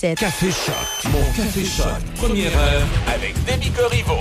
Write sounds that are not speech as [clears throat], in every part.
Café Choc. Mon Café Choc. Première heure avec Demi Corriveau.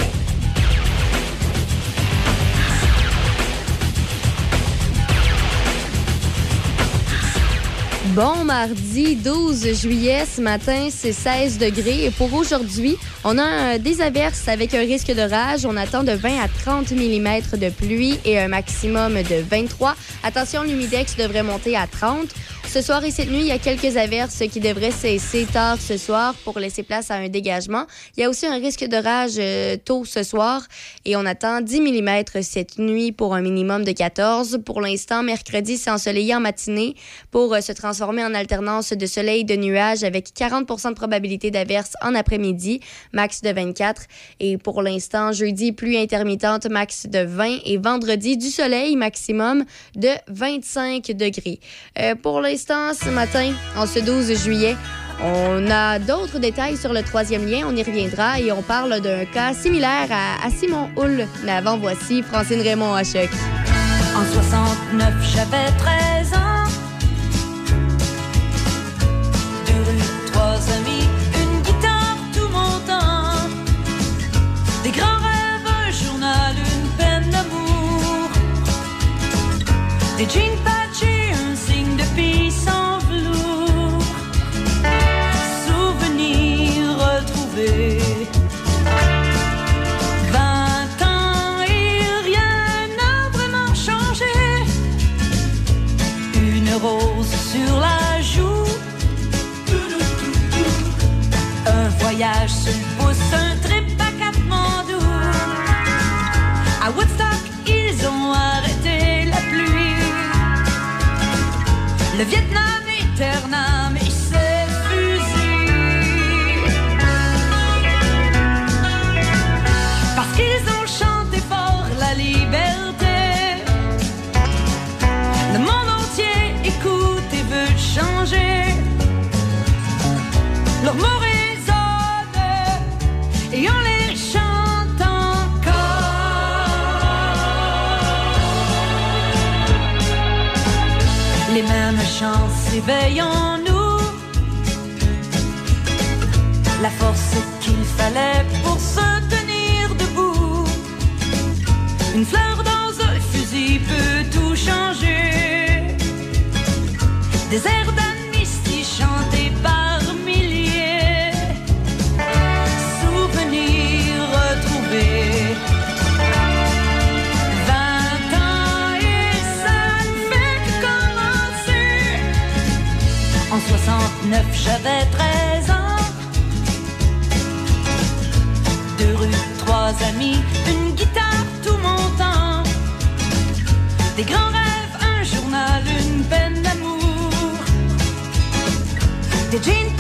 Bon mardi 12 juillet, ce matin, c'est 16 degrés. Et pour aujourd'hui, on a euh, des averses avec un risque de rage. On attend de 20 à 30 mm de pluie et un maximum de 23. Attention, l'humidex devrait monter à 30. Ce soir et cette nuit, il y a quelques averses qui devraient cesser tard ce soir pour laisser place à un dégagement. Il y a aussi un risque de rage euh, tôt ce soir et on attend 10 mm cette nuit pour un minimum de 14. Pour l'instant, mercredi, c'est ensoleillé en matinée pour euh, se transformer en alternance de soleil et de nuages avec 40% de probabilité d'averse en après-midi, max de 24. Et pour l'instant, jeudi, pluie intermittente, max de 20 et vendredi, du soleil maximum de 25 degrés. Euh, pour ce matin, en ce 12 juillet. On a d'autres détails sur le troisième lien, on y reviendra et on parle d'un cas similaire à, Simon Hull. Mais avant, voici Francine Raymond à. En 69, j'avais 13 ans. Deux trois amis, une guitare, tout mon temps. Des grands rêves, un journal, une peine d'amour. Des jeans voyage pousse un trip à Katmandou. À Woodstock, ils ont arrêté la pluie. Le Vietnam éternel mêmes chants s'éveillent en nous, la force qu'il fallait pour se tenir debout. Une fleur dans un fusil peut tout changer. Des airs j'avais 13 ans. Deux rues, trois amis, une guitare, tout mon temps. Des grands rêves, un journal, une peine d'amour. Des jeans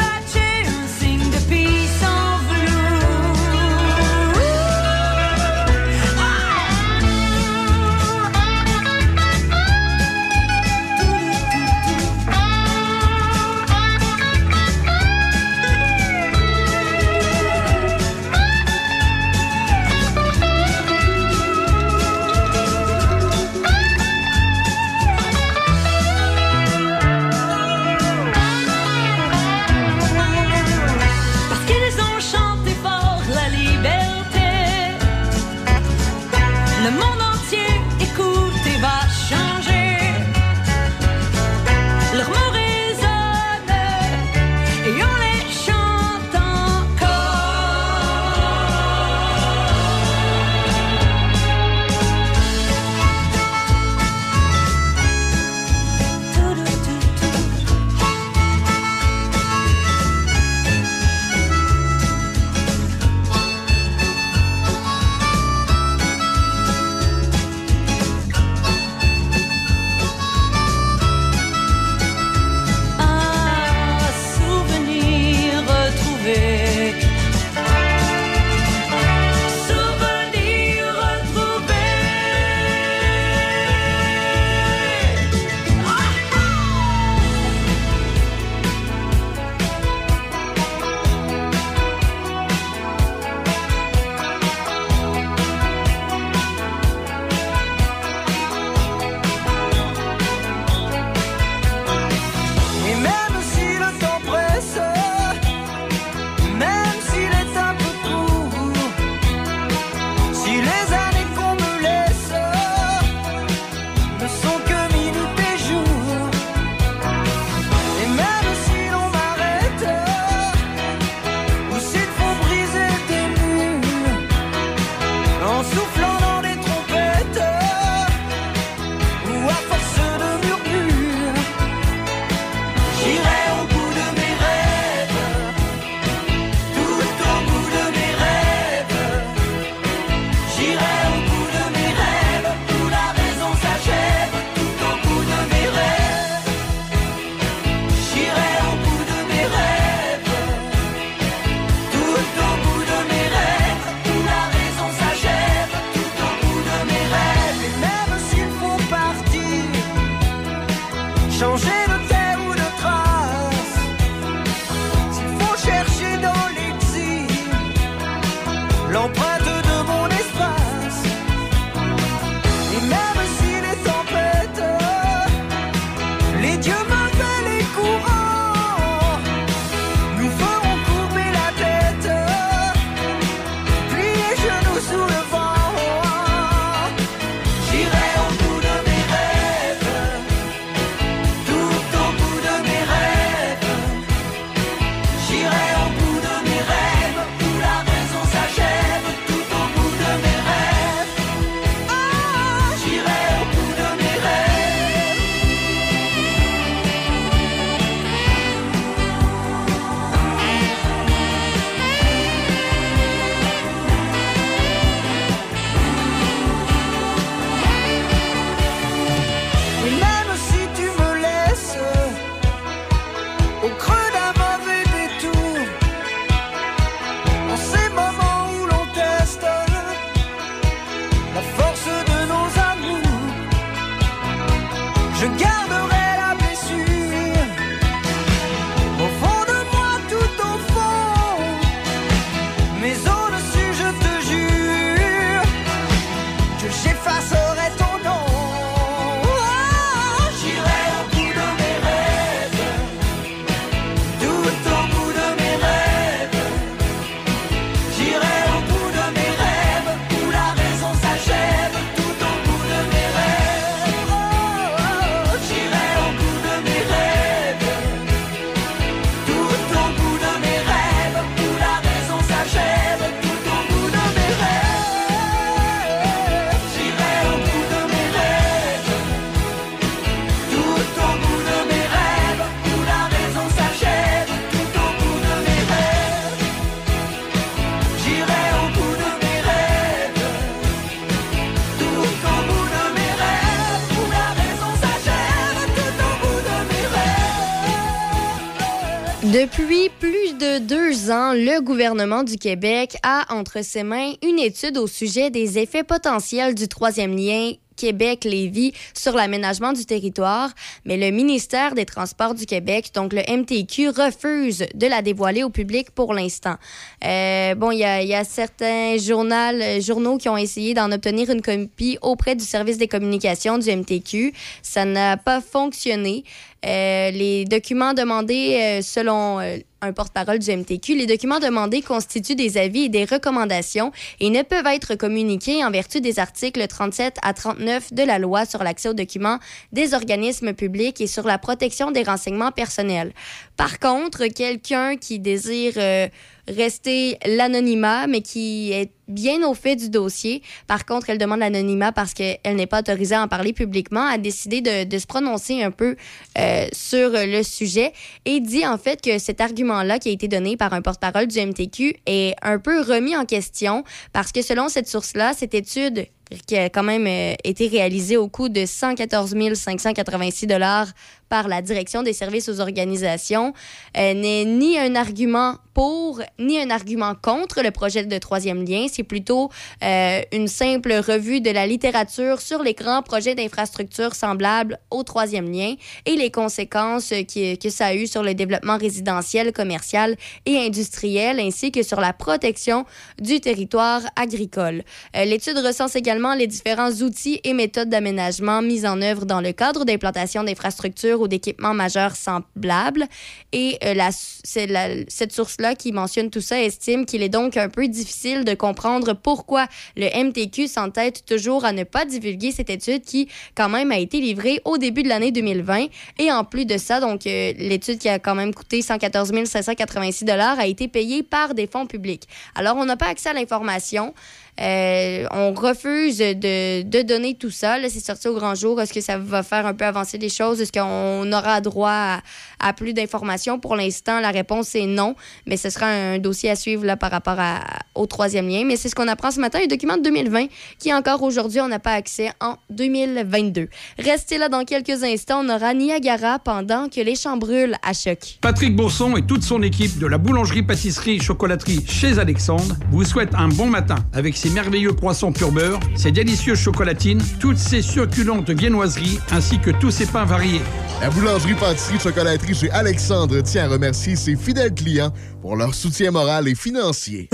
Depuis plus de deux ans, le gouvernement du Québec a entre ses mains une étude au sujet des effets potentiels du troisième lien Québec-Lévis sur l'aménagement du territoire, mais le ministère des Transports du Québec, donc le MTQ, refuse de la dévoiler au public pour l'instant. Euh, bon, il y, a, certains journaux, journaux qui ont essayé d'en obtenir une copie auprès du service des communications du MTQ. Ça n'a pas fonctionné. Euh, les documents demandés euh, selon euh, un porte-parole du MTQ, les documents demandés constituent des avis et des recommandations et ne peuvent être communiqués en vertu des articles 37 à 39 de la loi sur l'accès aux documents des organismes publics et sur la protection des renseignements personnels. Par contre, quelqu'un qui désire rester l'anonymat, mais qui est bien au fait du dossier. Par contre, elle demande l'anonymat parce qu'elle n'est pas autorisée à en parler publiquement, a décidé de, de se prononcer un peu euh, sur le sujet et dit en fait que cet argument-là qui a été donné par un porte-parole du MTQ est un peu remis en question parce que selon cette source-là, cette étude qui a quand même euh, été réalisée au coût de 114 586 dollars par la direction des services aux organisations euh, n'est ni un argument pour ni un argument contre le projet de troisième lien. C'est plutôt euh, une simple revue de la littérature sur les grands projets d'infrastructures semblables au troisième lien et les conséquences qui, que ça a eu sur le développement résidentiel, commercial et industriel, ainsi que sur la protection du territoire agricole. Euh, l'étude recense également les différents outils et méthodes d'aménagement mis en œuvre dans le cadre d'implantation d'infrastructures d'équipements majeurs semblables. Et euh, la, cette source-là qui mentionne tout ça estime qu'il est donc un peu difficile de comprendre pourquoi le MTQ s'entête toujours à ne pas divulguer cette étude qui, quand même, a été livrée au début de l'année 2020. Et en plus de ça, donc, euh, l'étude qui a quand même coûté 114 586 a été payée par des fonds publics. Alors, on n'a pas accès à l'information. Euh, on refuse de, de, donner tout ça. C'est sorti au grand jour. Est-ce que ça va faire un peu avancer les choses? Est-ce qu'on aura droit à, plus d'informations? Pour l'instant, la réponse est non, mais ce sera un dossier à suivre là, par rapport à, au troisième lien. Mais c'est ce qu'on apprend ce matin, un document de 2020 qui encore aujourd'hui, on n'a pas accès en 2022. Restez là dans quelques instants. On aura Niagara pendant que les champs brûlent à choc. Patrick Bourson et toute son équipe de la boulangerie-pâtisserie-chocolaterie chez Alexandre vous souhaitent un bon matin avec ses merveilleux croissants pur beurre, ses délicieuses chocolatines, toutes ses succulentes viennoiseries, ainsi que tous ses pains variés. La boulangerie-pâtisserie-chocolaterie chez Alexandre tient à remercier ses fidèles clients pour leur soutien moral et financier.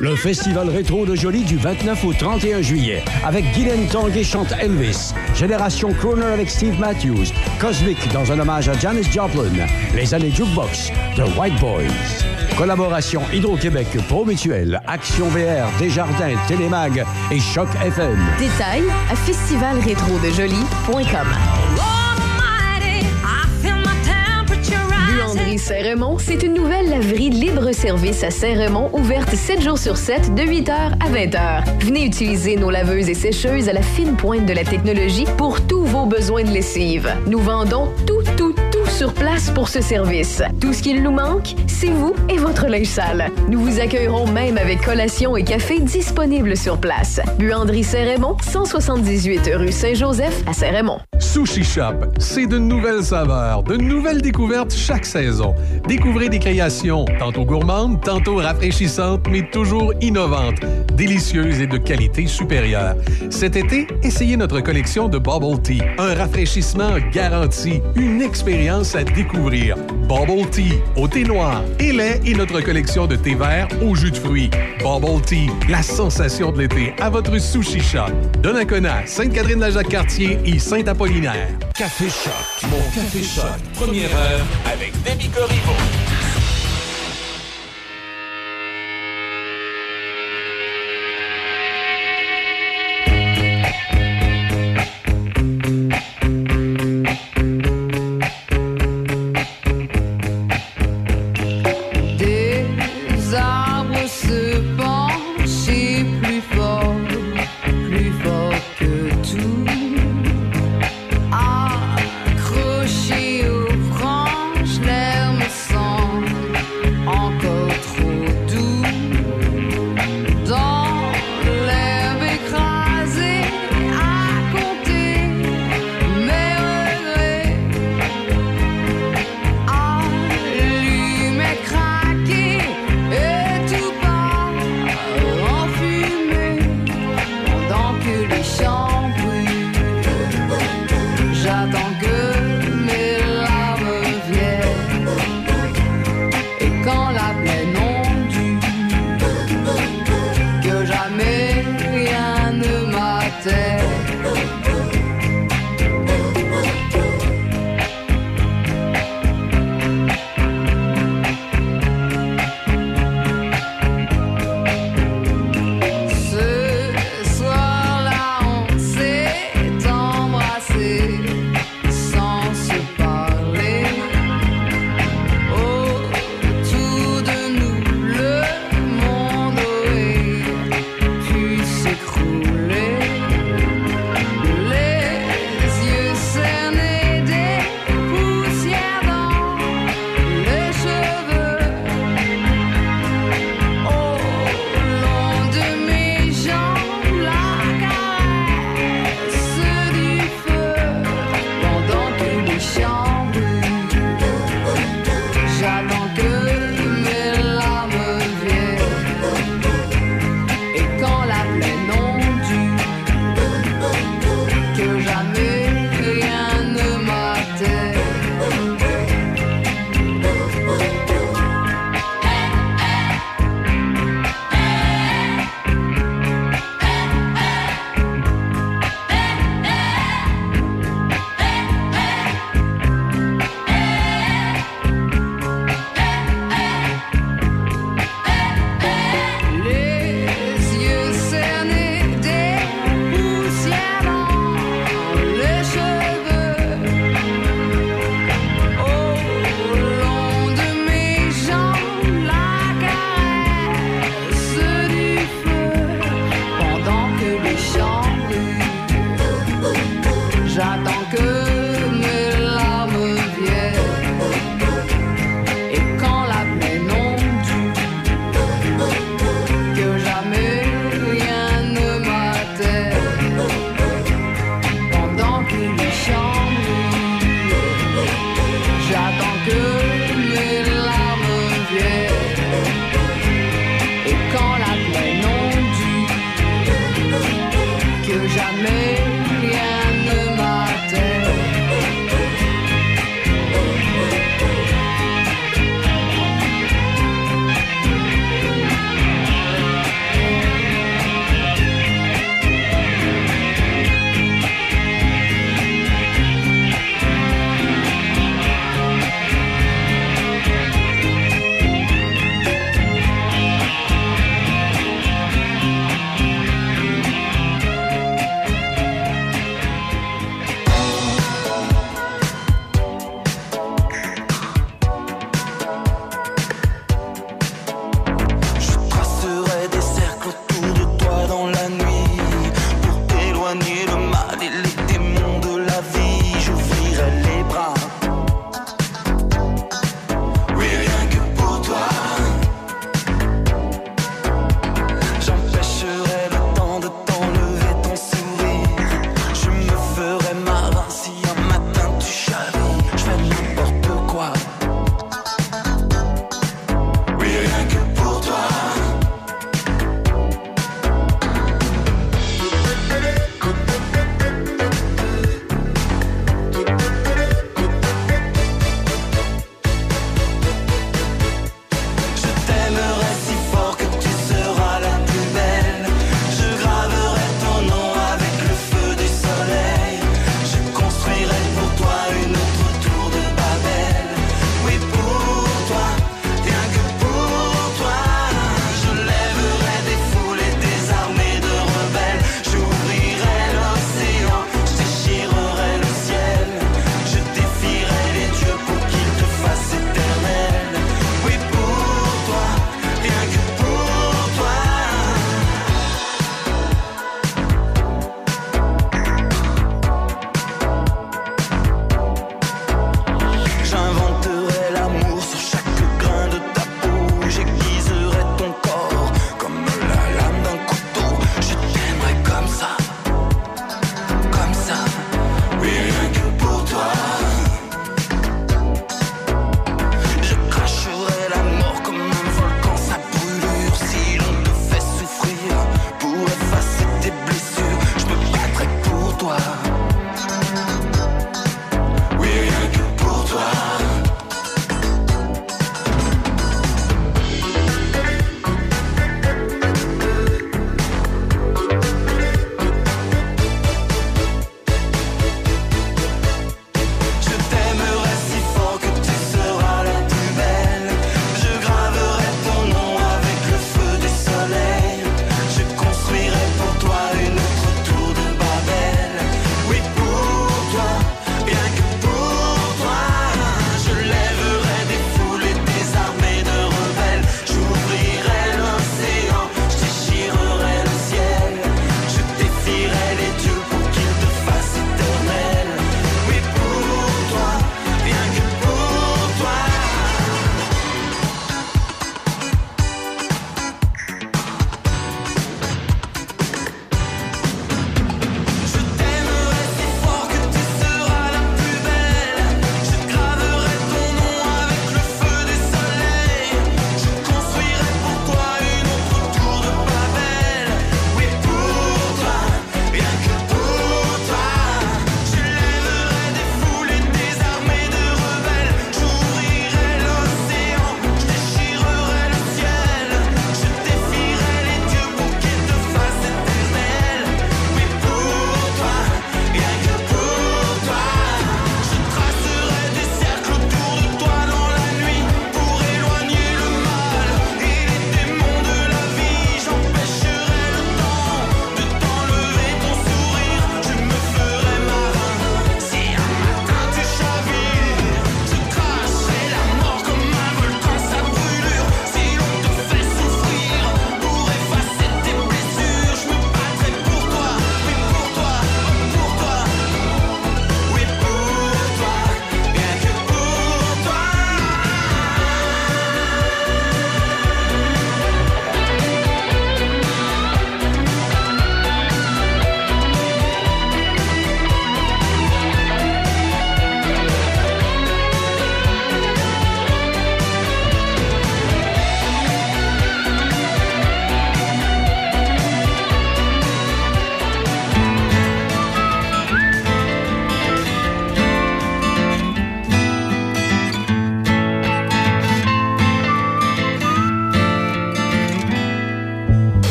Le festival rétro de Jolie du 29 au 31 juillet avec Guylaine Tanguay chante Elvis, Génération Crooner avec Steve Matthews, Cosmic dans un hommage à Janis Joplin, les années Jukebox, The White Boys. Collaboration Hydro-Québec, Pro Mutuel, Action VR, Desjardins, Télémag et Choc FM. Détails à festivalrétrodejoli.com. Buanderie Saint-Raymond, c'est une nouvelle laverie libre-service à Saint-Raymond, ouverte 7 jours sur 7, de 8h à 20h. Venez utiliser nos laveuses et sécheuses à la fine pointe de la technologie pour tous vos besoins de lessive. Nous vendons tout, tout, tout sur place pour ce service. Tout ce qu'il nous manque, c'est vous et votre linge sale. Nous vous accueillerons même avec collation et café disponibles sur place. Buanderie Saint-Raymond, 178 rue Saint-Joseph à Saint-Raymond. Sushi Shop, c'est de nouvelles saveurs, de nouvelles découvertes chaque saison. Découvrez des créations, tantôt gourmandes, tantôt rafraîchissantes, mais toujours innovantes, délicieuses et de qualité supérieure. Cet été, essayez notre collection de Bubble Tea, un rafraîchissement garanti, une expérience à découvrir. Bubble Tea, au thé noir et lait et notre collection de thé vert au jus de fruits. Bubble Tea, la sensation de l'été à votre Sushi Shop. Donnacona, Sainte-Catherine-la-Jacques-Cartier et Saint-Apollinaire. Café Choc, mon Café Choc, première heure avec Demi Corriveau.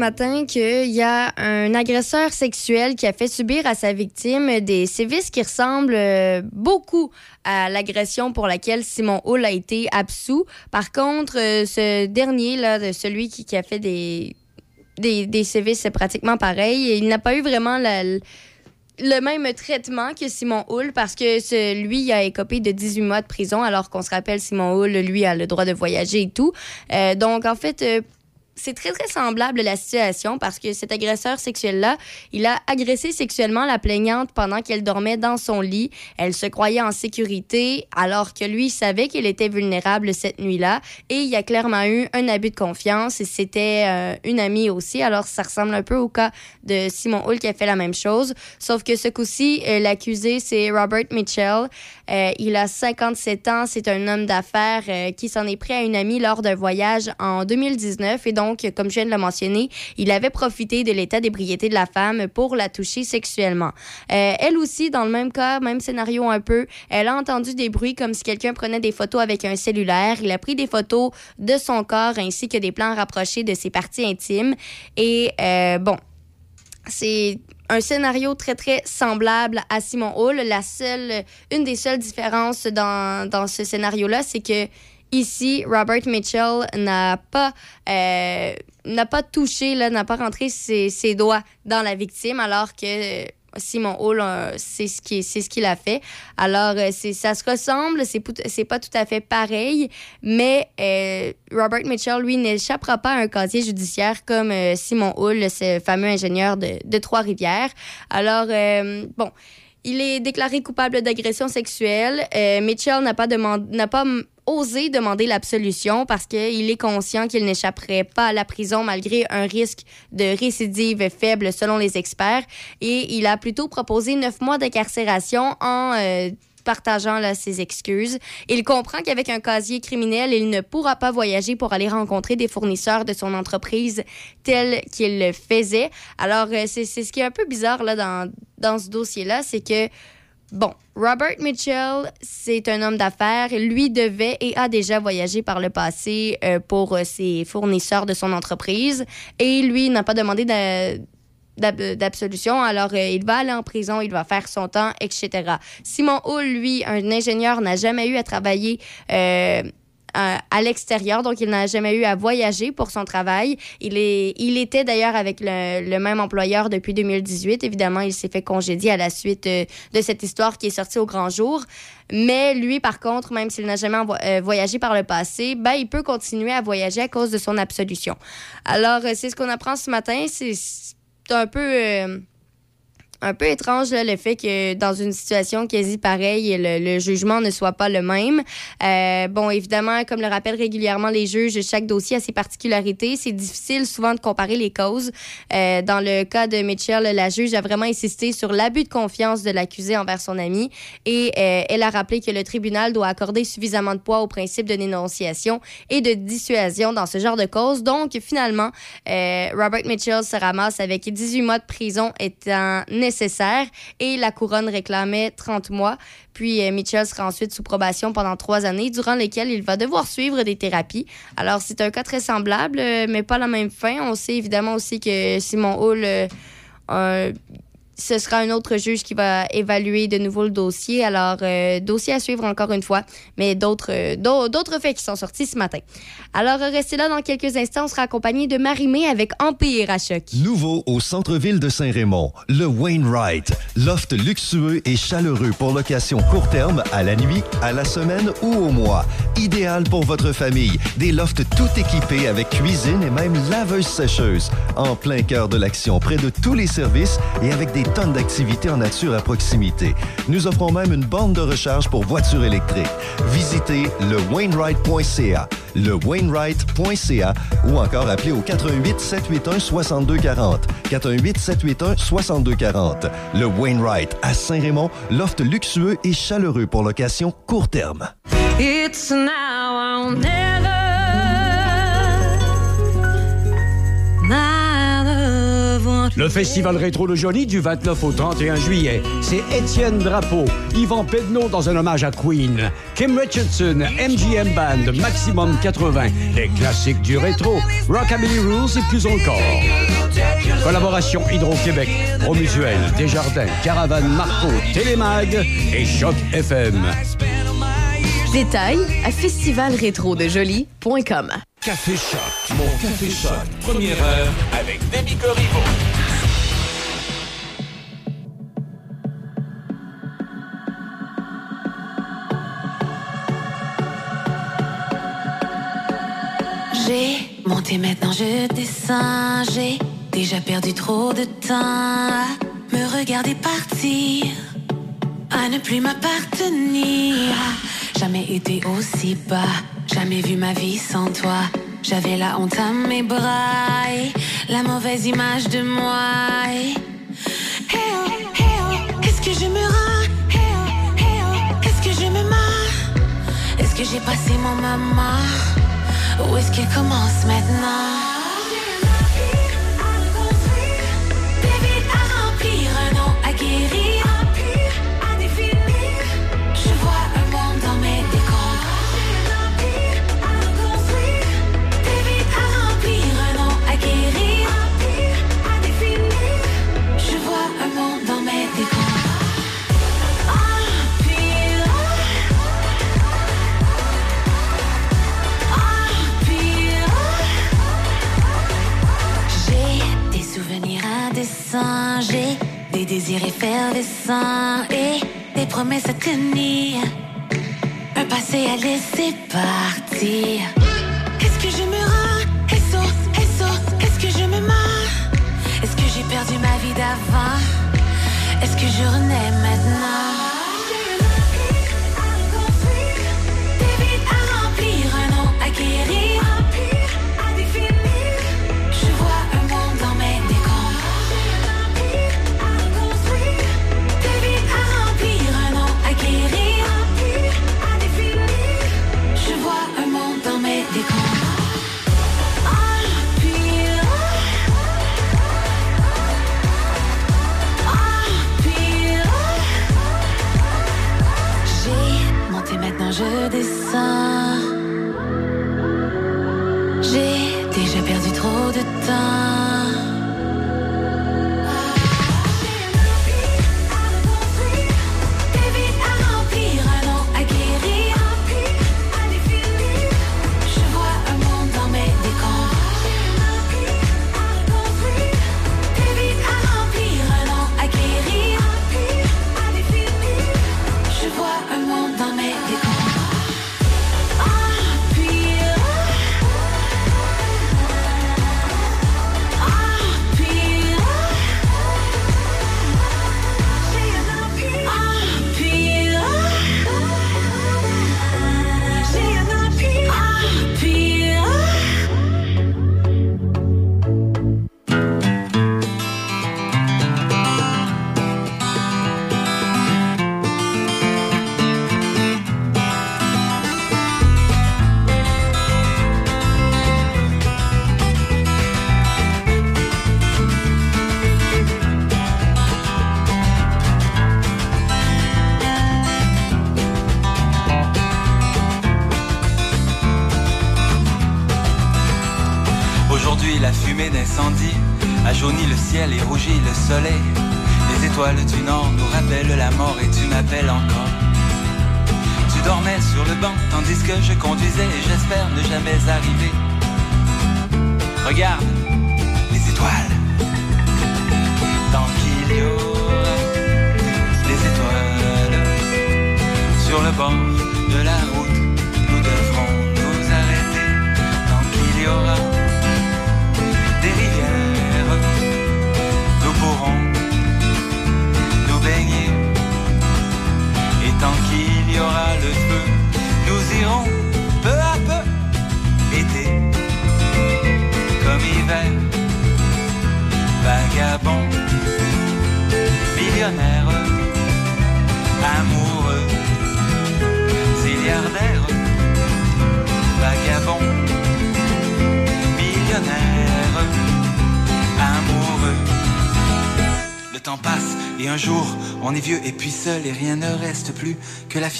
Matin qu'il y a un agresseur sexuel qui a fait subir à sa victime des sévices qui ressemblent euh, beaucoup à l'agression pour laquelle Simon Hull a été absous. Par contre, euh, ce dernier, là, celui qui, a fait des, des, des sévices pratiquement pareil, il n'a pas eu vraiment le même traitement que Simon Hull parce que lui il a écopé de 18 mois de prison alors qu'on se rappelle Simon Hull lui a le droit de voyager et tout. Euh, donc en fait c'est très, très semblable la situation parce que cet agresseur sexuel-là, il a agressé sexuellement la plaignante pendant qu'elle dormait dans son lit. Elle se croyait en sécurité alors que lui savait qu'elle était vulnérable cette nuit-là. Et il y a clairement eu un abus de confiance et c'était euh, une amie aussi. Alors ça ressemble un peu au cas de Simon Hull qui a fait la même chose. Sauf que ce coup-ci, euh, l'accusé, c'est Robert Mitchell. Euh, il a 57 ans. C'est un homme d'affaires qui s'en est pris à une amie lors d'un voyage en 2019 et donc comme je viens de le mentionner, il avait profité de l'état d'ébriété de la femme pour la toucher sexuellement. Euh, elle aussi, dans le même cas, même scénario un peu, elle a entendu des bruits comme si quelqu'un prenait des photos avec un cellulaire. Il a pris des photos de son corps ainsi que des plans rapprochés de ses parties intimes. Et euh, bon, c'est un scénario très, très semblable à Simon Hall. La seule, une des seules différences dans, ce scénario-là, c'est que Ici, Robert Mitchell n'a pas, euh, n'a pas touché, n'a pas rentré ses, doigts dans la victime, alors que Simon Hall, euh, c'est ce qui c'est ce qu'il a fait. Alors euh, c'est ça se ressemble, c'est c'est pas tout à fait pareil, mais Robert Mitchell lui n'échappera pas à un casier judiciaire comme Simon Hall, ce fameux ingénieur de, de Trois-Rivières. Alors bon, il est déclaré coupable d'agression sexuelle. Mitchell n'a pas demandé n'a pas osé demander l'absolution parce qu'il est conscient qu'il n'échapperait pas à la prison malgré un risque de récidive faible selon les experts. Et il a plutôt proposé neuf mois d'incarcération en euh, partageant ses excuses. Il comprend qu'avec un casier criminel, il ne pourra pas voyager pour aller rencontrer des fournisseurs de son entreprise tel qu'il le faisait. Alors, euh, c'est ce qui est un peu bizarre là, dans, dans ce dossier-là, c'est que Bon, Robert Mitchell, c'est un homme d'affaires. Lui devait et a déjà voyagé par le passé euh, pour euh, ses fournisseurs de son entreprise. Et lui n'a pas demandé d'absolution. Alors, euh, il va aller en prison, il va faire son temps, etc. Simon Hull, lui, un ingénieur, n'a jamais eu à travailler à, l'extérieur, donc il n'a jamais eu à voyager pour son travail. Il, est, il était d'ailleurs avec le, même employeur depuis 2018. Évidemment, il s'est fait congédier à la suite euh, de cette histoire qui est sortie au grand jour. Mais lui, par contre, même s'il n'a jamais euh, voyagé par le passé, ben, il peut continuer à voyager à cause de son absolution. Alors, euh, c'est ce qu'on apprend ce matin. C'est un peu un peu étrange le fait que dans une situation quasi pareille, le, jugement ne soit pas le même. Euh, bon, évidemment, comme le rappellent régulièrement les juges, chaque dossier a ses particularités. C'est difficile souvent de comparer les causes. Euh, dans le cas de Mitchell, la juge a vraiment insisté sur l'abus de confiance de l'accusé envers son ami et euh, elle a rappelé que le tribunal doit accorder suffisamment de poids au principe de dénonciation et de dissuasion dans ce genre de cause. Donc, finalement, Robert Mitchell se ramasse avec 18 mois de prison étant nécessaire et la couronne réclamait 30 mois. Puis euh, Mitchell sera ensuite sous probation pendant trois années, durant lesquelles il va devoir suivre des thérapies. Alors, c'est un cas très semblable, euh, mais pas la même fin. On sait évidemment aussi que Simon Hall euh, ce sera un autre juge qui va évaluer de nouveau le dossier. Alors, euh, dossier à suivre encore une fois, mais d'autres euh, d'autres faits qui sont sortis ce matin. Alors, restez là dans quelques instants. On sera accompagné de Marimé avec Empire à choc. Nouveau au centre-ville de Saint-Raymond, le Wainwright. Loft luxueux et chaleureux pour location court terme, à la nuit, à la semaine ou au mois. Idéal pour votre famille. Des lofts tout équipés avec cuisine et même laveuse sécheuse. En plein cœur de l'action, près de tous les services et avec des d'activités en nature à proximité. Nous offrons même une bande de recharge pour voitures électriques. Visitez le Wainwright.ca, le Wainwright.ca ou encore appelez au 88 781 6240. 418 781 6240. Le Wainwright à Saint-Raymond, loft luxueux et chaleureux pour location court terme. Le Festival Rétro de Jolie du 29 au 31 juillet. C'est Étienne Drapeau, Yvan Pedneau dans un hommage à Queen, Kim Richardson, MGM Band, Maximum 80, les classiques du rétro, Rockabilly Rules et plus encore. Collaboration Hydro-Québec, Promutuel, Desjardins, Caravane Marco, Télémag et Choc FM. Détails à festivalrétrodejoli.com. Café Choc. Mon Café Choc. Première heure avec Demi Corriveau. J'ai monté maintenant je descends. J'ai déjà perdu trop de temps à me regarder partir, à ne plus m'appartenir. Jamais été aussi bas, jamais vu ma vie sans toi. J'avais la honte à mes bras la mauvaise image de moi. Et- Hey oh, hey oh, qu'est-ce que je me rends? Qu'est-ce que je me marre? Est-ce que j'ai passé mon moment? Où est-ce qu'il commence maintenant? Des désirs effervescents et des promesses à tenir. Un passé à laisser partir. Qu'est-ce que je me rends? SO, SO, qu'est-ce que je me marre? Est-ce que j'ai perdu ma vie d'avant? Est-ce que je renais maintenant? Je descends. J'ai déjà perdu trop de temps.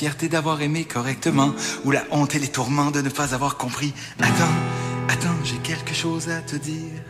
fierté d'avoir aimé correctement, ou la honte et les tourments de ne pas avoir compris. Attends, attends, j'ai quelque chose à te dire.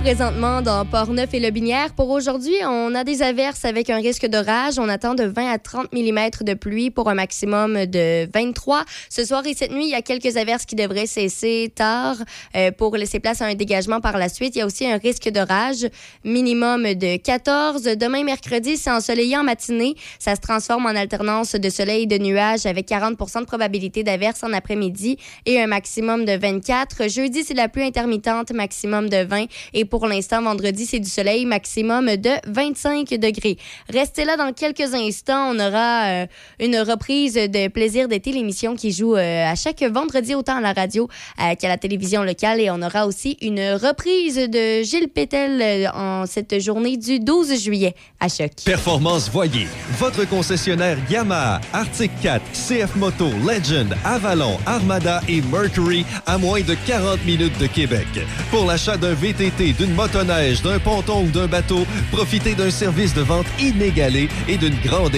Présentement dans Port-Neuf et Le Binière. Pour aujourd'hui, on a des averses avec un risque d'orage. On attend de 20 à 30 mm de pluie pour un maximum de 23. Ce soir et cette nuit, il y a quelques averses qui devraient cesser tard euh, pour laisser place à un dégagement par la suite. Il y a aussi un risque d'orage minimum de 14. Demain, mercredi, c'est ensoleillé en matinée. Ça se transforme en alternance de soleil et de nuages avec 40 de probabilité d'averse en après-midi et un maximum de 24. Jeudi, c'est la pluie intermittente, maximum de 20. Et pour l'instant, vendredi, c'est du soleil, maximum de 25 degrés. Restez là dans quelques instants. Aura euh, une reprise de Plaisir d'été, l'émission qui joue euh, à chaque vendredi autant à la radio euh, qu'à la télévision locale. Et on aura aussi une reprise de Gilles Pétel en cette journée du 12 juillet à Choc. Performance Voyer, votre concessionnaire Yamaha, Arctic 4, CF Moto, Legend, Avalon, Armada et Mercury à moins de 40 minutes de Québec. Pour l'achat d'un VTT, d'une motoneige, d'un ponton ou d'un bateau, profitez d'un service de vente inégalé et d'une grande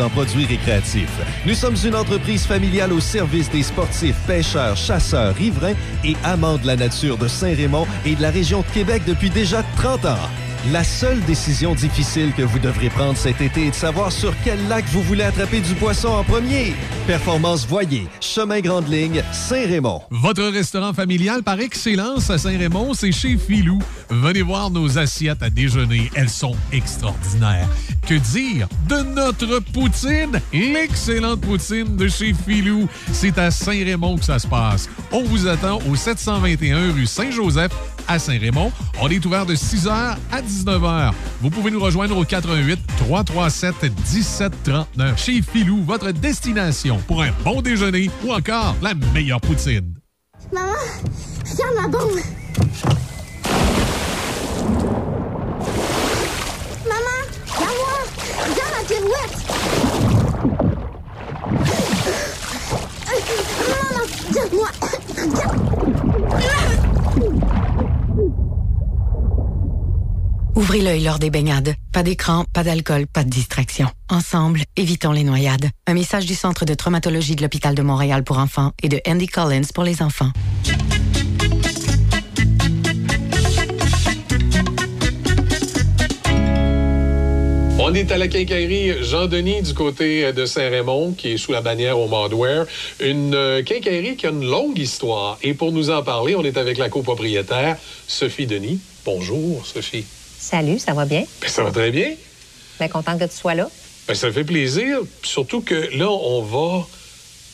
en produits récréatifs. Nous sommes une entreprise familiale au service des sportifs, pêcheurs, chasseurs, riverains et amants de la nature de Saint-Raymond et de la région de Québec depuis déjà 30 ans. La seule décision difficile que vous devrez prendre cet été est de savoir sur quel lac vous voulez attraper du poisson en premier. Performance Voyer, Chemin Grande Ligne, Saint-Raymond. Votre restaurant familial par excellence à Saint-Raymond, c'est chez Filou. Venez voir nos assiettes à déjeuner. Elles sont extraordinaires. Que dire de notre poutine? L'excellente poutine de chez Filou. C'est à Saint-Raymond que ça se passe. On vous attend au 721 rue Saint-Joseph à Saint-Raymond. On est ouvert de 6h à 19h. Vous pouvez nous rejoindre au 88 337 1739 chez Filou, votre destination pour un bon déjeuner ou encore la meilleure poutine. Maman, regarde ma bombe. Maman, regarde-moi. Regarde ma pirouette. Non, regarde-moi. Ouvrez l'œil lors des baignades. Pas d'écran, pas d'alcool, pas de distraction. Ensemble, évitons les noyades. Un message du Centre de traumatologie de l'Hôpital de Montréal pour enfants et de Andy Collins pour les enfants. On est à la quincaillerie Jean-Denis du côté de Saint-Raymond, qui est sous la bannière au Mordware. Une euh, quincaillerie qui a une longue histoire. Et pour nous en parler, on est avec la copropriétaire, Sophie Denis. Bonjour, Sophie. Salut, ça va bien? Ben, ça va très bien. Bien contente que tu sois là. Ben, ça fait plaisir. Surtout que là, on va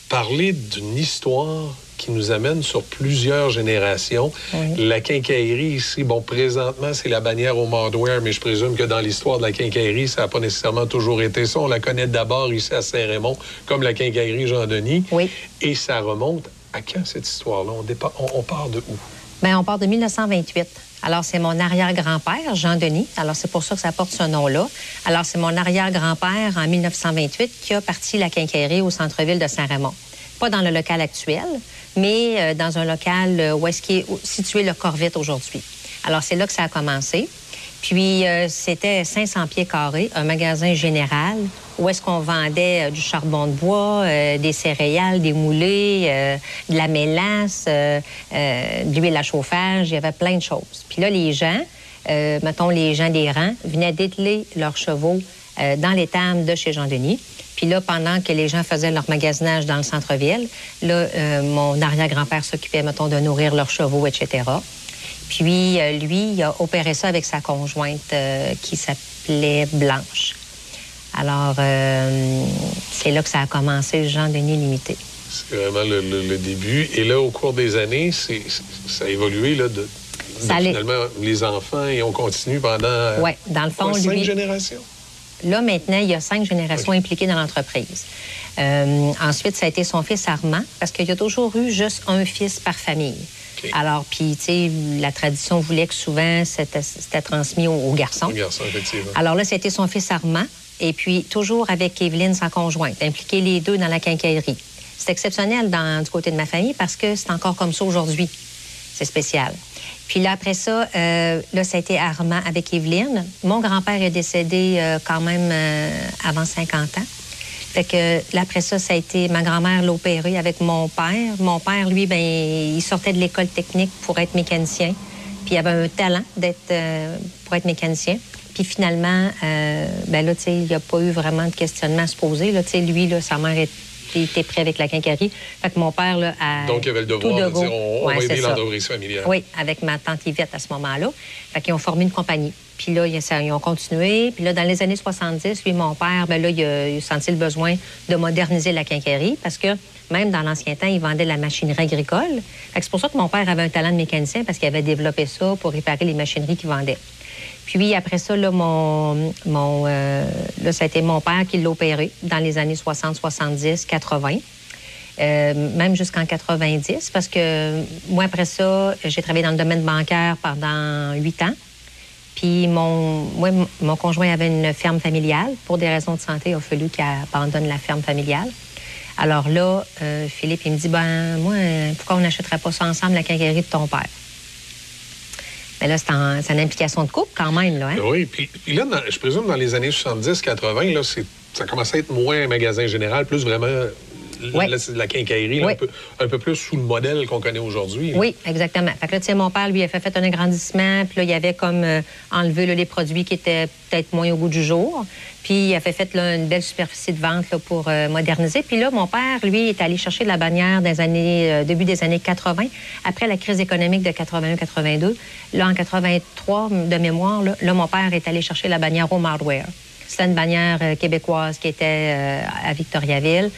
parler d'une histoire qui nous amène sur plusieurs générations. La quincaillerie ici, bon, présentement, c'est la bannière au Mordware, mais je présume que dans l'histoire de la quincaillerie, ça n'a pas nécessairement toujours été ça. On la connaît d'abord ici à Saint-Raymond comme la quincaillerie Jean-Denis. Oui. Et ça remonte à quand cette histoire-là? On, on part de où? Bien, on part de 1928. Alors, c'est mon arrière-grand-père, Jean-Denis. Alors, c'est pour ça que ça porte ce nom-là. Alors, c'est mon arrière-grand-père, en 1928, qui a parti la quincaillerie au centre-ville de Saint-Raymond. Pas dans le local actuel, mais euh, dans un local euh, où qu'est situé le Corvette aujourd'hui. Alors, c'est là que ça a commencé. Puis, euh, c'était 500 pieds carrés, un magasin général où est-ce qu'on vendait euh, du charbon de bois, euh, des céréales, des moulés, euh, de la mélasse, de l'huile à chauffage. Il y avait plein de choses. Puis là, les gens, mettons les gens des rangs, venaient dételer leurs chevaux dans l'étable de chez Jean-Denis. Puis là, pendant que les gens faisaient leur magasinage dans le centre-ville, là, mon arrière-grand-père s'occupait, mettons, de nourrir leurs chevaux, etc. Puis lui, il a opéré ça avec sa conjointe qui s'appelait Blanche. Alors, euh, c'est là que ça a commencé, Jean Denis Limité. C'est vraiment le, le- le début. Et là, au cours des années, c'est, ça a évolué là, de, de Ça allait- finalement les enfants et on continue pendant euh, Ouais, dans le fond, quoi, cinq lui- générations? Là, maintenant, il y a cinq générations impliquées dans l'entreprise. Euh, ensuite, ça a été son fils Armand, parce qu'il y a toujours eu juste un fils par famille. Alors, puis, tu sais, la tradition voulait que souvent, c'était c'était transmis aux, aux garçons. Un garçon, effectivement. Alors là, c'était son fils Armand, et puis toujours avec Evelyne, sa conjointe, impliquer les deux dans la quincaillerie. C'est exceptionnel du côté de ma famille parce que c'est encore comme ça aujourd'hui. C'est spécial. Puis là, après ça, euh, là, ça a été Armand avec Evelyne. Mon grand-père est décédé euh, quand même euh, avant 50 ans. Fait que là, après ça, ça a été ma grand-mère l'a opéré avec mon père. Mon père, lui, ben, il sortait de l'école technique pour être mécanicien. Puis il avait un talent d'être pour être mécanicien. Puis finalement, euh, ben là, tu sais, il n'y a pas eu vraiment de questionnement à se poser. Là, tu sais, lui, là, sa mère était, prêt avec la quincaillerie. Fait que mon père, là, a Donc, il y avait le devoir de dire on, on Ouais, va aider l'entreprise familiale. Oui, avec ma tante Yvette à ce moment-là. Fait qu'ils ont formé une compagnie. Puis là, ils, ont continué. Puis là, dans les années 70, lui, mon père, ben là, il a, il a senti le besoin de moderniser la quincaillerie parce que même dans l'ancien temps, il vendait de la machinerie agricole. C'est pour ça que mon père avait un talent de mécanicien parce qu'il avait développé ça pour réparer les machineries qu'il vendait. Puis après ça, là, mon, mon, euh, là, ça a été mon père qui l'a opéré dans les années 60, 70, 80. Euh, même jusqu'en 90, parce que moi, après ça, j'ai travaillé dans le domaine bancaire pendant huit ans. Puis mon, moi, mon conjoint avait une ferme familiale. Pour des raisons de santé, il a fallu qu'il abandonne la ferme familiale. Alors là, euh, Philippe, il me dit, ben moi, pourquoi on n'achèterait pas ça ensemble, la quincaillerie de ton père? Mais là, c'est une implication de couple quand même, là. Hein? Oui, puis, là, dans- je présume dans les années 70-80, là, c'est- ça commençait à être moins un magasin général, plus vraiment Ouais. la, la quincaillerie, là, un, peu, un peu plus sous le modèle qu'on connaît aujourd'hui. Oui, exactement. Fait que là, mon père, lui, a fait, fait un agrandissement, puis là, il avait comme euh, enlevé là, les produits qui étaient peut-être moins au goût du jour. Puis il a fait, là, une belle superficie de vente là, pour euh, moderniser. Puis là, mon père, lui, est allé chercher de la bannière des années, euh, début des années 80, après la crise économique de 81-82. Là, en 83, de mémoire, là, là, mon père est allé chercher la bannière Home Hardware. C'était une bannière euh, québécoise qui était à Victoriaville.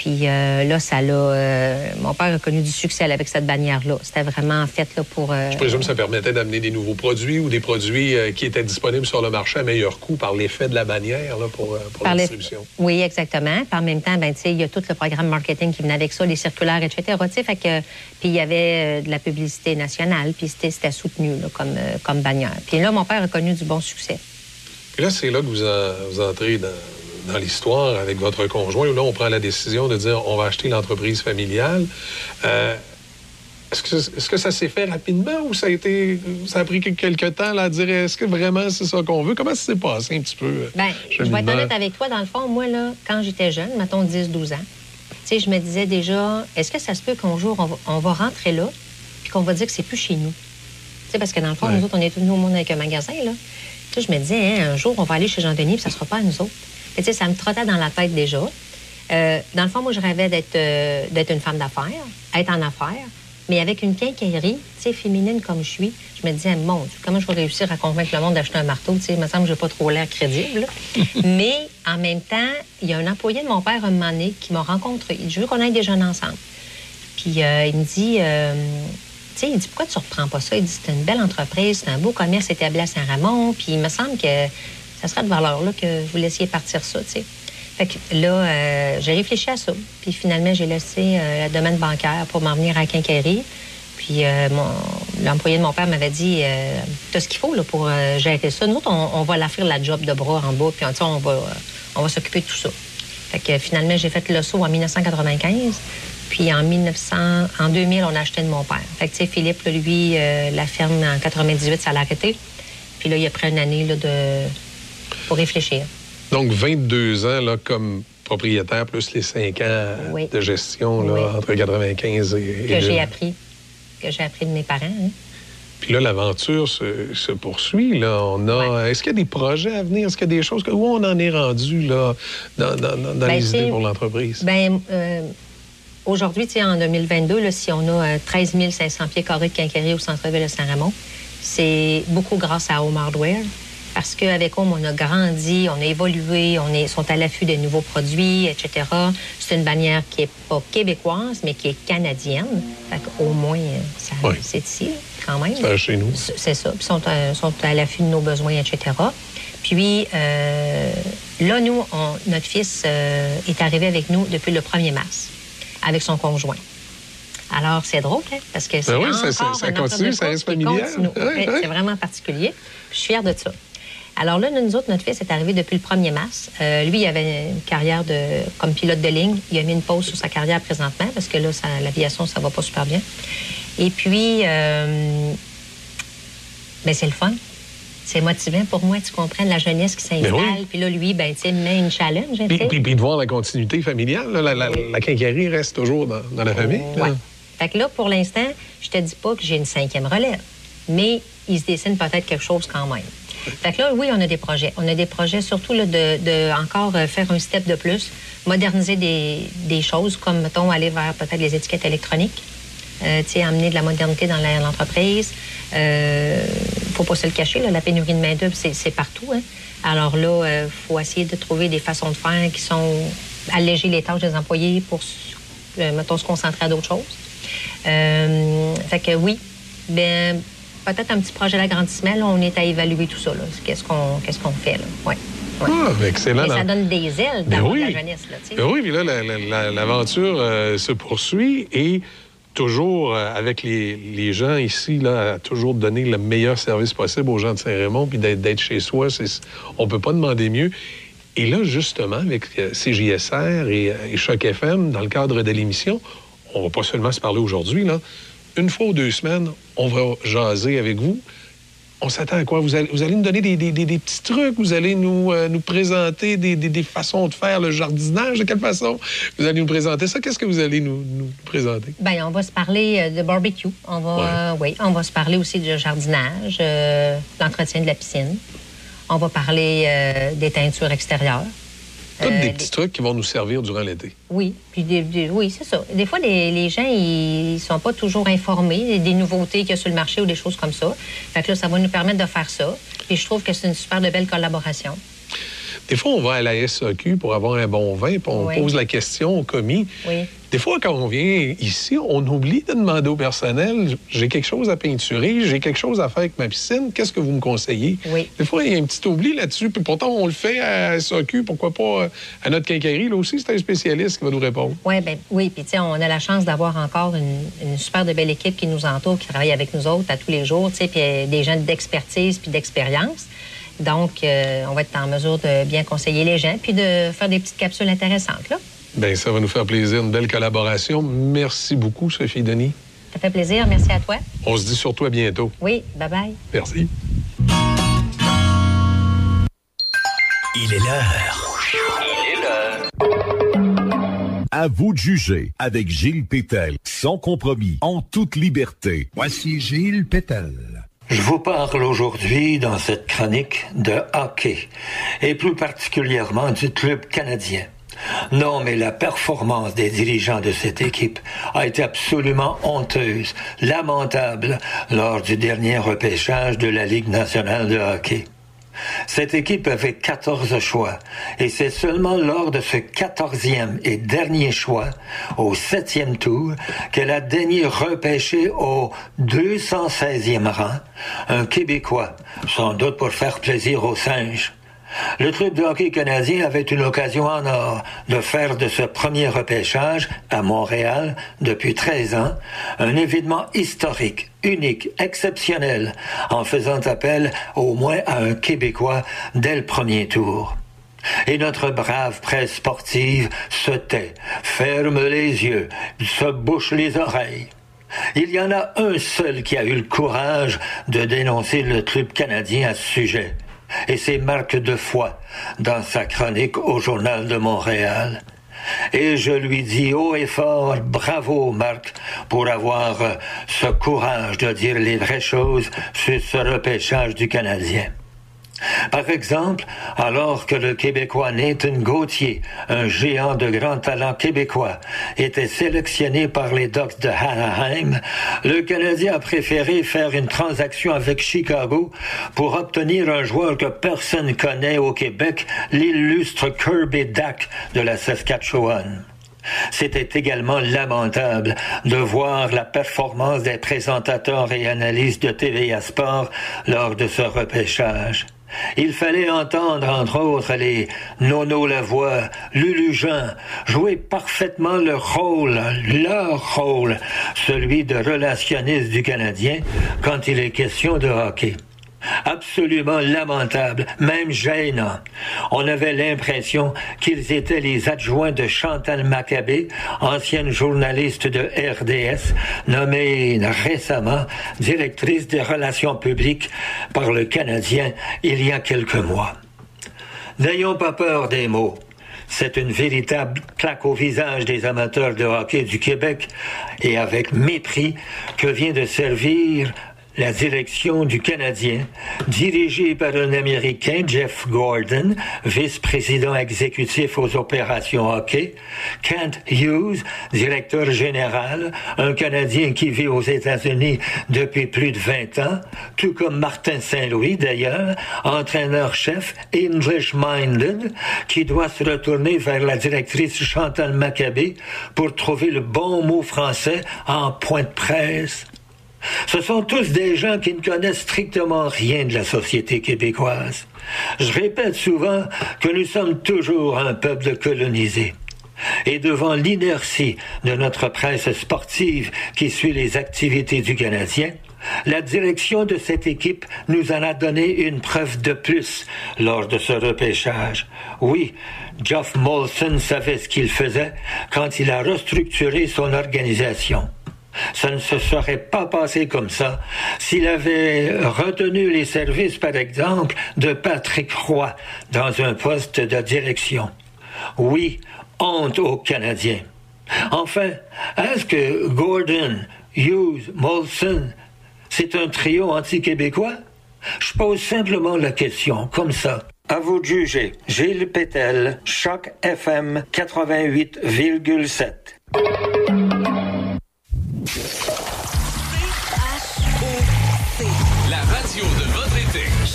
Puis euh, là, ça l'a. euh, mon père a connu du succès avec cette bannière-là. C'était vraiment fait là, pour. euh, Je présume que ça permettait d'amener des nouveaux produits ou des produits qui étaient disponibles sur le marché à meilleur coût par l'effet de la bannière là, pour, pour par la distribution. Oui, exactement. Puis en même temps, ben, il y a tout le programme marketing qui venait avec ça, les circulaires, etc. Fait que, puis il y avait de la publicité nationale, puis c'était soutenu là, comme, comme bannière. Puis là, mon père a connu du bon succès. Puis là, c'est là que vous, en- vous entrez dans, dans l'histoire avec votre conjoint, où là, on prend la décision de dire on va acheter l'entreprise familiale. Euh, est-ce, que, ça s'est fait rapidement ou ça a été ça a pris quelques temps là, à dire est-ce que vraiment c'est ça qu'on veut? Comment ça s'est passé un petit peu? euh, Ben, je vais être honnête avec toi. Dans le fond, moi, là, quand j'étais jeune, mettons 10-12 ans, je me disais déjà, est-ce que ça se peut qu'un jour, on va, on va rentrer là, puis qu'on va dire que c'est plus chez nous? Tu sais, parce que dans le fond, Ouais. nous autres, on est tous nous au monde avec un magasin, là. Je me disais, hein, un jour, on va aller chez Jean-Denis, puis ça sera pas à nous autres. Mais tu sais, ça me trottait dans la tête déjà. Euh, dans le fond, moi, je rêvais d'être euh, d'être une femme d'affaires, être en affaires, mais avec une quincaillerie, tu sais, féminine comme je suis, je me disais, mon Dieu, comment je vais réussir à convaincre le monde d'acheter un marteau? Tu sais, il me semble que j'ai pas trop l'air crédible. [laughs] mais en même temps, il y a un employé de mon père, un moment donné, qui m'a rencontré. Il dit, Je veux qu'on aille déjeuner ensemble. Puis euh, il me dit, tu sais, il dit, pourquoi tu reprends pas ça? Il dit, c'est une belle entreprise, c'est un beau commerce établi à Saint-Ramon. Puis il me semble que ça serait de valeur là que vous laissiez partir ça. Fait que là, euh, j'ai réfléchi à ça. Puis finalement, j'ai laissé euh, le domaine bancaire pour m'en venir à quincaillerie. Puis euh, l'employé de mon père m'avait dit, euh, t'as ce qu'il faut là, pour gérer ça. Nous autres, on, on va la faire la job de bras en bas, puis sais, on va, on va s'occuper de tout ça. Fait que finalement, j'ai fait le saut en 1995. Puis en 1900, en 2000, on a acheté de mon père. Fait que Philippe, lui, la ferme en 98, ça l'a arrêté. Puis là, il a pris une année là, de... pour réfléchir. Donc, 22 ans là, comme propriétaire, plus les 5 ans Oui. de gestion là, entre 95 et. Que j'ai 2000. appris. Que j'ai appris de mes parents. hein. Puis là, l'aventure se, se poursuit. Là. On a, Est-ce qu'il y a des projets à venir? Est-ce qu'il y a des choses? que- Où on en est rendu là, dans, dans- dans- Ben, les idées pour l'entreprise? Ben, euh, aujourd'hui, en 2022, là, si on a euh, 13 500 pieds carrés de quincaillerie au centre-ville de Saint-Ramon, c'est beaucoup grâce à Home Hardware. Parce qu'avec Home, on a grandi, on a évolué, on est, sont à l'affût de nouveaux produits, etc. C'est une bannière qui n'est pas québécoise, mais qui est canadienne. Fait qu'au moins, euh, ça, Oui. c'est ici, quand même. C'est chez nous. C'est ça. Puis sont, euh, sont à l'affût de nos besoins, etc. Puis euh, là, nous, on- notre fils euh, est arrivé avec nous depuis le 1er mars, avec son conjoint. Alors, c'est drôle, hein, parce que c'est Ben oui, ça- encore ça- ça un continue, ça reste familial. Ouais, ouais. C'est vraiment particulier. Je suis fière de ça. Alors là, nous autres, notre fils est arrivé depuis le 1er mars. Euh, lui, il avait une carrière de, comme pilote de ligne. Il a mis une pause sur sa carrière présentement parce que là, l'aviation, ça va pas super bien. Et puis, euh, ben, c'est le fun. C'est motivant pour moi, tu comprends, la jeunesse qui s'installe. Ben oui. Puis là, lui, ben, tu sais, met une challenge. Puis, sais. puis- puis de voir la continuité familiale. là, la, la- la quincaillerie reste toujours dans, dans la famille. là. Ouais. Fait que là, pour l'instant, je te dis pas que j'ai une cinquième relève. mais il se dessine peut-être quelque chose quand même. Fait que là, oui, on a des projets. On a des projets surtout là, de, encore euh, faire un step de plus, moderniser des, des choses, comme, mettons, aller vers peut-être les étiquettes électroniques. Euh, amener de la modernité dans l'entreprise. Euh, faut pas se le cacher, là, la pénurie de main-d'œuvre, c'est partout. Hein. Alors là, il faut essayer de trouver des façons de faire qui sont alléger les tâches des employés pour, euh, mettons, se concentrer à d'autres choses. Euh, fait que oui, ben, peut-être un petit projet d'agrandissement. Là, on est à évaluer tout ça. là. Qu'est-ce qu'on qu'est-ce qu'on fait là? Ouais. ouais. Ah, excellent. Mais ça dans- donne des ailes Ben d'avoir oui. la jeunesse. Là. Ben oui, puis là, la- la- la- l'aventure euh, se poursuit et toujours euh, avec les, les gens ici, là, à toujours donner le meilleur service possible aux gens de Saint-Raymond, puis d'être chez soi, c'est- on peut pas demander mieux. Et là, justement, avec euh, CJSR et, et Choc FM, dans le cadre de l'émission, on va pas seulement se parler aujourd'hui, là. Une fois ou deux semaines, on va jaser avec vous. On s'attend à quoi? Vous allez, vous allez nous donner des, des- des- des petits trucs, vous allez nous, euh, nous présenter des, des- des façons de faire le jardinage, de quelle façon? Vous allez nous présenter ça. Qu'est-ce que vous allez nous, nous présenter? Ben, on va se parler euh, de barbecue. On va, euh, oui, on va se parler aussi de jardinage, euh, l'entretien de la piscine. On va parler des teintures extérieures. Tous Euh, des petits trucs qui vont nous servir durant l'été. Oui, puis des- des- oui, c'est ça. Des fois, les, les gens, ils sont pas toujours informés des, nouveautés qu'il y a sur le marché ou des choses comme ça. Fait que là, ça va nous permettre de faire ça. Puis je trouve que c'est une super de belle collaboration. Des fois, on va à la SAQ pour avoir un bon vin, puis on Oui. pose la question au commis. Oui. Des fois, quand on vient ici, on oublie de demander au personnel j'ai quelque chose à peinturer, j'ai quelque chose à faire avec ma piscine, qu'est-ce que vous me conseillez? Oui. Des fois, il y a un petit oubli là-dessus, puis pourtant, on le fait à SAQ, pourquoi pas euh, à notre quincaillerie? Là aussi, c'est un spécialiste qui va nous répondre. Ouais, ben, oui, puis tu sais, on a la chance d'avoir encore une, une super de belle équipe qui nous entoure, qui travaille avec nous autres à tous les jours, tu sais, puis euh, des gens d'expertise puis d'expérience. Donc, euh, on va être en mesure de bien conseiller les gens puis de faire des petites capsules intéressantes, là. Bien, ça va nous faire plaisir, une belle collaboration. Merci beaucoup, Sophie Denis. Ça fait plaisir. Merci à toi. On se dit surtout à bientôt. Oui, bye-bye. Merci. Il est l'heure. Il est l'heure. À vous de juger avec Gilles Pétel, sans compromis, en toute liberté. Voici Gilles Pétel. Je vous parle aujourd'hui dans cette chronique de hockey, et plus particulièrement du club canadien. Non, mais la performance des dirigeants de cette équipe a été absolument honteuse, lamentable lors du dernier repêchage de la Ligue nationale de hockey. Cette équipe avait 14 choix et c'est seulement lors de ce 14e et dernier choix, au septième tour, qu'elle a daigné repêcher au 216e rang un Québécois, sans doute pour faire plaisir aux singes. Le club de hockey canadien avait une occasion en or de faire de ce premier repêchage à Montréal depuis 13 ans un événement historique, unique, exceptionnel, en faisant appel au moins à un Québécois dès le premier tour. Et notre brave presse sportive se tait, ferme les yeux, se bouche les oreilles. Il y en a un seul qui a eu le courage de dénoncer le club canadien à ce sujet. Et c'est Marc Defoy dans sa chronique au Journal de Montréal. Et je lui dis haut et fort, bravo Marc, pour avoir euh, ce courage de dire les vraies choses sur ce repêchage du Canadien. Par exemple, alors que le Québécois Nathan Gauthier, un géant de grand talent québécois, était sélectionné par les Ducks de Anaheim, le Canadien a préféré faire une transaction avec Chicago pour obtenir un joueur que personne connaît au Québec, l'illustre Kirby Dack de la Saskatchewan. C'était également lamentable de voir la performance des présentateurs et analystes de TVA Sport lors de ce repêchage. Il fallait entendre, entre autres, les Nono Lavoie, Lulu Jean, jouer parfaitement le rôle, leur rôle, celui de relationniste du Canadien quand il est question de hockey. Absolument lamentable, même gênant. On avait l'impression qu'ils étaient les adjoints de Chantal Maccabé, ancienne journaliste de RDS, nommée récemment directrice des relations publiques par le Canadien il y a quelques mois. N'ayons pas peur des mots. C'est une véritable claque au visage des amateurs de hockey du Québec et avec mépris que vient de servir la direction du Canadien, dirigée par un Américain, Jeff Gordon, vice-président exécutif aux opérations hockey, Kent Hughes, directeur général, un Canadien qui vit aux États-Unis depuis plus de 20 ans, tout comme Martin Saint-Louis d'ailleurs, entraîneur-chef English-minded, qui doit se retourner vers la directrice Chantal Maccabé pour trouver le bon mot français en point de presse. Ce sont tous des gens qui ne connaissent strictement rien de la société québécoise. Je répète souvent que nous sommes toujours un peuple colonisé. Et devant l'inertie de notre presse sportive qui suit les activités du Canadien, la direction de cette équipe nous en a donné une preuve de plus lors de ce repêchage. Oui, Geoff Molson savait ce qu'il faisait quand il a restructuré son organisation. Ça ne se serait pas passé comme ça s'il avait retenu les services, par exemple, de Patrick Roy dans un poste de direction. Oui, honte aux Canadiens. Enfin, est-ce que Gordon, Hughes, Molson, c'est un trio anti-québécois? Je pose simplement la question, comme ça. À vous de juger. Gilles Pétel, Choc FM 88,7.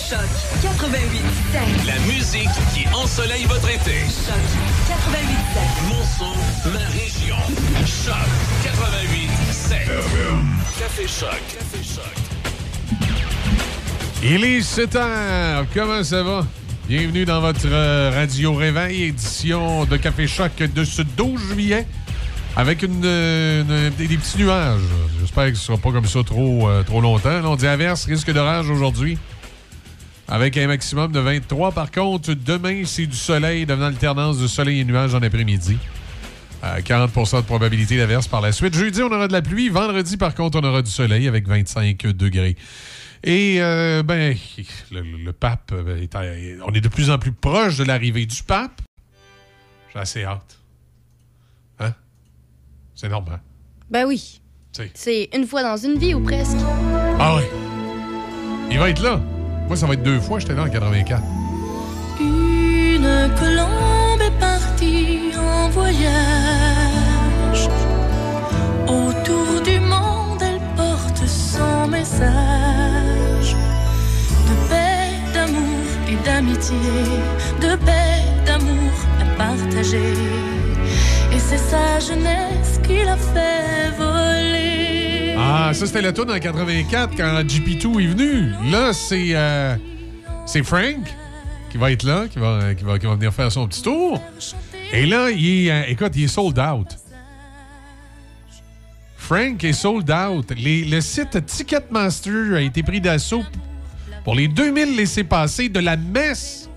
Choc 88 La musique qui ensoleille votre été. Choc 88 Mon son, ma région. Choc 88 Café Choc. Café Choc. Il est 7 heures. Comment ça va? Bienvenue dans votre euh, Radio Réveil, édition de Café Choc de ce 12 juillet, avec une, euh, une- des, des petits nuages. J'espère que ce ne sera pas comme ça trop, euh, trop longtemps. Là, on dit averse, risque d'orage aujourd'hui, avec un maximum de 23. Par contre, demain, c'est du soleil, devenant alternance de soleil et nuages en après-midi. Euh, 40% de probabilité d'averse par la suite. Jeudi, on aura de la pluie. Vendredi, par contre, on aura du soleil avec 25 degrés. Et, euh, ben, le, le pape, euh, est on est de plus en plus proche de l'arrivée du pape. J'ai assez hâte. Hein? C'est normal. Ben oui. C'est- C'est une fois dans une vie ou presque. Ah oui. Il va être là. Moi, ça va être deux fois. J'étais là en 84. Une colombe est partie en voyage. Autour du monde, elle porte son message de paix, d'amour et d'amitié, de paix, d'amour à partager. Et c'est sa jeunesse qui l'a fait voler. Ah, ça, c'était la tourne en 84 quand GP2 est venu. Là, c'est euh, c'est Frank qui va être là, qui va, qui, va, qui va venir faire son petit tour. Et là, il est, euh, écoute, il est sold out. Frank est sold out. Le site Ticketmaster a été pris d'assaut pour les 2000 laissés-passer de la messe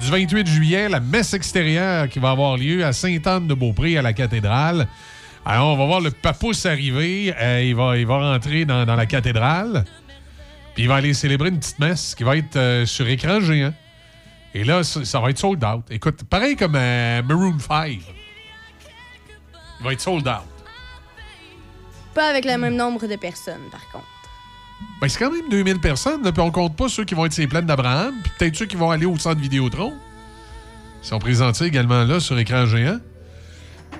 du 28 juillet, la messe extérieure qui va avoir lieu à Sainte-Anne-de-Beaupré, à la cathédrale. Alors, on va voir le papousse arriver. Euh, il, va, il va rentrer dans, dans la cathédrale. Puis il va aller célébrer une petite messe qui va être euh, sur écran géant. Et là, ça, ça va être sold out. Écoute, pareil comme euh, Maroon 5. Il va être sold out. Pas avec le même nombre de personnes, par contre. Ben, c'est quand même 2000 personnes. Là, puis on compte pas ceux qui vont être sur les plaines d'Abraham. Puis peut-être ceux qui vont aller au centre Vidéotron. Ils sont présentés également là sur écran géant.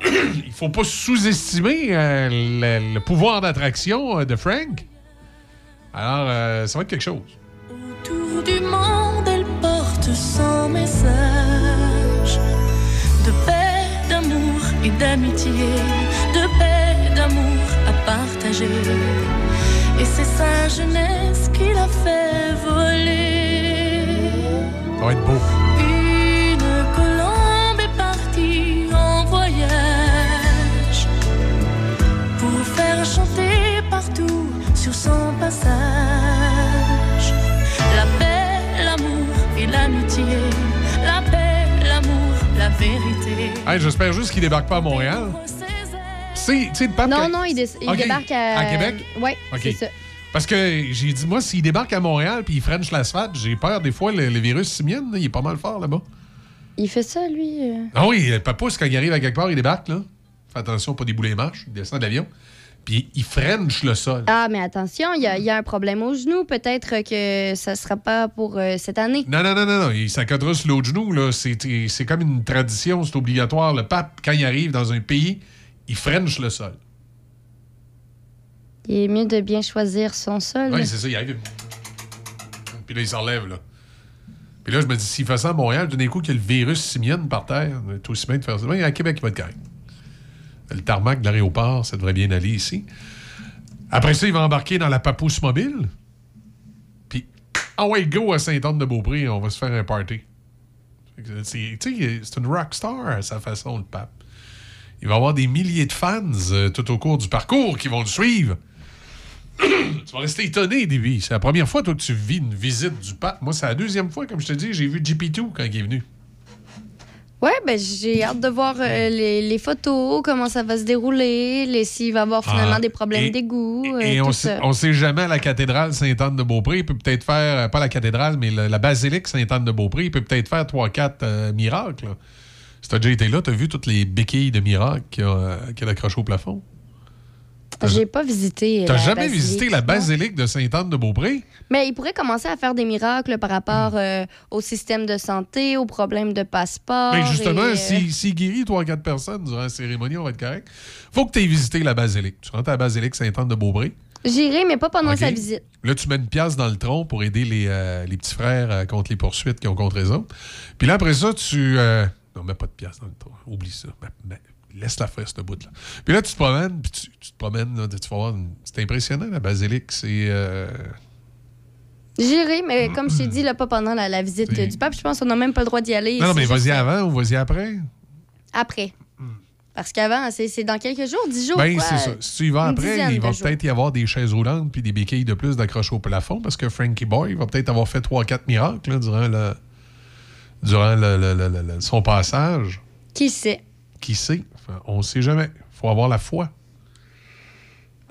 [coughs] Il faut pas sous-estimer euh, le, le pouvoir d'attraction euh, de Frank. Alors, euh, ça va être quelque chose. Autour du monde, elle porte son message de paix, d'amour et d'amitié, de paix, d'amour à partager. Et c'est sa jeunesse qui l'a fait voler. Ça va être beau. Sur son passage la paix, l'amour et l'amitié, la paix, l'amour, la vérité. Hey, J'espère juste qu'il débarque pas à Montréal. C'est, tu sais, le pape. Non, non, il, dé- il Ok. débarque à... À Québec? Oui, OK. c'est ça. Parce que j'ai dit, moi, s'il débarque à Montréal puis il French l'asphalte, j'ai peur des fois, le, le virus simienne, là, il est pas mal fort là-bas. Il fait ça, lui. euh. Ah oui, le papousse, quand il arrive à quelque part, il débarque, là. Fais attention, pas débouler les marches, il descend de l'avion. Puis il french le sol. Ah, mais attention, il y, a- il y a un problème au genou. Peut-être que ça sera pas pour euh, cette année. Non, non, non, non, non. Il s'accordera sur l'autre genou. là. C'est comme une tradition, c'est obligatoire. Le pape, quand il arrive dans un pays, il french le sol. Il est mieux de bien choisir son sol. Oui, c'est ça, il arrive. Puis là, il s'enlève, là. Puis là, je me dis, s'il fait ça à Montréal, d'un coup, qu'il y a le virus simienne par terre, c'est aussi bien de faire ça. Oui, à Québec, il va être correct. Le tarmac de l'aéroport, ça devrait bien aller ici. Après ça, il va embarquer dans la papousse mobile. Puis, ah ouais, go à Sainte-Anne-de-Beaupré, on va se faire un party. C'est- une rockstar à sa façon, le pape. Il va avoir des milliers de fans euh, tout au cours du parcours qui vont le suivre. [coughs] tu vas rester étonné, Davy. C'est la première fois, toi, que tu vis une visite du pape. Moi, c'est la deuxième fois, comme je te dis, j'ai vu GP2 quand il est venu. Ouais, ben j'ai hâte de voir euh, les, les photos, comment ça va se dérouler, les- s'il va y avoir finalement Ah, des problèmes d'égout, euh, Et tout on ça. sait, on sait jamais la cathédrale Sainte-Anne-de-Beaupré. Il peut peut-être faire, euh, pas la cathédrale, mais la, la basilique Sainte-Anne-de-Beaupré, il peut peut-être faire 3-4 miracles. Si t'as déjà été là, t'as vu toutes les béquilles de miracles qu'il a, euh, a accrochées au plafond. J'ai pas visité. T'as jamais basilique, visité la basilique de Sainte-Anne-de-Beaupré? Mais il pourrait commencer à faire des miracles par rapport euh, au système de santé, aux problèmes de passeport. Ben justement, et, euh, s'il si, guérit 3-4 personnes durant la cérémonie, on va être correct. Faut que tu aies visité la basilique. Tu rentres à la basilique Sainte-Anne-de-Beaupré. J'irai, mais pas pendant sa visite. Là, tu mets une pièce dans le tronc pour aider les, euh, les petits frères euh, contre les poursuites qui ont contre les autres. Puis là, après ça, tu. Non, mets pas de pièce dans le tronc. Oublie ça. Mais- mais Laisse-la faire, cette bout-là. Puis là, tu te promènes, puis tu, tu te promènes, là, tu vas voir. une- C'est impressionnant, la basilique. C'est. euh, J'irai, mais comme je t'ai dit, là, pas pendant la, la visite du pape. Je pense qu'on n'a même pas le droit d'y aller. Non, non, mais vas-y avant ou vas-y après? Après. Parce qu'avant, c'est dans quelques jours, dix jours. Ben, quoi. c'est ça. Si tu y vas après, il va peut-être y avoir des chaises roulantes puis des béquilles de plus d'accrocher au plafond parce que Frankie Boy va peut-être avoir fait 3-4 miracles là, durant, le, durant le- son passage. Qui sait? Qui sait? On ne sait jamais. faut avoir la foi. [coughs]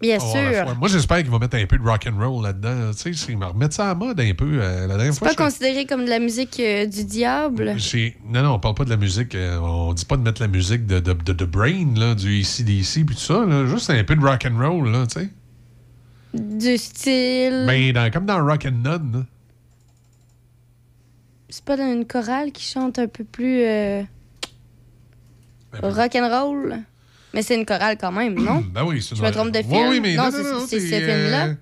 Bien sûr. Moi, j'espère qu'il va mettre un peu de rock and roll là-dedans. Tu sais, il remettre ça à mode un peu. euh, la dernière C'est fois, pas considéré comme de la musique euh, du diable? j'ai- Non, non, on parle pas de la musique. euh, on dit pas de mettre la musique de, de, de, de Brain, là, du ACDC puis tout ça. là. Juste un peu de rock and roll, là, tu sais. Du style. Ben, dans- comme dans Rock and None. C'est pas dans une chorale qui chante un peu plus euh, Ben, rock and roll. Mais c'est une chorale quand même, [clears throat] non? Ben oui, c'est Je une- me trompe de film? oui, mais Non, non, c'est- non, non, c'est ce film-là? euh,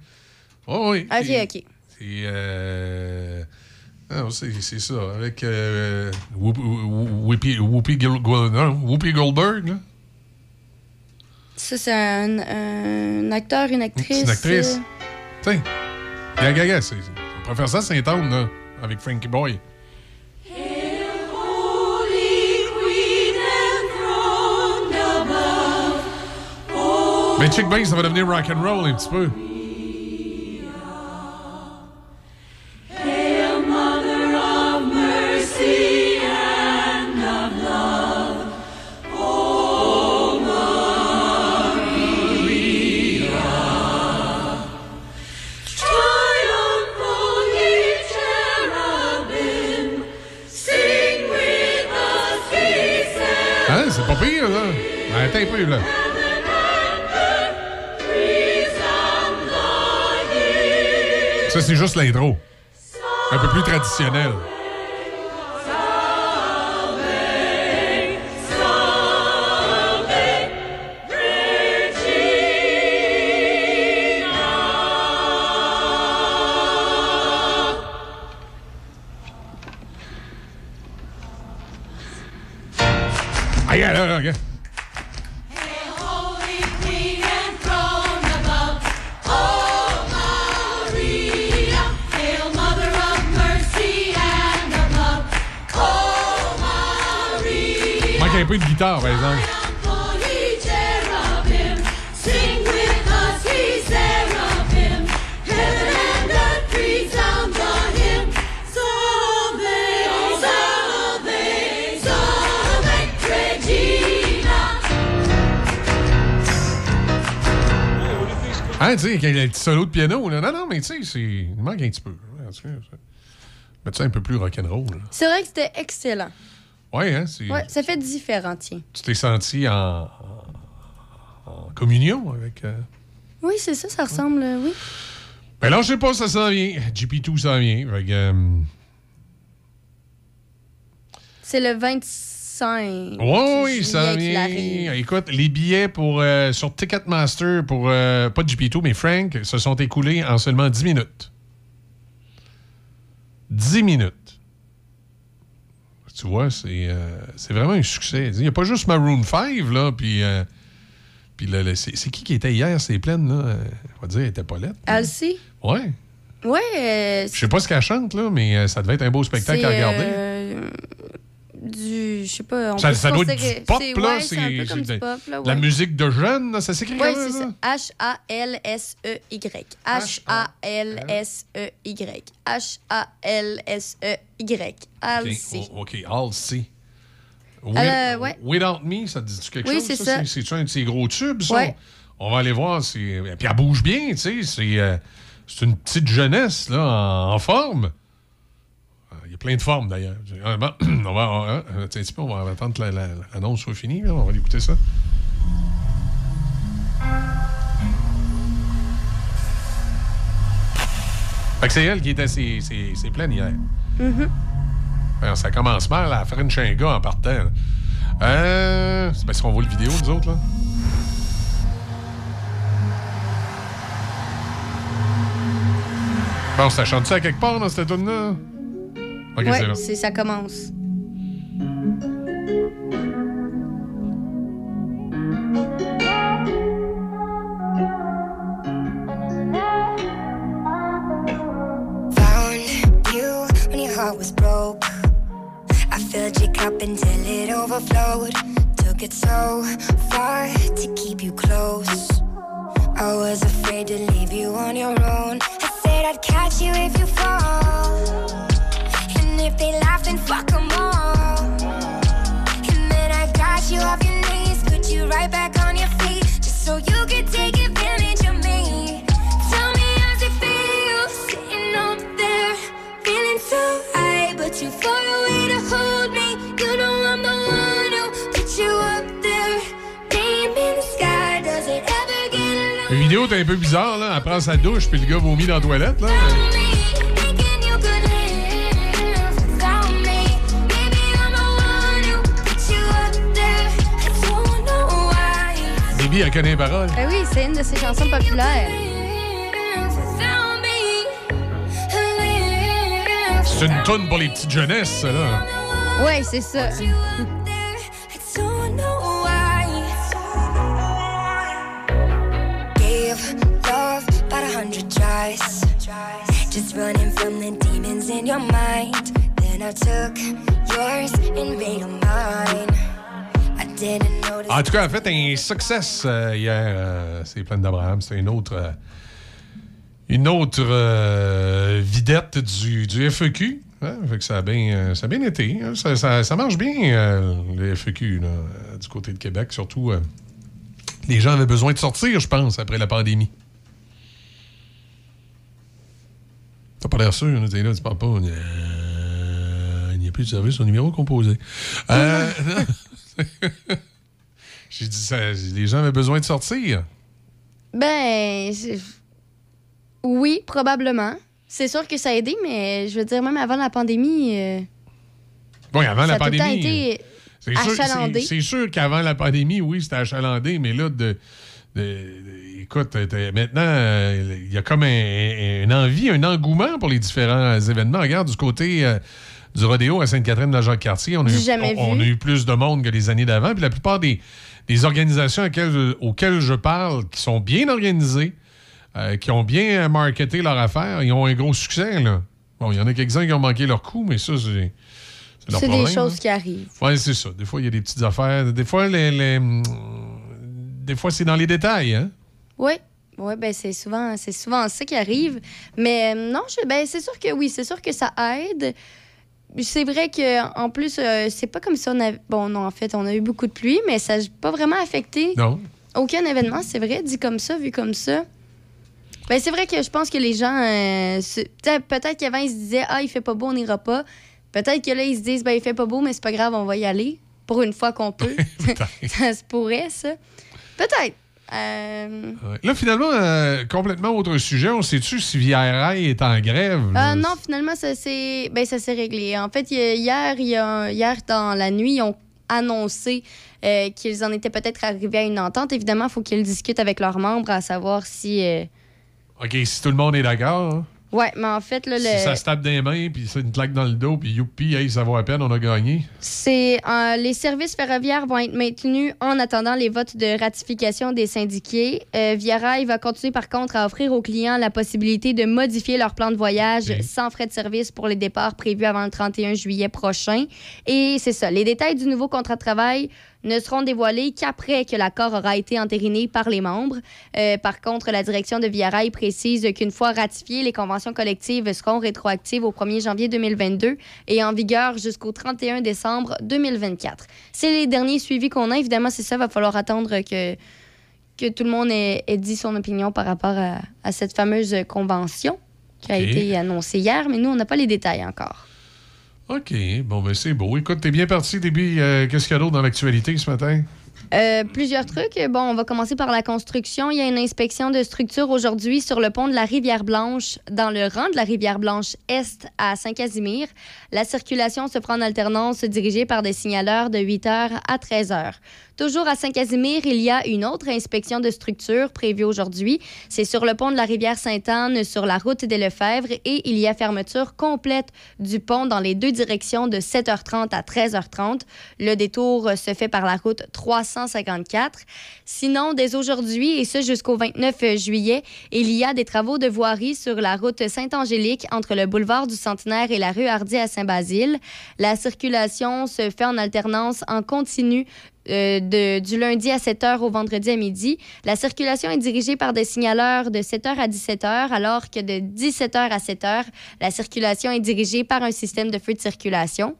ouais, oui. Ok, ok. C'est. Euh... Non, c'est c'est ça. Avec euh, Whoop- Whoopi, Goldberg, là. Ça, c'est un, un acteur, une actrice. Une actrice. euh, Tiens. Gaga, gaga. On pourrait faire ça à Saint-Anne, là, avec Frankie Boy. O Maria. Triumphal ye cherubim, sing with us, peace and Hein, c'est pas pire, là. Ben, Attends un peu, là. Ça, c'est juste l'intro. Un peu plus traditionnel. Peu de guitare, par exemple. Hein, tu sais, le petit solo de piano. Non, non, mais tu sais, il manque un petit peu. Ouais, tu sais, un peu plus rock'n'roll. C'est vrai que c'était excellent. Ouais, hein, Ouais, ça fait différent, tiens. tu t'es senti en, en communion avec. euh, Oui, c'est ça, ça ressemble, euh, oui. Ben là, je sais pas, ça s'en vient. GP2 s'en vient. Euh, C'est le 25. Oui, oui, ça vient. Écoute, les billets pour, euh, sur Ticketmaster pour, pas GP2, mais Frank, se sont écoulés en seulement 10 minutes. 10 minutes. Tu vois, c'est euh, c'est vraiment un succès. Il n'y a pas juste Maroon 5, là, puis... euh, puis le- c'est qui qui était hier, c'est pleine, là? Euh, On va dire, elle était pas lettre. Alcy? Ouais. Ouais. euh, Je sais pas ce qu'elle chante, là, mais ça devait être un beau spectacle à regarder. Du. Je sais pas. On Ça, ça doit être du pop, là. ouais, c'est un peu comme du pop, là. La ouais. musique de jeunes, ça s'écrit Oui, comment, ça? H-A-L-S-E-Y. H-A-L-S-E-Y. H-A-L-S-E-Y. Alcy. OK, oh, OK, Halsey. With- Euh, ouais. Without Me, ça te dit quelque Oui, chose? c'est ça? C'est un de ses gros tubes, ça? Ouais. On va aller voir. Puis elle bouge bien, tu sais. C'est euh, c'est une petite jeunesse, là, en forme. A plein de formes, d'ailleurs. Ah, [clears throat] on va, on va- tiens un petit peu, on va attendre que la- la- l'annonce soit finie. là. On va écouter ça. Fait que c'est elle qui était ses, ses, ses plaines hier. Mhm. Alors, ça commence mal à faire une chinga en partant. là. Euh, c'est parce qu'on voit le vidéo, nous autres, là. Bon, ça chante ça quelque part dans cette tune-là? Ok, c'est là. ouais, c'est- ça commence. Found you when your heart was broke. I filled your cup until it overflowed. Took it so far to keep you close. I was afraid to leave you on your own. I said I'd catch you if you fall. If they laugh, then fuck 'em all. And then I got you off your knees, put you right back on your feet, just so you could take advantage of me. Tell me how's it feel sitting up there, feeling so high, but too far away to hold me. You know I'm the one who put you up there, name in the sky. Does it ever get La vidéo est un peu bizarre, là. Elle prend sa douche, puis le gars vomit dans la toilette, là. Why. Bibi, elle connaît les paroles. Ben oui, c'est une de ses chansons populaires. C'est une toune pour les petites jeunesses, ça, là. Ouais, c'est ça. I don't know why. Gave love about a hundred tries. Just running from the demons in your mind. Then I took yours and made them mine. Notice. En tout cas, a fait un success euh, hier. euh, c'est plein d'Abraham. C'était une autre. euh, une autre vidette du, du FEQ. hein. Que ça a bien, ça a bien été. hein. Ça, ça- marche bien, le FEQ, du côté de Québec. Surtout, les gens avaient besoin de sortir, je pense, après la pandémie. T'as pas l'air sûr, là, là, tu parles pas. Il n'y a plus de service au numéro composé. Euh, [laughs] [laughs] J'ai dit ça, les gens avaient besoin de sortir. Ben, oui, probablement. C'est sûr que ça a aidé, mais je veux dire, même avant la pandémie, euh, Oui, avant ça la a pandémie. été C'est sûr, achalandé. c'est- c'est sûr qu'avant la pandémie, oui, c'était achalandé, mais là, de, écoute, t'as- maintenant, euh, il y a comme un, envie, un engouement pour les différents événements. Regarde, du côté euh, du rodéo à Sainte-Catherine de la Jacques-Cartier, on, a eu- on- a eu plus de monde que les années d'avant. Puis la plupart des, des organisations auxquelles, auxquelles je parle, qui sont bien organisées, euh, qui ont bien marketé leur affaire, ils ont un gros succès. Là. Bon, il y en a quelques-uns qui ont manqué leur coup, mais ça, c'est. c'est des problème, choses là. qui arrivent. Oui, c'est ça. Des fois, il y a des petites affaires. Des fois, les, les- des fois c'est dans les détails. Hein? Oui. Oui, ben c'est souvent, c'est souvent ça qui arrive. Mais euh, non, je, ben c'est sûr que oui, c'est sûr que ça aide. C'est vrai que en plus, euh, c'est pas comme si on avait. Bon, non, en fait, on a eu beaucoup de pluie, mais ça n'a pas vraiment affecté Non. aucun événement, c'est vrai, dit comme ça, vu comme ça. Ben, c'est vrai que je pense que les gens. euh, se- Peut-être qu'avant, ils se disaient Ah, il fait pas beau, on n'ira pas. Peut-être que là, ils se disent Ben, il fait pas beau, mais c'est pas grave, on va y aller. Pour une fois qu'on peut. [laughs] [laughs] ça se pourrait, ça. Peut-être. Euh. Là, finalement, euh, complètement autre sujet. On sait-tu si VRI est en grève? euh, non, finalement, ça s'est ben, ça s'est réglé. En fait, hier, il y a- hier, dans la nuit, ils ont annoncé qu'ils en étaient peut-être arrivés à une entente. Évidemment, il faut qu'ils discutent avec leurs membres à savoir si. OK, si tout le monde est d'accord. hein? Ouais, mais en fait, là, le... Si ça se tape des mains, puis c'est une claque dans le dos, puis youpi, hey, ça vaut à peine, on a gagné. C'est euh, les services ferroviaires vont être maintenus en attendant les votes de ratification des syndiqués. Euh, Via Rail va continuer par contre à offrir aux clients la possibilité de modifier leur plan de voyage sans frais de service pour les départs prévus avant le 31 juillet prochain. Et c'est ça, les détails du nouveau contrat de travail ne seront dévoilés qu'après que l'accord aura été entériné par les membres. Euh, par contre, la direction de Via Rail précise qu'une fois ratifiées, les conventions collectives seront rétroactives au 1er janvier 2022 et en vigueur jusqu'au 31 décembre 2024. C'est les derniers suivis qu'on a. Évidemment, c'est ça, va falloir attendre que, que tout le monde ait, ait dit son opinion par rapport à, à cette fameuse convention qui a été annoncée hier, mais nous, on n'a pas les détails encore. OK, bon, ben c'est beau. Écoute, t'es bien parti, début. euh, Qu'est-ce qu'il y a d'autre dans l'actualité ce matin? Euh, plusieurs trucs. Bon, on va commencer par la construction. Il y a une inspection de structure aujourd'hui sur le pont de la Rivière-Blanche, dans le rang de la Rivière-Blanche Est à Saint-Casimir. La circulation se prend en alternance dirigée par des signaleurs de 8h à 13h. Toujours à Saint-Casimir, il y a une autre inspection de structure prévue aujourd'hui. C'est sur le pont de la rivière Sainte-Anne, sur la route des Lefebvre, et il y a fermeture complète du pont dans les deux directions de 7h30 à 13h30. Le détour se fait par la route 354. Sinon, dès aujourd'hui, et ce jusqu'au 29 juillet, il y a des travaux de voirie sur la route Saint-Angélique entre le boulevard du Centenaire et la rue Hardy à Saint-Basile. La circulation se fait en alternance en continu euh, du lundi à 7 h au vendredi à midi. La circulation est dirigée par des signaleurs de 7 h à 17 h, alors que de 17 h à 7 h, la circulation est dirigée par un système de feu de circulation.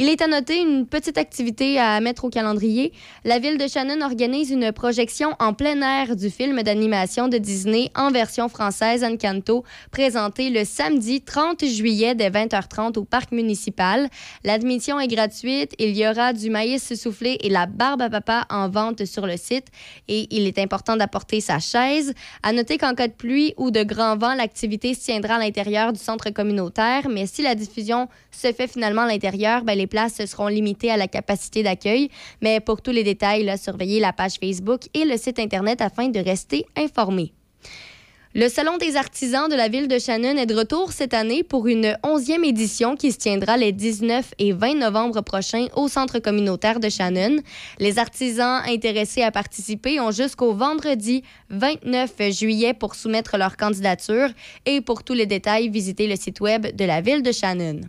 Il est à noter une petite activité à mettre au calendrier. La ville de Shannon organise une projection en plein air du film d'animation de Disney en version française Encanto, présenté le samedi 30 juillet dès 20h30 au parc municipal. L'admission est gratuite. Il y aura du maïs soufflé et la barbe à papa en vente sur le site. Et il est important d'apporter sa chaise. À noter qu'en cas de pluie ou de grand vent, l'activité se tiendra à l'intérieur du centre communautaire. Mais si la diffusion se fait finalement à l'intérieur, ben, les places seront limitées à la capacité d'accueil. Mais pour tous les détails, surveillez la page Facebook et le site Internet afin de rester informé. Le Salon des artisans de la ville de Shannon est de retour cette année pour une onzième édition qui se tiendra les 19 et 20 novembre prochains au Centre communautaire de Shannon. Les artisans intéressés à participer ont jusqu'au vendredi 29 juillet pour soumettre leur candidature et pour tous les détails, visitez le site web de la ville de Shannon.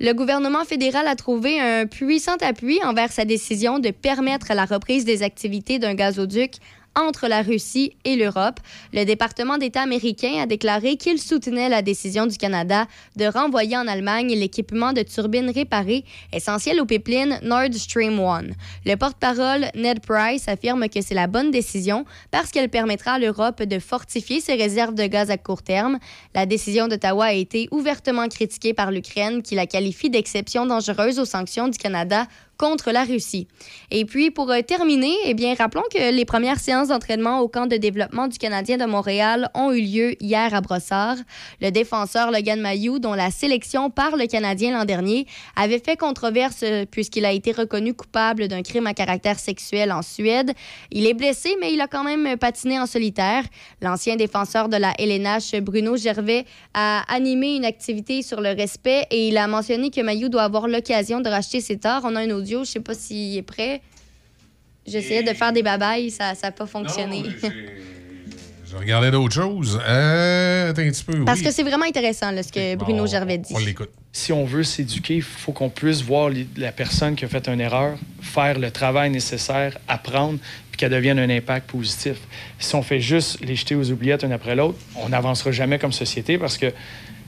Le gouvernement fédéral a trouvé un puissant appui envers sa décision de permettre la reprise des activités d'un gazoduc entre la Russie et l'Europe. Le département d'État américain a déclaré qu'il soutenait la décision du Canada de renvoyer en Allemagne l'équipement de turbines réparées essentiel au pipeline Nord Stream 1. Le porte-parole Ned Price affirme que c'est la bonne décision parce qu'elle permettra à l'Europe de fortifier ses réserves de gaz à court terme. La décision d'Ottawa a été ouvertement critiquée par l'Ukraine qui la qualifie d'exception dangereuse aux sanctions du Canada contre la Russie. Et puis, pour euh, terminer, eh bien, rappelons que les premières séances d'entraînement au camp de développement du Canadien de Montréal ont eu lieu hier à Brossard. Le défenseur Logan Mayou, dont la sélection par le Canadien l'an dernier, avait fait controverse euh, puisqu'il a été reconnu coupable d'un crime à caractère sexuel en Suède. Il est blessé, mais il a quand même patiné en solitaire. L'ancien défenseur de la LNH, Bruno Gervais, a animé une activité sur le respect et il a mentionné que Mayou doit avoir l'occasion de racheter ses torts. On a un audio, je sais pas s'il est prêt. J'essayais de faire des babayes, ça n'a pas fonctionné. Je [laughs] regardais d'autres choses. Euh, attends un petit peu. Parce oui. que c'est vraiment intéressant là, ce que Bruno Gervais dit. On l'écoute. Si on veut s'éduquer, il faut qu'on puisse voir la personne qui a fait une erreur, faire le travail nécessaire, apprendre, puis qu'elle devienne un impact positif. Si on fait juste les jeter aux oubliettes un après l'autre, on n'avancera jamais comme société parce que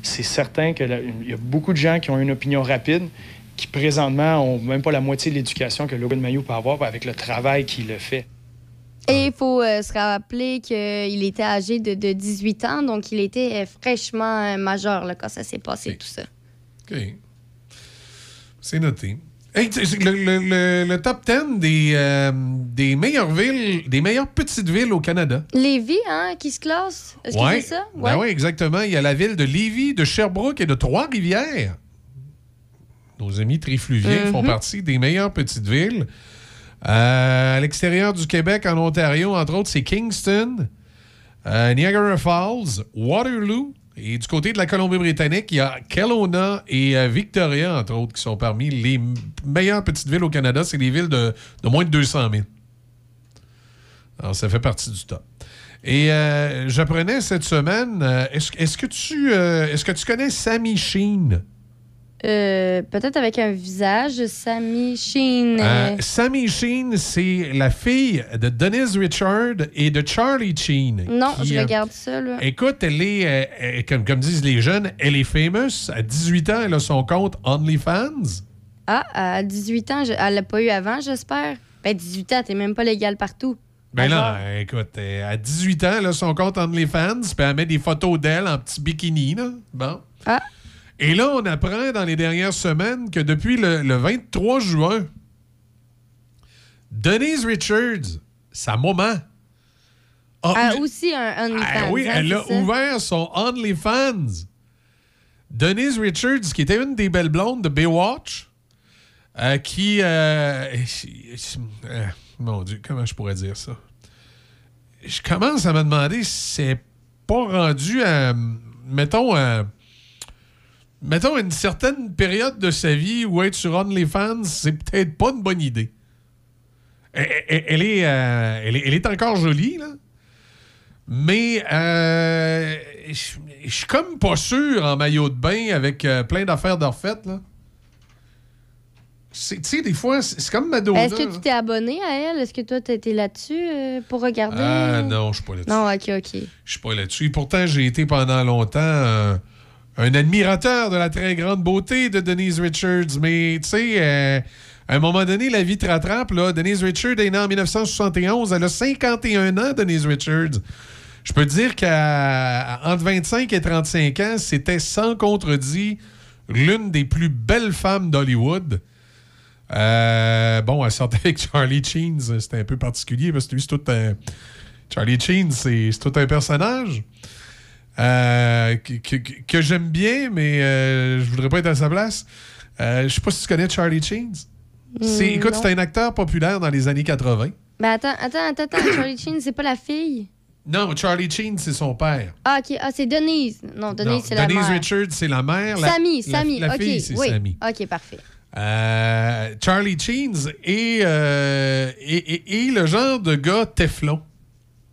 c'est certain qu'il y a beaucoup de gens qui ont une opinion rapide qui présentement ont même pas la moitié de l'éducation que Logan Mayou peut avoir avec le travail qu'il le fait. Et il faut euh, se rappeler qu'il était âgé de, de 18 ans, donc il était euh, fraîchement euh, majeur là, quand ça s'est passé, tout ça. OK. C'est noté. Hey, le, le- le- le top 10 des, euh, des meilleures villes, des meilleures petites villes au Canada. Lévis, hein, qui se classe? Est-ce Ouais. que c'est ça? Ben oui, exactement. Il y a la ville de Lévis, de Sherbrooke et de Trois-Rivières. Nos amis trifluviens Mhm. font partie des meilleures petites villes. Euh, à l'extérieur du Québec, en Ontario, entre autres, c'est Kingston, euh, Niagara Falls, Waterloo. Et du côté de la Colombie-Britannique, il y a Kelowna et euh, Victoria, entre autres, qui sont parmi les meilleures petites villes au Canada. C'est des villes de, de moins de 200 000. Alors, ça fait partie du top. Et j'apprenais cette semaine, est-ce est-ce que, tu, euh, est-ce que tu connais Sammy Sheen? Euh, Peut-être avec un visage, Sammy Sheen. Euh, Sammy Sheen, c'est la fille de Denise Richard et de Charlie Sheen. Non, qui, je euh, regarde ça, là. Écoute, elle est, euh, comme, comme disent les jeunes, elle est famous. À 18 ans, elle a son compte OnlyFans. Ah, à 18 ans, je- elle l'a pas eu avant, j'espère? Ben, 18 ans, t'es même pas légal partout. Ben là, écoute, à 18 ans, elle a son compte OnlyFans, puis elle met des photos d'elle en petit bikini, là. Bon. Ah. Et là, on apprend dans les dernières semaines que depuis le, le 23 juin, Denise Richards, sa maman, a Ah, aussi un OnlyFans. Ah oui, hein, elle a ça? ouvert son OnlyFans. Denise Richards, qui était une des belles blondes de Baywatch, euh, qui... euh, euh, mon Dieu, comment je pourrais dire ça? Je commence à me demander si c'est pas rendu à, mettons, à, mettons, une certaine période de sa vie où être sur OnlyFans, c'est peut-être pas une bonne idée. Elle, elle- elle est, euh, elle, est, elle est encore jolie, là. Mais euh, je suis comme pas sûr en maillot de bain avec euh, plein d'affaires de refaites, là. Tu sais, des fois, c'est comme Madonna. Est-ce que tu t'es abonné à elle? Est-ce que toi, t'étais là-dessus euh, pour regarder? Ah non, je suis pas là-dessus. Non, ok, ok. Je suis pas là-dessus. Et pourtant, j'ai été pendant longtemps un admirateur de la très grande beauté de Denise Richards. Mais, tu sais, euh, à un moment donné, la vie te rattrape. Là. Denise Richards est née en 1971. Elle a 51 ans, Denise Richards. Je peux te dire qu'entre 25 et 35 ans, c'était sans contredit l'une des plus belles femmes d'Hollywood. Euh, bon, elle sortait avec Charlie Sheen. C'était un peu particulier parce que lui, c'est tout un... Charlie Sheen, c'est c'est tout un personnage euh, que, que- que j'aime bien, mais euh, je voudrais pas être à sa place. Euh, je sais pas si tu connais Charlie Sheen. C'est- Hmm, écoute, c'est un acteur populaire dans les années 80. Mais attends, attends, attends, attends. [coughs] Charlie Sheen, c'est pas la fille? Non, Charlie Sheen, c'est son père. Ah, ok. Ah, c'est Denise. Non, Denise, c'est la Denise mère. Richards, c'est la mère. Sammy, la- Sammy. La, ok. fille, c'est oui. Sammy. Ok, parfait. Euh, Charlie Sheen est, euh, est- est- est le genre de gars Teflon.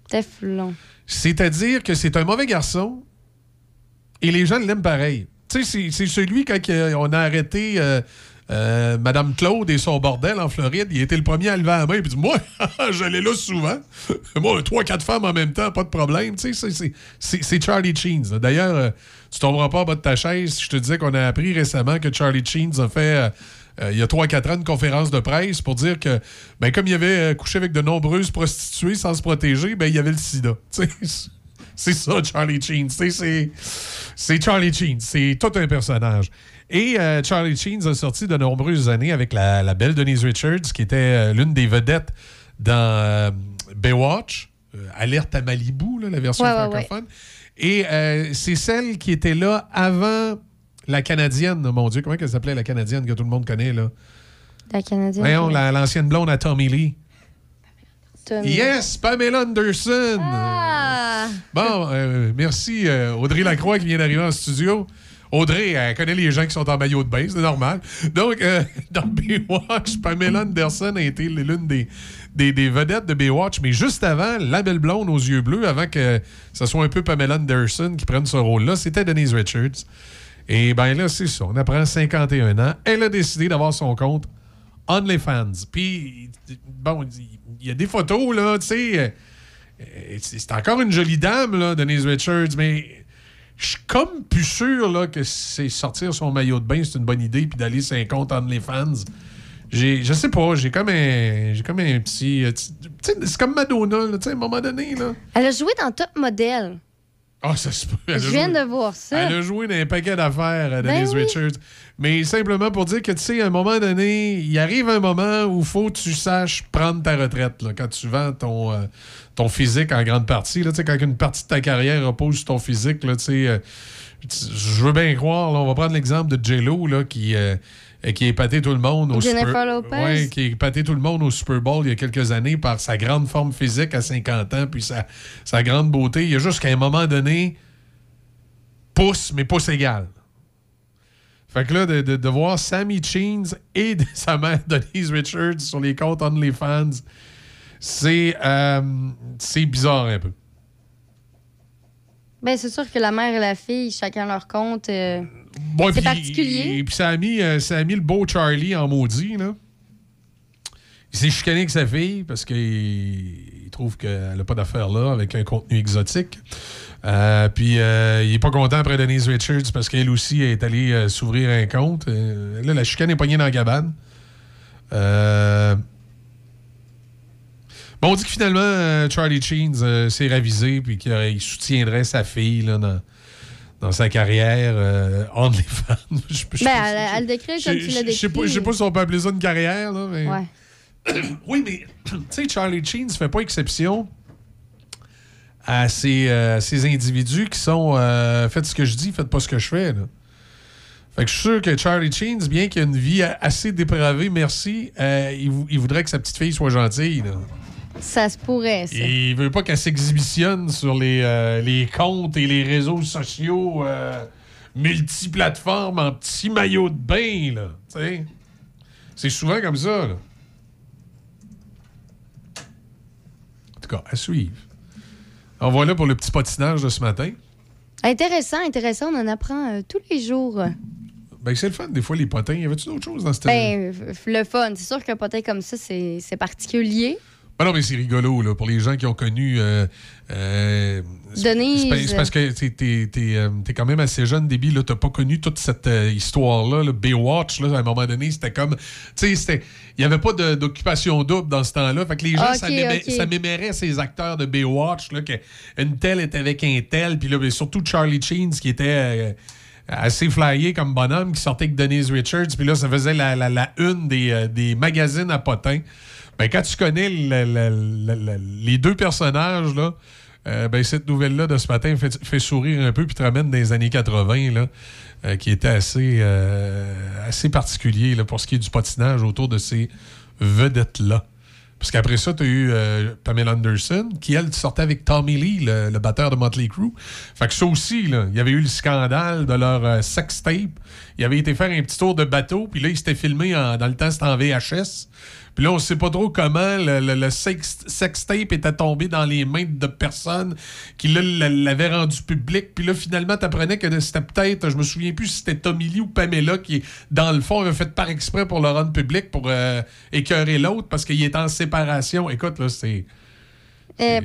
Teflon. C'est-à-dire que c'est un mauvais garçon et les gens l'aiment pareil. Tu sais, c'est- celui, quand euh, on a arrêté euh, euh, Madame Claude et son bordel en Floride, il était le premier à lever la main et dit Moi, [laughs] j'allais là souvent. Moi, trois, quatre femmes en même temps, pas de problème. Tu sais, c'est- Charlie Sheen. ça. D'ailleurs, euh, tu tomberas pas en bas de ta chaise si je te disais qu'on a appris récemment que Charlie Sheen a fait. Euh, il y a 3-4 ans, une conférence de presse pour dire que, ben, comme il avait euh, couché avec de nombreuses prostituées sans se protéger, ben, il y avait le sida. [laughs] C'est ça, Charlie Sheen. C'est Charlie Sheen. C'est tout un personnage. Et euh, Charlie Sheen a sorti de nombreuses années avec la, la belle Denise Richards, qui était euh, l'une des vedettes dans Baywatch, Alerte à Malibu, là, la version Ouais, ouais, francophone. Et c'est celle qui était là avant la Canadienne. Mon Dieu, comment elle s'appelait, la Canadienne que tout le monde connaît, là? La Canadienne. Voyons, la- l'ancienne blonde à Tommy Lee. Tommy. Yes, Pamela Anderson. Ah! Bon, euh, merci euh, Audrey Lacroix qui vient d'arriver en studio. Audrey, elle connaît les gens qui sont en maillot de bain, c'est normal. Donc, euh, [laughs] dans Baywatch, Pamela Anderson a été l'une des, des, des vedettes de Baywatch, mais juste avant, la belle blonde aux yeux bleus, avant que ce soit un peu Pamela Anderson qui prenne ce rôle-là, c'était Denise Richards. Et ben là, c'est ça. On apprend 51 ans. Elle a décidé d'avoir son compte OnlyFans. Puis, bon, il y a des photos, là, tu sais. euh, C'est encore une jolie dame, là, Denise Richards, mais je suis comme plus sûr là, que c'est sortir son maillot de bain, c'est une bonne idée, puis d'aller sur un compte OnlyFans. J'ai, je sais pas, j'ai comme un, j'ai comme un petit, euh, c'est comme Madonna, là, tu sais, à un moment donné, là. Elle a joué dans Top Model. Ah, ça se peut. Je viens joué- de voir ça. Elle a joué dans un paquet d'affaires, euh, Ben Denise oui. Richards. Mais simplement pour dire que, tu sais, à un moment donné, il arrive un moment où il faut que tu saches prendre ta retraite. là, quand tu vends ton, euh, ton physique en grande partie. Là, tu sais, quand une partie de ta carrière repose sur ton physique, là, tu sais, euh, je veux bien croire. là, on va prendre l'exemple de J-Lo, là, qui, euh, qui a épaté tout le monde au Jennifer Super... Lopez. Ouais, qui a épaté tout le monde au Super Bowl il y a quelques années par sa grande forme physique à 50 ans, puis sa, sa grande beauté. Il y a juste qu'à un moment donné, pouce, mais pouce égal. Fait que là, de, de- de voir Sammy Cheens et de- [laughs] sa mère Denise Richards sur les comptes OnlyFans, c'est euh, c'est bizarre un peu. Ben, c'est sûr que la mère et la fille, chacun leur compte. euh, Bon, c'est particulier. Et puis ça a, mis, euh, ça a mis le beau Charlie en maudit, là. Il s'est chicané avec sa fille parce qu'il il trouve qu'elle n'a pas d'affaires là avec un contenu exotique. Euh, puis euh, il est pas content après Denise Richards parce qu'elle aussi est allée euh, s'ouvrir un compte. Là, la chicane est pognée dans la cabane. Bon, on dit que finalement, Charlie Cheens s'est ravisé puis qu'il soutiendrait sa fille là, dans, dans sa carrière euh, OnlyFans. [laughs] Je- je- Ben, elle, elle le décrit comme je- tu l'as je- Je sais pas, décrit. je sais pas si on peut appeler ça une carrière, là, mais. Ouais. [coughs] oui, mais [coughs] tu sais, Charlie Sheen ne fait pas exception à ces, euh, ces individus qui sont euh, faites ce que je dis, faites pas ce que je fais. Là. Fait que je suis sûr que Charlie Sheen, bien qu'il ait une vie assez dépravée, merci, euh, il, il voudrait que sa petite fille soit gentille. Là. Ça se pourrait, ça. Et il veut pas qu'elle s'exhibitionne sur les, euh, les comptes et les réseaux sociaux euh, multiplateformes en petit maillot de bain. Là, tu sais. C'est souvent comme ça. Là. En tout cas, à suivre. En voilà pour le petit patinage de ce matin. Intéressant, intéressant. On en apprend euh, tous les jours. Ben, c'est le fun, des fois, les potins. Y avait-tu d'autres choses dans cette. Ben, le fun. C'est sûr qu'un potin comme ça, c'est c'est particulier. Ben non, mais c'est rigolo, là, pour les gens qui ont connu. euh, euh, c'est- parce que t'es- t'es t'es, euh, quand même assez jeune, Déby, là. T'as pas connu toute cette euh, histoire-là, le Baywatch, là. À un moment donné, c'était comme. Tu sais, c'était. Il n'y avait pas d'occupation double dans ce temps-là. Fait que les gens, ça, mémé- ok. ça mémérait ces acteurs de Baywatch, là, que une telle était avec un tel. Puis là, ben, surtout Charlie Cheens, qui était. euh, assez flyé comme bonhomme qui sortait avec Denise Richards puis là ça faisait la, la- la une des, des magazines à potins ben, quand tu connais le- le- le- le- les deux personnages, là, euh, ben, cette nouvelle-là de ce matin fait, sourire un peu puis te ramène les années 80, là, euh, qui était assez, euh, assez particulier là, pour ce qui est du patinage autour de ces vedettes-là. Parce qu'après ça, tu as eu Pamela Anderson, qui, elle, sortait avec Tommy Lee, le, batteur de Motley Crue. Fait que ça aussi, il y avait eu le scandale de leur sex tape. Il avait été faire un petit tour de bateau, puis là, il s'était filmé dans le temps, c'était en VHS. Puis là, on sait pas trop comment le, le- le sex, sex tape était tombé dans les mains de personnes qui l'avaient rendu public. Puis là, finalement, t'apprenais que c'était peut-être, je me souviens plus si c'était Tommy Lee ou Pamela qui, dans le fond, avait fait par exprès pour le rendre public pour euh, écœurer l'autre parce qu'il est en séparation. Écoute, là, c'est. Eh,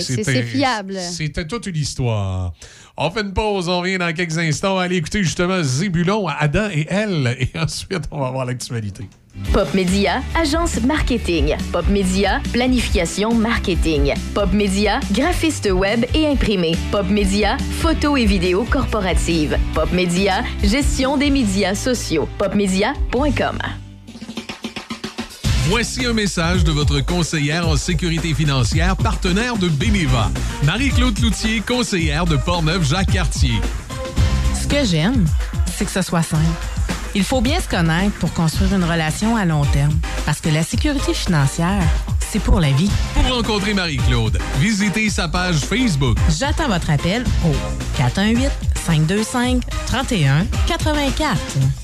c'est fiable. C'était toute une histoire. On fait une pause, on revient dans quelques instants. Allez écouter justement Zébulon, Adam et elle. Et ensuite, on va voir l'actualité. Pop Média, agence marketing. Pop Média, planification marketing. Pop Média, graphiste web et imprimé. Pop Média, photo et vidéo corporative. Pop Média, gestion des médias sociaux. Popmedia.com. Voici un message de votre conseillère en sécurité financière, partenaire de Beneva. Marie-Claude Cloutier, conseillère de Portneuf-Jacques-Cartier. Ce que j'aime, c'est que ce soit simple. Il faut bien se connaître pour construire une relation à long terme. Parce que la sécurité financière, c'est pour la vie. Pour rencontrer Marie-Claude, visitez sa page Facebook. J'attends votre appel au 418-525-3184.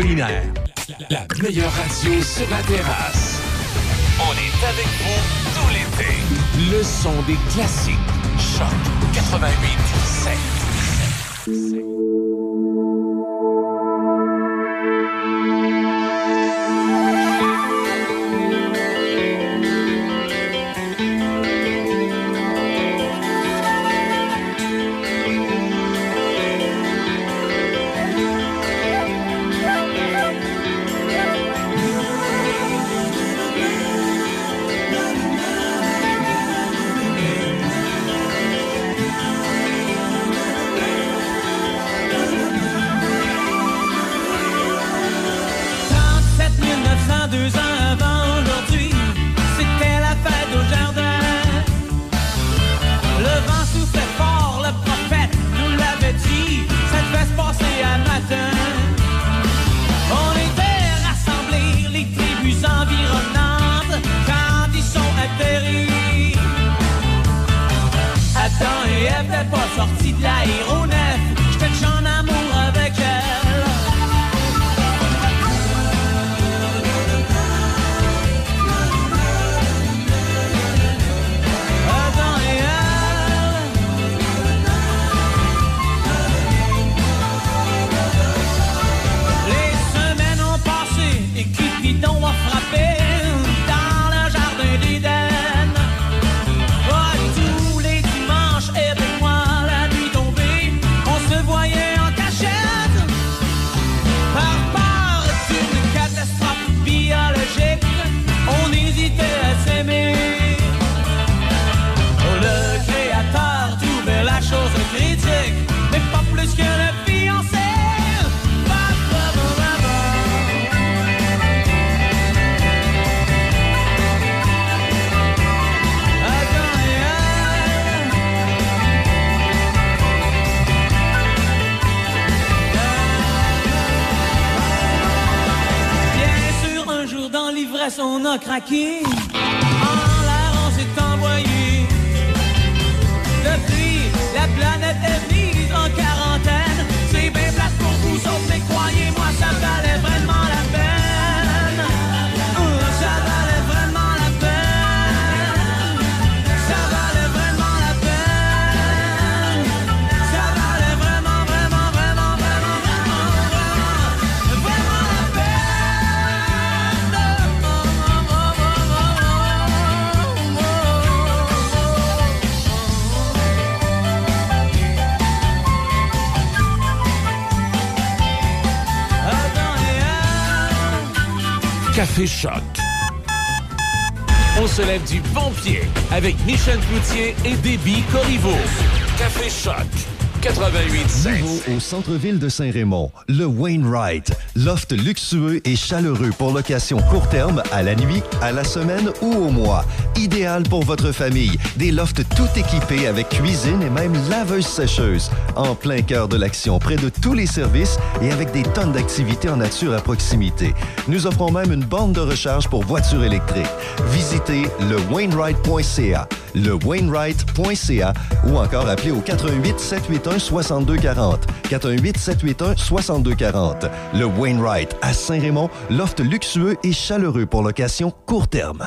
La meilleure radio sur la terrasse. On est avec vous tout l'été. Le son des classiques. Choc 88 37 Adam et Ève n'étaient pas sortis de l'aéronef, on a craqué. Café. On se lève du bon pied avec Michel Cloutier et Déby Corriveau. Café Choc 88 Nouveau au centre-ville de Saint-Raymond, le Wainwright. Loft luxueux et chaleureux pour location court terme, à la nuit, à la semaine ou au mois. Idéal pour votre famille. Des lofts tout équipés avec cuisine et même laveuse sécheuse. En plein cœur de l'action, près de tous les services et avec des tonnes d'activités en nature à proximité. Nous offrons même une borne de recharge pour voitures électriques. Visitez le Wainwright.ca, le Wainwright.ca ou encore appelez au 88 781 6240. 418 781 6240. Le Wainwright à Saint-Raymond, loft luxueux et chaleureux pour location court terme.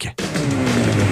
Saint-Raymond, la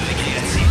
récréatif.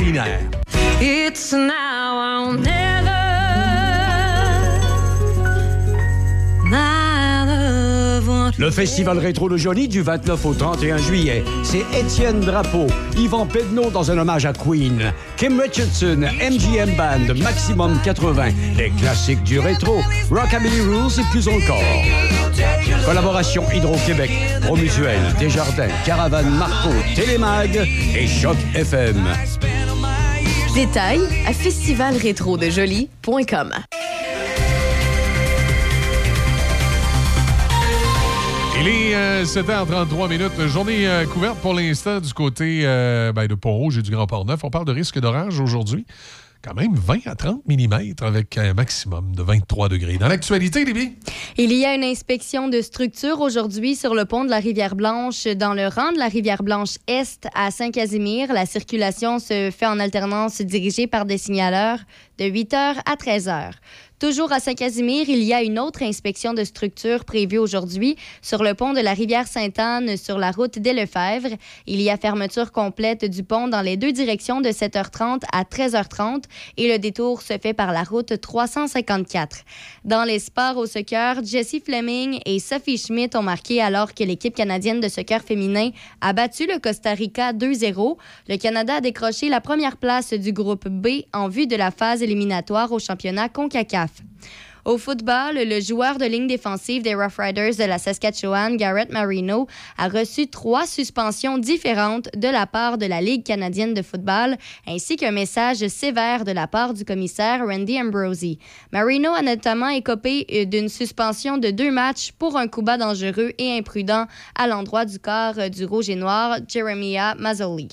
It's now or never. Le Festival Rétro de Jolie du 29 au 31 juillet. C'est Étienne Drapeau, Yvan Pedneau dans un hommage à Queen, Kim Richardson, MGM Band, Maximum 80, les classiques du rétro, Rockabilly Rules et plus encore. Collaboration Hydro-Québec, Promutuel, Desjardins, Caravane Marco, Télémag et Choc FM. Détails à festivalrétrodejoli.com. Il est euh, 7h33 minutes. Journée euh, couverte pour l'instant du côté euh, ben, de Pont-Rouge et du Grand Port-Neuf. On parle de risque d'orage aujourd'hui. Quand même 20 à 30 mm avec un maximum de 23 degrés. Dans l'actualité, Libby? Il y a une inspection de structure aujourd'hui sur le pont de la Rivière-Blanche dans le rang de la Rivière-Blanche Est à Saint-Casimir. La circulation se fait en alternance dirigée par des signaleurs de 8h à 13h. Toujours à Saint-Casimir, il y a une autre inspection de structure prévue aujourd'hui sur le pont de la rivière Sainte-Anne sur la route des Lefebvre. Il y a fermeture complète du pont dans les deux directions de 7h30 à 13h30 et le détour se fait par la route 354. Dans les sports au soccer, Jessie Fleming et Sophie Schmidt ont marqué alors que l'équipe canadienne de soccer féminin a battu le Costa Rica 2-0. Le Canada a décroché la première place du groupe B en vue de la phase au championnat CONCACAF. Au football, le joueur de ligne défensive des Rough Riders de la Saskatchewan, Garrett Marino, a reçu trois suspensions différentes de la part de la Ligue canadienne de football, ainsi qu'un message sévère de la part du commissaire Randy Ambrosi. Marino a notamment écopé euh, d'une suspension de deux matchs pour un coup bas dangereux et imprudent à l'endroit du corps euh, du rouge et noir Jeremiah Mazzoli.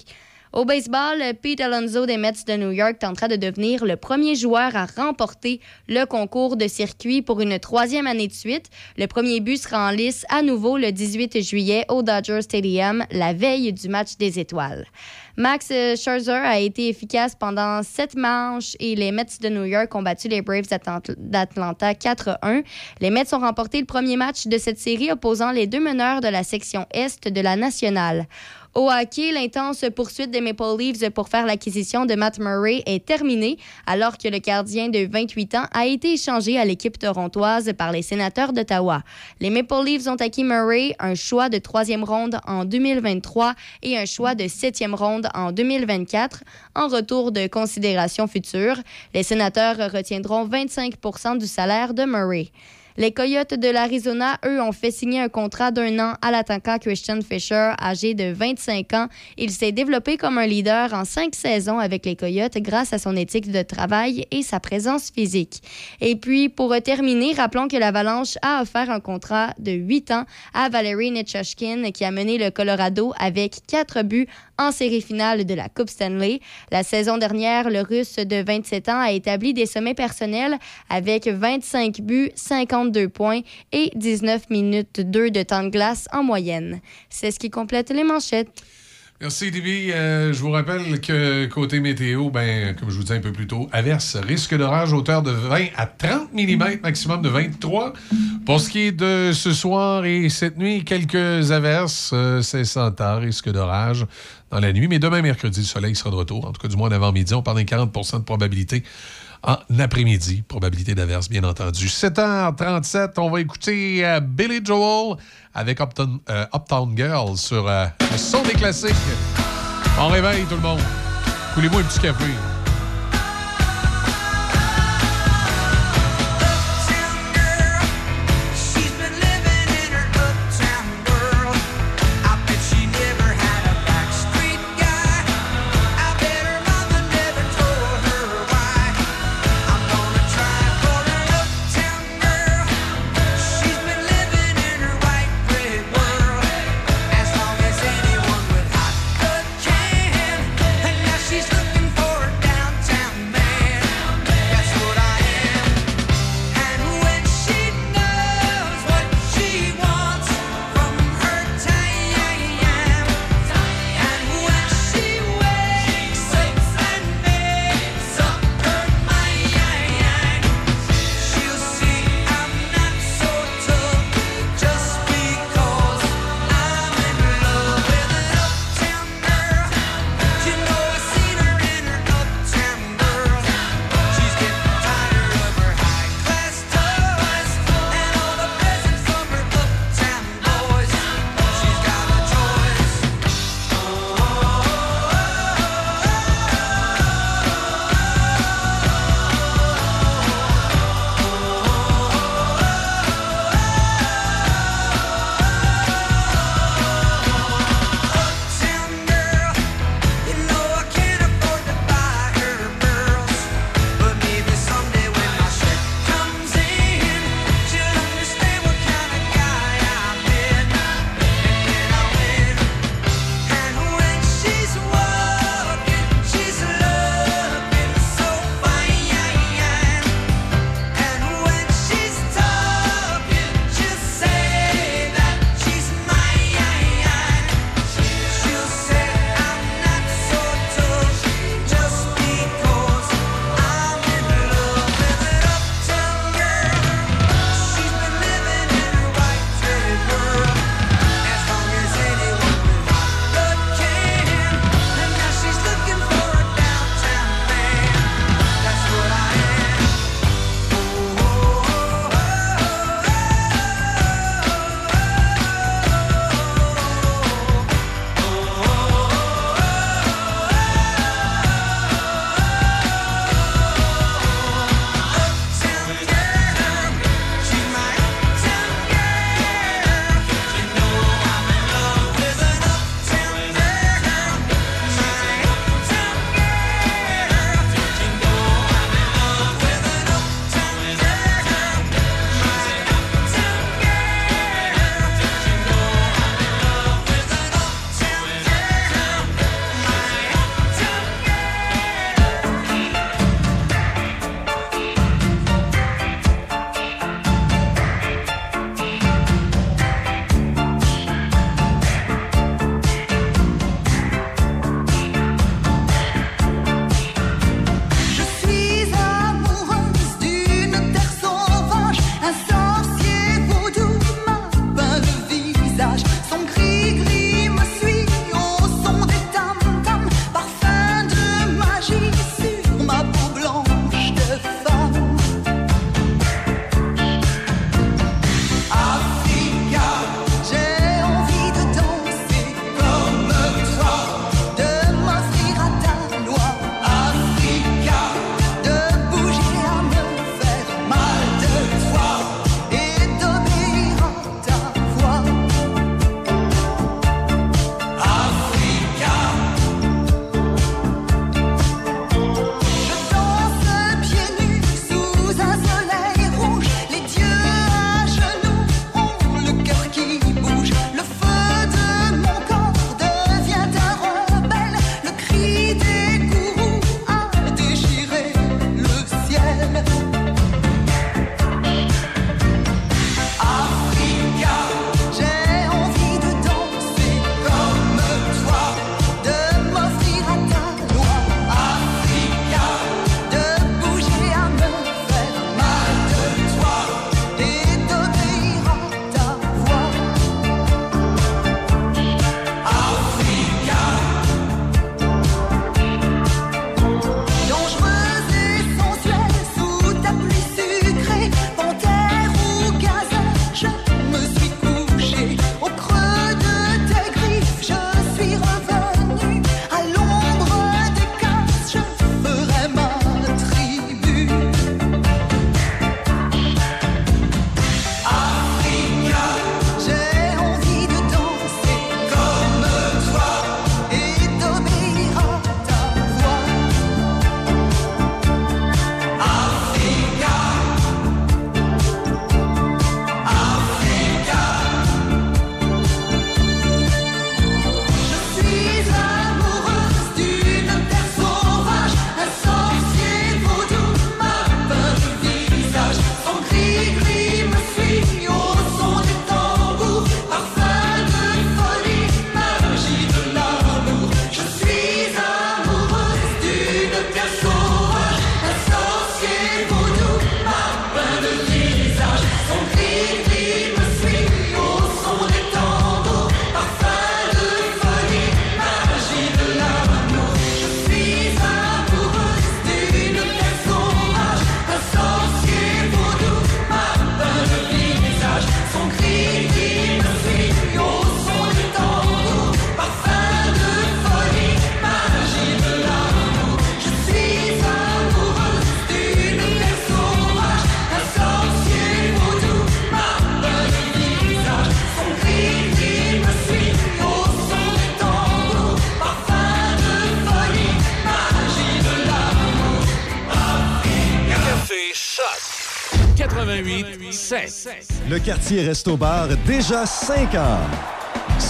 Au baseball, Pete Alonso des Mets de New York tentera de devenir le premier joueur à remporter le concours de circuit pour une troisième année de suite. Le premier but sera en lice à nouveau le 18 juillet au Dodger Stadium, la veille du match des étoiles. Max Scherzer a été efficace pendant sept manches et les Mets de New York ont battu les Braves d'Atlant- d'Atlanta 4-1. Les Mets ont remporté le premier match de cette série opposant les deux meneurs de la section Est de la nationale. Au hockey, l'intense poursuite des Maple Leafs pour faire l'acquisition de Matt Murray est terminée, alors que le gardien de 28 ans a été échangé à l'équipe torontoise par les sénateurs d'Ottawa. Les Maple Leafs ont acquis Murray, un choix de troisième ronde en 2023 et un choix de septième ronde en 2024 en retour de considérations futures. Les sénateurs retiendront 25% du salaire de Murray. Les Coyotes de l'Arizona, eux, ont fait signer un contrat d'un an à l'attaquant Christian Fisher, âgé de 25 ans. Il s'est développé comme un leader en cinq saisons avec les Coyotes grâce à son éthique de travail et sa présence physique. Et puis, pour terminer, rappelons que l'Avalanche a offert un contrat de 8 ans à Valerie Nichushkin, qui a mené le Colorado avec quatre buts en série finale de la Coupe Stanley. La saison dernière, le Russe de 27 ans a établi des sommets personnels avec 25 buts, 52 points et 19 minutes 2 de temps de glace en moyenne. C'est ce qui complète les manchettes. Merci, Divi. Euh, je vous rappelle que côté météo, ben, comme je vous disais un peu plus tôt, averse, risque d'orage hauteur de 20 à 30 mm, maximum de 23. Pour ce qui est de ce soir et cette nuit, quelques averses, euh, c'est sans risque d'orage dans la nuit. Mais demain, mercredi, le soleil sera de retour. En tout cas, du moins en avant-midi, on parle d'un 40% de probabilité en après-midi. Probabilité d'averse, bien entendu. 7h37, on va écouter euh, Billy Joel avec Uptown, euh, Uptown Girl sur euh, le son des classiques. On réveille tout le monde. Coulez-moi un petit café? 88 7. Le quartier Resto Bar, déjà 5 ans.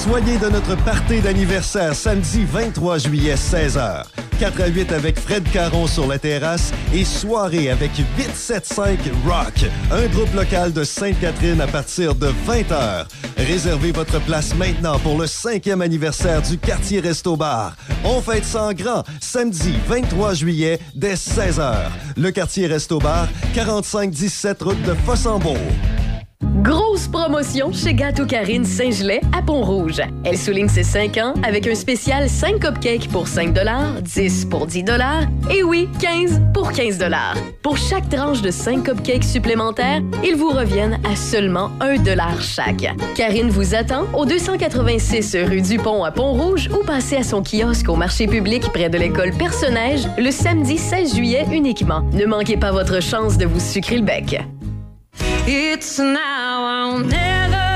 Soyez de notre party d'anniversaire samedi 23 juillet 16h. 4 à 8 avec Fred Caron sur la terrasse et soirée avec 875 Rock, un groupe local de Sainte-Catherine à partir de 20h. Réservez votre place maintenant pour le cinquième anniversaire du quartier Resto Bar. On fête en grand samedi 23 juillet dès 16h. Le quartier Resto Bar, 4517 route de Fossambeau. Grosse promotion chez Gâteau Karine Saint-Gelais à Pont-Rouge. Elle souligne ses 5 ans avec un spécial 5 cupcakes pour 5 10 pour 10 et oui, 15 pour 15 Pour chaque tranche de 5 cupcakes supplémentaires, ils vous reviennent à seulement 1 chaque. Karine vous attend au 286 rue du Pont à Pont-Rouge ou passez à son kiosque au marché public près de l'école Personnage le samedi 16 juillet uniquement. Ne manquez pas votre chance de vous sucrer le bec. It's now or never.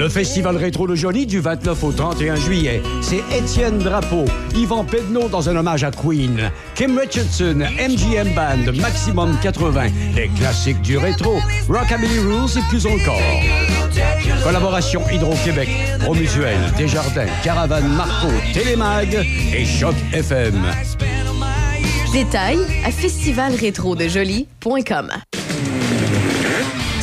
Le festival rétro de Jolie du 29 au 31 juillet. C'est Étienne Drapeau, Yvan Pedneau dans un hommage à Queen, Kim Richardson, MGM Band, Maximum 80, les classiques du rétro, Rockabilly Rules et plus encore. Collaboration Hydro-Québec, Promutuel, Desjardins, Caravane Marco, Télémag et Choc FM. Détails à festivalrétrodejoli.com.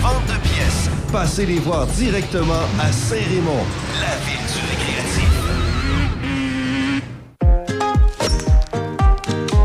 vente de pièces. Passez les voir directement à Saint-Raymond, la ville du récréatif.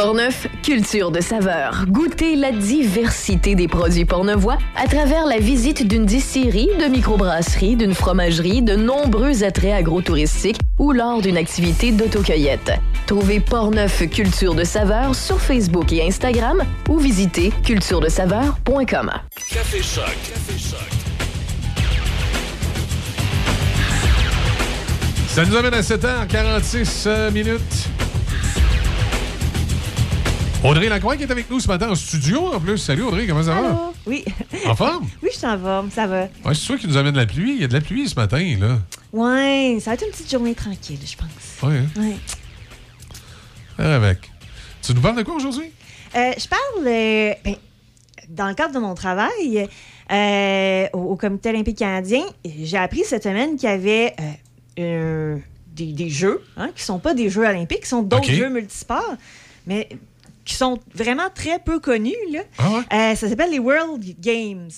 Portneuf, culture de saveur. Goûtez la diversité des produits portnevois à travers la visite d'une distillerie, de microbrasserie, d'une fromagerie, de nombreux attraits agrotouristiques ou lors d'une activité d'autocueillette. Trouvez Portneuf Culture de saveur sur Facebook et Instagram ou visitez culturedesaveur.com. Café Choc. Café Choc. Ça nous amène à 7h46 euh, minutes. Audrey Lacroix qui est avec nous ce matin en studio en plus. Salut Audrey, comment ça va? Allô? Oui. En forme? oui, je suis en forme, ça va. Ouais, c'est toi qui nous amène de la pluie. Il y a de la pluie ce matin, là. Ouais, ça va être une petite journée tranquille, je pense. Ouais. hein? Ouais. Avec. Tu nous parles de quoi aujourd'hui? Euh, je parle, euh, ben, dans le cadre de mon travail euh, au, au Comité olympique canadien, j'ai appris cette semaine qu'il y avait euh, des, des jeux, hein, qui sont pas des jeux olympiques, qui sont d'autres jeux multisports, mais qui sont vraiment très peu connus. Là. Ah Euh, ça s'appelle les World Games.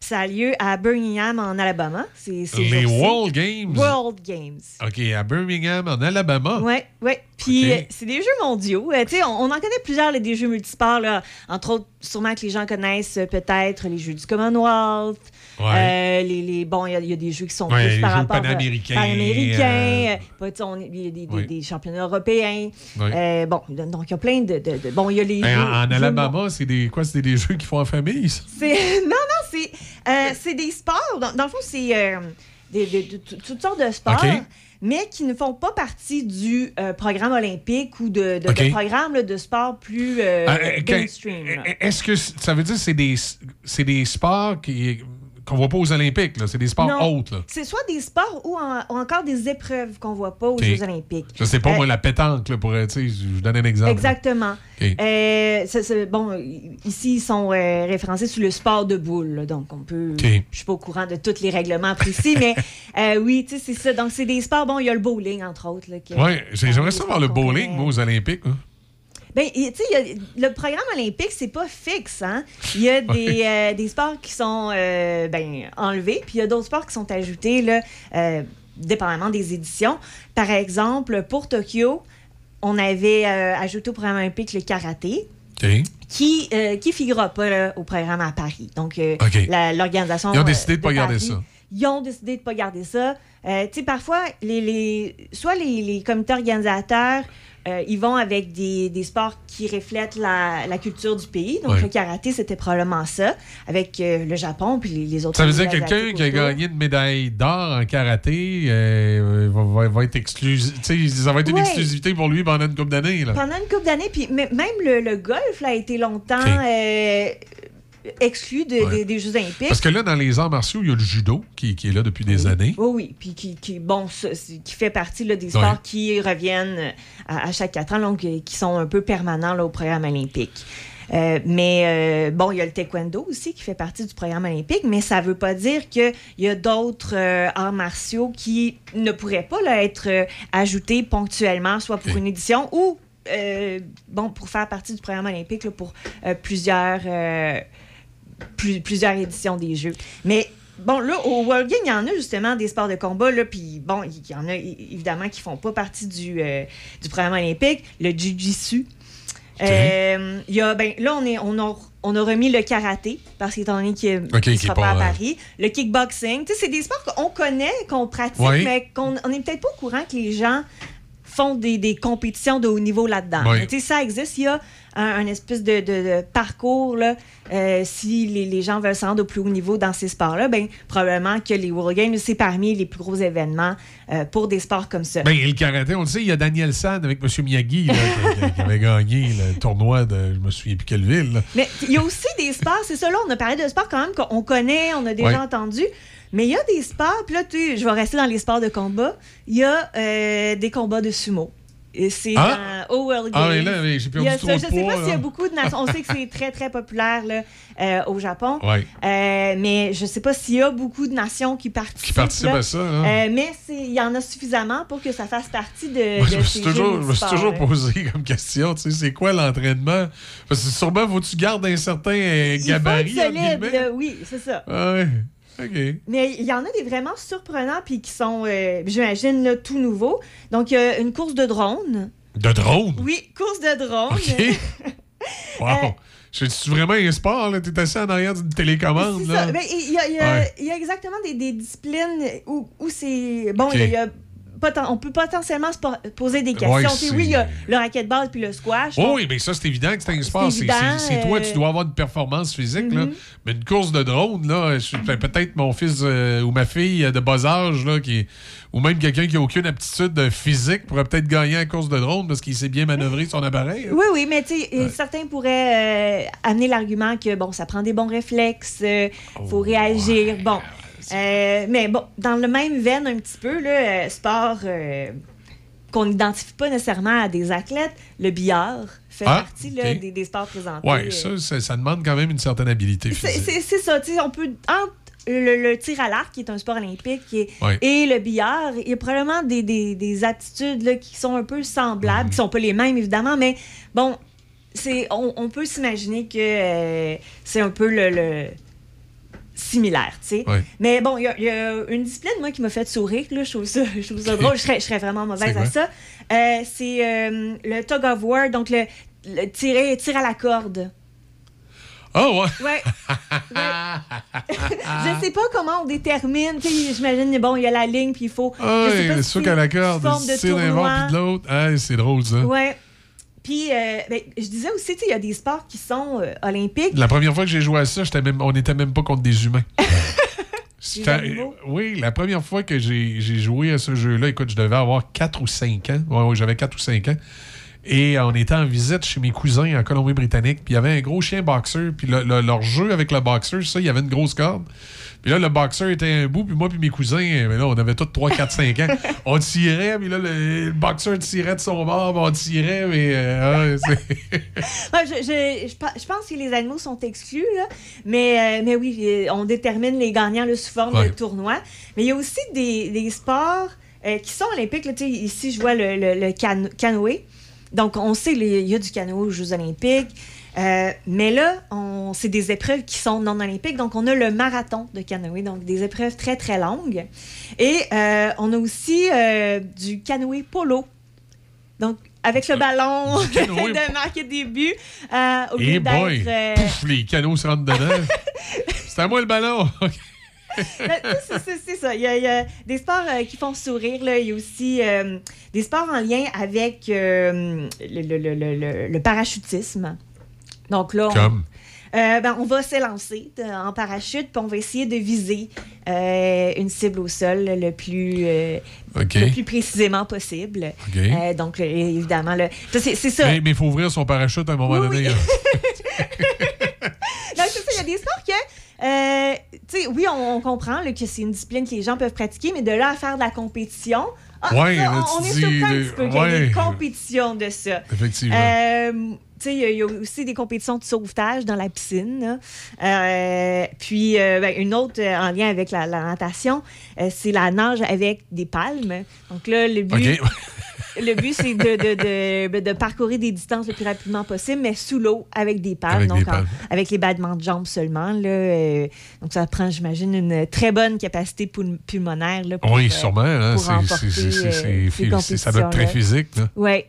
Ça a lieu à Birmingham, en Alabama. C'est, c'est Les. World Games? World Games. OK, à Birmingham, en Alabama. Oui, oui. Puis euh, c'est des jeux mondiaux. Euh, on, on en connaît plusieurs, là, des jeux multisports. Là. Entre autres, sûrement que les gens connaissent euh, peut-être les jeux du Commonwealth. Ouais. Euh, les, les- bon, il y a- il y, a des jeux qui sont Ouais, plus les par jeux rapport à- panaméricains, panaméricains. euh, euh, Il y a des, des- Oui. des championnats européens. Oui. Euh, bon, donc il y a plein de, de- de- Bon, il y a les Ben, jeux- en, en jeux Alabama, c'est des quoi? C'est des jeux qu'ils font en famille, ça? c'est [laughs] non, non, c'est euh, c'est des sports. Dans, dans le fond, c'est euh, toutes sortes de sports, mais qui ne font pas partie du euh, programme olympique ou de, de, de programme là, de sport plus euh, Ah, euh, mainstream. Est-ce que ça veut dire que c'est des, c'est des sports qui, qu'on voit pas aux Olympiques, là? C'est des sports Non. hautes? C'est soit des sports ou, en- ou encore des épreuves qu'on voit pas aux. Jeux olympiques. Je sais pas, Euh, moi, la pétanque, là, pour, euh, je vous donne un exemple. Exactement. Euh, bon, ici, ils sont euh, référencés sur le sport de boule. là, donc, on peut. OK. Je suis pas au courant de tous les règlements précis, mais [laughs] euh, oui, tu sais, c'est ça. Donc, c'est des sports. Bon, il y a le bowling, entre autres. J'ai- j'aimerais ça voir le bowling, moi, aux Olympiques. hein. Ben, tu sais, le programme olympique, c'est pas fixe. Hein? Il y a des, euh, des sports qui sont euh, ben, enlevés, puis il y a d'autres sports qui sont ajoutés, là, euh, dépendamment des éditions. Par exemple, pour Tokyo, on avait ajouté au programme olympique le karaté. Qui ne figurera pas là, au programme à Paris. Donc, l'organisation. Ils ont décidé de pas garder ça. Ils ont décidé de ne pas garder ça. Euh, tu sais, parfois, les, les- soit les, les comités organisateurs, euh, ils vont avec des, des sports qui reflètent la, la culture du pays. Donc, Ouais. le karaté, c'était probablement ça, avec euh, le Japon puis les, les autres Ça veut dire quelqu'un asiatiques qui a gagné une médaille d'or en karaté euh, va, va- va être sais, ça va être une exclusivité pour lui pendant une couple d'années. Pendant une couple d'années, puis même le, le golf là, a été longtemps. Exclu de- Ouais. des, des Jeux olympiques. Parce que là, dans les arts martiaux, il y a le judo qui, qui est là depuis des années. Oui, oui, puis qui, qui, bon, qui fait partie là, des sports Ouais. qui reviennent euh, à, à chaque quatre ans, donc euh, qui sont un peu permanents là, au programme olympique. Euh, mais euh, bon, il y a le taekwondo aussi qui fait partie du programme olympique, mais ça ne veut pas dire qu'il y a d'autres euh, arts martiaux qui ne pourraient pas là, être ajoutés ponctuellement, soit pour une édition ou bon, pour faire partie du programme olympique là, pour plusieurs, plus- plusieurs éditions des Jeux. Mais bon, là, au World Game, il y en a justement des sports de combat, là, puis bon, il y en a évidemment qui font pas partie du, euh, du programme olympique. Le Jiu-Jitsu. Euh, y a, ben, là, on, est, on, a, on a remis le karaté, parce qu'étant donné qu'il ne Ok, qui est sera pas, à euh, Paris. Le kickboxing, tu sais, c'est des sports qu'on connaît, qu'on pratique, Oui. mais qu'on on n'est peut-être pas au courant que les gens font des, des compétitions de haut niveau là-dedans. Oui. Tu sais, ça existe. Il y a un, un espèce de, de- de parcours. Là, euh, si les, les gens veulent se rendre au plus haut niveau dans ces sports-là, ben, probablement que les World Games, c'est parmi les plus gros événements euh, pour des sports comme ça. Ben, le karaté, on le sait, il y a Daniel San avec M. Miyagi là, [laughs] qui, avait gagné le tournoi de je me souviens plus quelle ville. là. Mais il y a aussi des sports, c'est ça là, on a parlé de sports quand même qu'on connaît, on a déjà entendu. Mais il y a des sports, puis là, tu sais, je vais rester dans les sports de combat. Il y a euh, des combats de sumo. C'est Ah? au World Ah, Games. mais là, j'ai perdu trop ça. Je sais poids, pas s'il y a beaucoup de nations. On sait que c'est très, très populaire là, euh, au Japon. Ouais. Euh, mais je sais pas s'il y a beaucoup de nations qui participent. Qui participent là. à ça, hein. Euh, mais il y en a suffisamment pour que ça fasse partie de, Moi, de je me ces toujours, je me suis toujours posé comme question, tu sais, c'est quoi l'entraînement? Parce que sûrement, faut que tu gardes un certain Il faut gabarit. être solide, oui, c'est ça. Ah ouais, Mais il y en a des vraiment surprenants puis qui sont, euh, j'imagine, tout nouveaux. Donc, il y a une course de drone. De drone? Oui, course de drone. OK. [laughs] Wow. Euh, C'est vraiment un sport, là? T'es assis en arrière d'une télécommande. Ben, Il y, y a- Ouais. il y a exactement des, des disciplines où, où c'est. Bon, il y a poten- on peut potentiellement se po- poser des questions. Ouais, oui, il y a le racquetball puis le squash. Oh oui, mais ça, c'est évident que c'est un sport. C'est évident, c'est- c'est toi, euh, tu dois avoir une performance physique. là. Mhm. Mais une course de drone, là, peut-être mon fils euh, ou ma fille de bas âge, là, qui, ou même quelqu'un qui n'a aucune aptitude euh, physique pourrait peut-être gagner la course de drone parce qu'il sait bien manœuvrer son appareil. Oui, oui, mais tu sais, euh, certains pourraient euh, amener l'argument que, bon, ça prend des bons réflexes, il Oh, faut réagir. Bon. Euh, mais bon, dans le même veine un petit peu, là, euh, sport euh, qu'on n'identifie pas nécessairement à des athlètes, le billard fait Ah, partie là, des, des sports présentés. Euh, ça, ça, ça demande quand même une certaine habilité c'est- physique. c'est c'est ça, tu sais, on peut. Entre le, le tir à l'arc, qui est un sport olympique, qui est- Ouais. et le billard, il y a probablement des, des, des aptitudes là, qui sont un peu semblables, Mhm. qui sont pas les mêmes, évidemment, mais bon, on, on peut s'imaginer que euh, c'est un peu le. le- similaire, tu sais. Ouais. Mais bon, il y, a- il y a une discipline, moi, qui m'a fait sourire, là, je trouve ça, je trouve ça drôle, je serais, je serais vraiment mauvaise C'est à ça. Euh, c'est euh, le tug of war, donc le, le tirer, tir à la corde. Oh, ouais. Ouais. [laughs] je sais pas comment on détermine. tu sais, J'imagine, bon, il y a la ligne, puis il faut. Ah, je sais ouais, pas c'est si qu'à la corde, tires d'un bord puis de l'autre. Ah, c'est drôle, ça. Ouais. Puis, euh, ben, je disais aussi, tu sais, il y a des sports qui sont euh, olympiques. La première fois que j'ai joué à ça, même, on n'était même pas contre des humains. [laughs] Animaux? oui, la première fois que j'ai joué à ce jeu-là, écoute, je devais avoir 4 ou 5 ans. Ouais, j'avais 4 ou 5 ans. Et on était en visite chez mes cousins en Colombie-Britannique. Puis il y avait un gros chien boxeur. Puis le- le- leur jeu avec le boxeur, ça, il y avait une grosse corde. Puis là, le boxeur était un bout. Puis moi, puis mes cousins, mais là, on avait tous 3, 4, 5 ans. [laughs] On tirait. Puis là, le, le boxeur tirait de son bord. on tirait. Mais euh, ah, [laughs] Ouais, je, je- je pe- je pense que les animaux sont exclus, là. Mais, euh, mais oui, euh, on détermine les gagnants là, sous forme Ouais. de tournoi. Mais il y a aussi des, des sports euh, qui sont olympiques. là. Ici, je vois le, le- le cano- canoë. Donc, on sait qu'il y a du canoë aux Jeux olympiques. Euh, mais là, c'est des épreuves qui sont non olympiques. Donc, on a le marathon de canoë, donc des épreuves très, très longues. Et euh, on a aussi euh, du canoë polo. Donc, avec le ballon [laughs] de marquer des buts, au Et lieu boy, d'être... pouf, les canaux se rentrent dedans. [laughs] C'est à moi le ballon. [laughs] [laughs] Ben, c'est- ça. Il y, a, il y a des sports euh, qui font sourire. Là. Il y a aussi euh, des sports en lien avec euh, le, le- le- le- le- le parachutisme. Donc là, on, Comme? Ben, on va s'élancer en parachute, puis on va essayer de viser une cible au sol le plus, OK. le plus précisément possible. Donc, évidemment, c'est ça. Mais il faut ouvrir son parachute à un moment donné. hein. [laughs] Donc, c'est ça, il y a des sports que, sais, oui, on, on comprend là, que c'est une discipline que les gens peuvent pratiquer, mais de là à faire de la compétition, ah, Ouais, ça, là, on, est surpris un le- petit peu qu'il y ait des compétitions de ça. Effectivement. Euh, il y a- y, a aussi des compétitions de sauvetage dans la piscine. Euh, puis, euh, ben, une autre euh, en lien avec la, la natation, c'est la nage avec des palmes. Donc là, le but. Le but c'est de, de, de- de parcourir des distances le plus rapidement possible, mais sous l'eau avec des palmes. Avec donc, des en- palmes. avec les battements de jambes seulement. Là, euh, donc, ça prend, j'imagine, une très bonne capacité pul- pulmonaire. Là, pour, Oui, sûrement. pour remporter, c'est- Ça doit être très physique. Oui.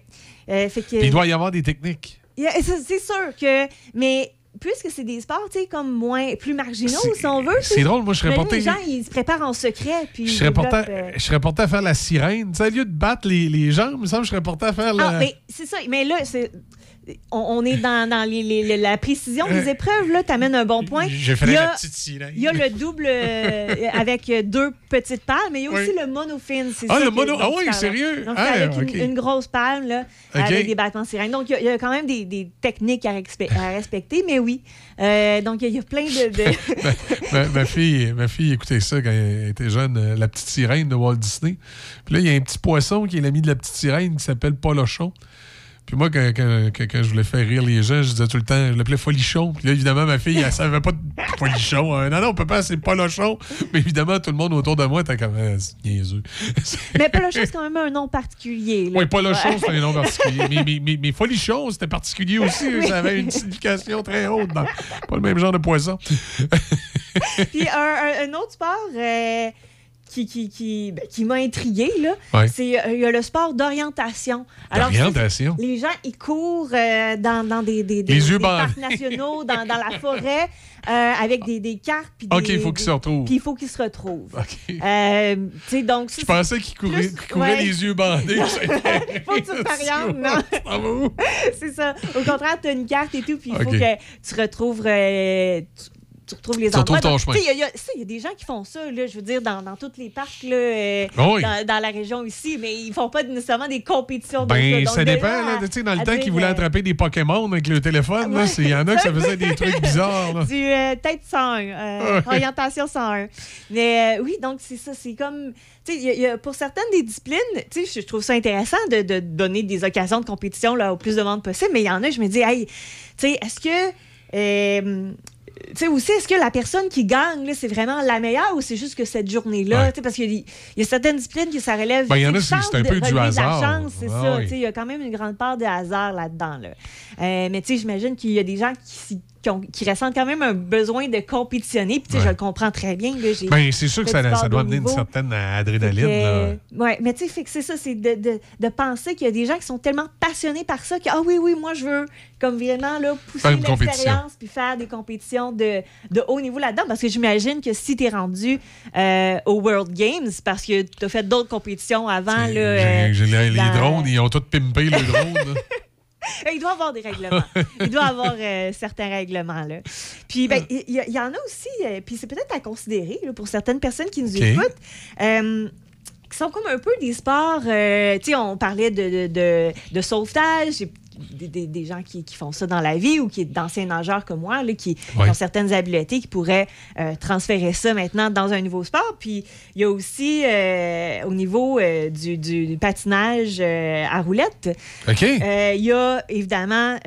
Euh, il doit y avoir des techniques. [laughs] c'est sûr que. Mais puisque c'est des sports, tu sais, comme moins. plus marginaux, si on veut. c'est drôle, moi, je serais porté- Les gens, ils se préparent en secret. Puis Je serais, porté, euh, je serais porté à faire la sirène. Tu sais, au lieu de battre les, les jambes, il me semble que je serais porté à faire la. Ah, mais c'est ça. Mais là, c'est. On, on est dans, dans les- les- les- la précision des Euh, épreuves, là, t'amènes un bon point. J'ai fait Il y la a- petite sirène. Il y a le double euh, avec deux petites palmes, mais il y a aussi le monofin. Ah, le mono- ah oui, sérieux? Donc, Ah, une- grosse palme, là, avec des battements sirènes. Donc, il y a- il y, a quand même des, des techniques à, respect- à respecter, mais oui. Euh, donc, il y, a- il y a plein de. de- [laughs] ma, ma fille, ma fille écoutait ça quand elle était jeune, La petite sirène de Walt Disney. Puis là, il y a un petit poisson qui est l'ami de la petite sirène qui s'appelle Polochon. Puis moi, quand, quand- quand- je voulais faire rire les gens, je disais tout le temps, je l'appelais Folichon. Puis là, évidemment, ma fille, elle savait pas de Folichon. hein. Non, non, papa, c'est Polochon. Mais évidemment, tout le monde autour de moi était comme, Ah, c'est niaiseux. [laughs] mais Polochon, c'est quand même un nom particulier. là. Oui, Polochon, c'est un nom particulier. mais, mais, mais, mais Folichon, c'était particulier aussi. Oui. Ça avait une signification très haute. dans- Pas le même genre de poisson. [laughs] Puis un, un- un autre sport euh, qui, qui, qui, ben, qui m'a intrigué, là, Ouais. c'est euh, il y a le sport d'orientation. Alors, D'orientation? Les gens, ils courent euh, dans, dans des, des, des- parcs nationaux, dans, dans la forêt, [laughs] euh, avec des, des cartes. puis OK, il faut qu'ils se retrouvent. Puis il faut qu'ils se retrouvent. Euh, tu sais, donc, Je pensais qu'il courait, plus- qu'il courait ouais. les yeux bandés. [laughs] [laughs] faut que tu te t'orientes, non? c'est ça. Au contraire, tu as une carte et tout, puis il faut OK. que tu retrouves. euh, tu, tu retrouves les Tu endroits. retrouves ton Donc, chemin. tu sais, Il y, a- y des gens qui font ça, là, je veux dire, dans, dans tous les parcs, là, euh, oui. dans, dans la région ici, mais ils font pas nécessairement des compétitions de Ben, Donc, ça dépend. là à- dans le temps qu'ils voulaient euh, attraper des Pokémon avec le téléphone, il y en a que ça [laughs] faisait des trucs bizarres. là. Du euh, tête 101, euh, [laughs] Ouais. orientation 101. Mais euh, oui, donc c'est ça, c'est comme, y a- y a- pour certaines des disciplines, je trouve ça intéressant de, de donner des occasions de compétition là, au plus de monde possible, mais il y en a, je me dis, hey, est-ce que, euh, tu sais, aussi, est-ce que la personne qui gagne, c'est vraiment la meilleure ou c'est juste que cette journée-là, Ouais. tu sais, parce qu'il y, y a certaines disciplines que ça relève. Ben, il y en a, c'est- un de peu du hasard. La chance, c'est Ah ça, oui. tu sais, il y a quand même une grande part de hasard là-dedans, là. Euh, mais tu sais, j'imagine qu'il y a des gens qui, qui, ont- qui ressentent quand même un besoin de compétitionner. Puis tu sais, Ouais. je le comprends très bien. Ben, c'est sûr que ça, doit amener une certaine adrénaline. Là. que, ouais, mais tu sais, c'est ça, c'est de, de, de penser qu'il y a des gens qui sont tellement passionnés par ça que, ah oui, oui, moi, je veux comme vraiment là, pousser l'expérience puis faire des compétitions de, de haut niveau là-dedans. Parce que j'imagine que si tu es rendu euh, au World Games, parce que tu as fait d'autres compétitions avant, là, euh, les les drones, ils ont tous pimpé le drone. [laughs] [laughs] il doit y avoir des règlements. Il doit y avoir euh, certains règlements. Là. Puis, ben, il y, en a aussi, euh, puis c'est peut-être à considérer là, pour certaines personnes qui nous écoutent. euh, qui sont comme un peu des sports, tu sais, on parlait de, de, de- de sauvetage, et des, des- des gens qui, qui font ça dans la vie ou qui d'anciens nageurs comme moi, là, qui, ont certaines habiletés, qui pourraient euh, transférer ça maintenant dans un nouveau sport. Puis il y a aussi euh, au niveau euh, du, patinage à roulette. OK. Il y a évidemment,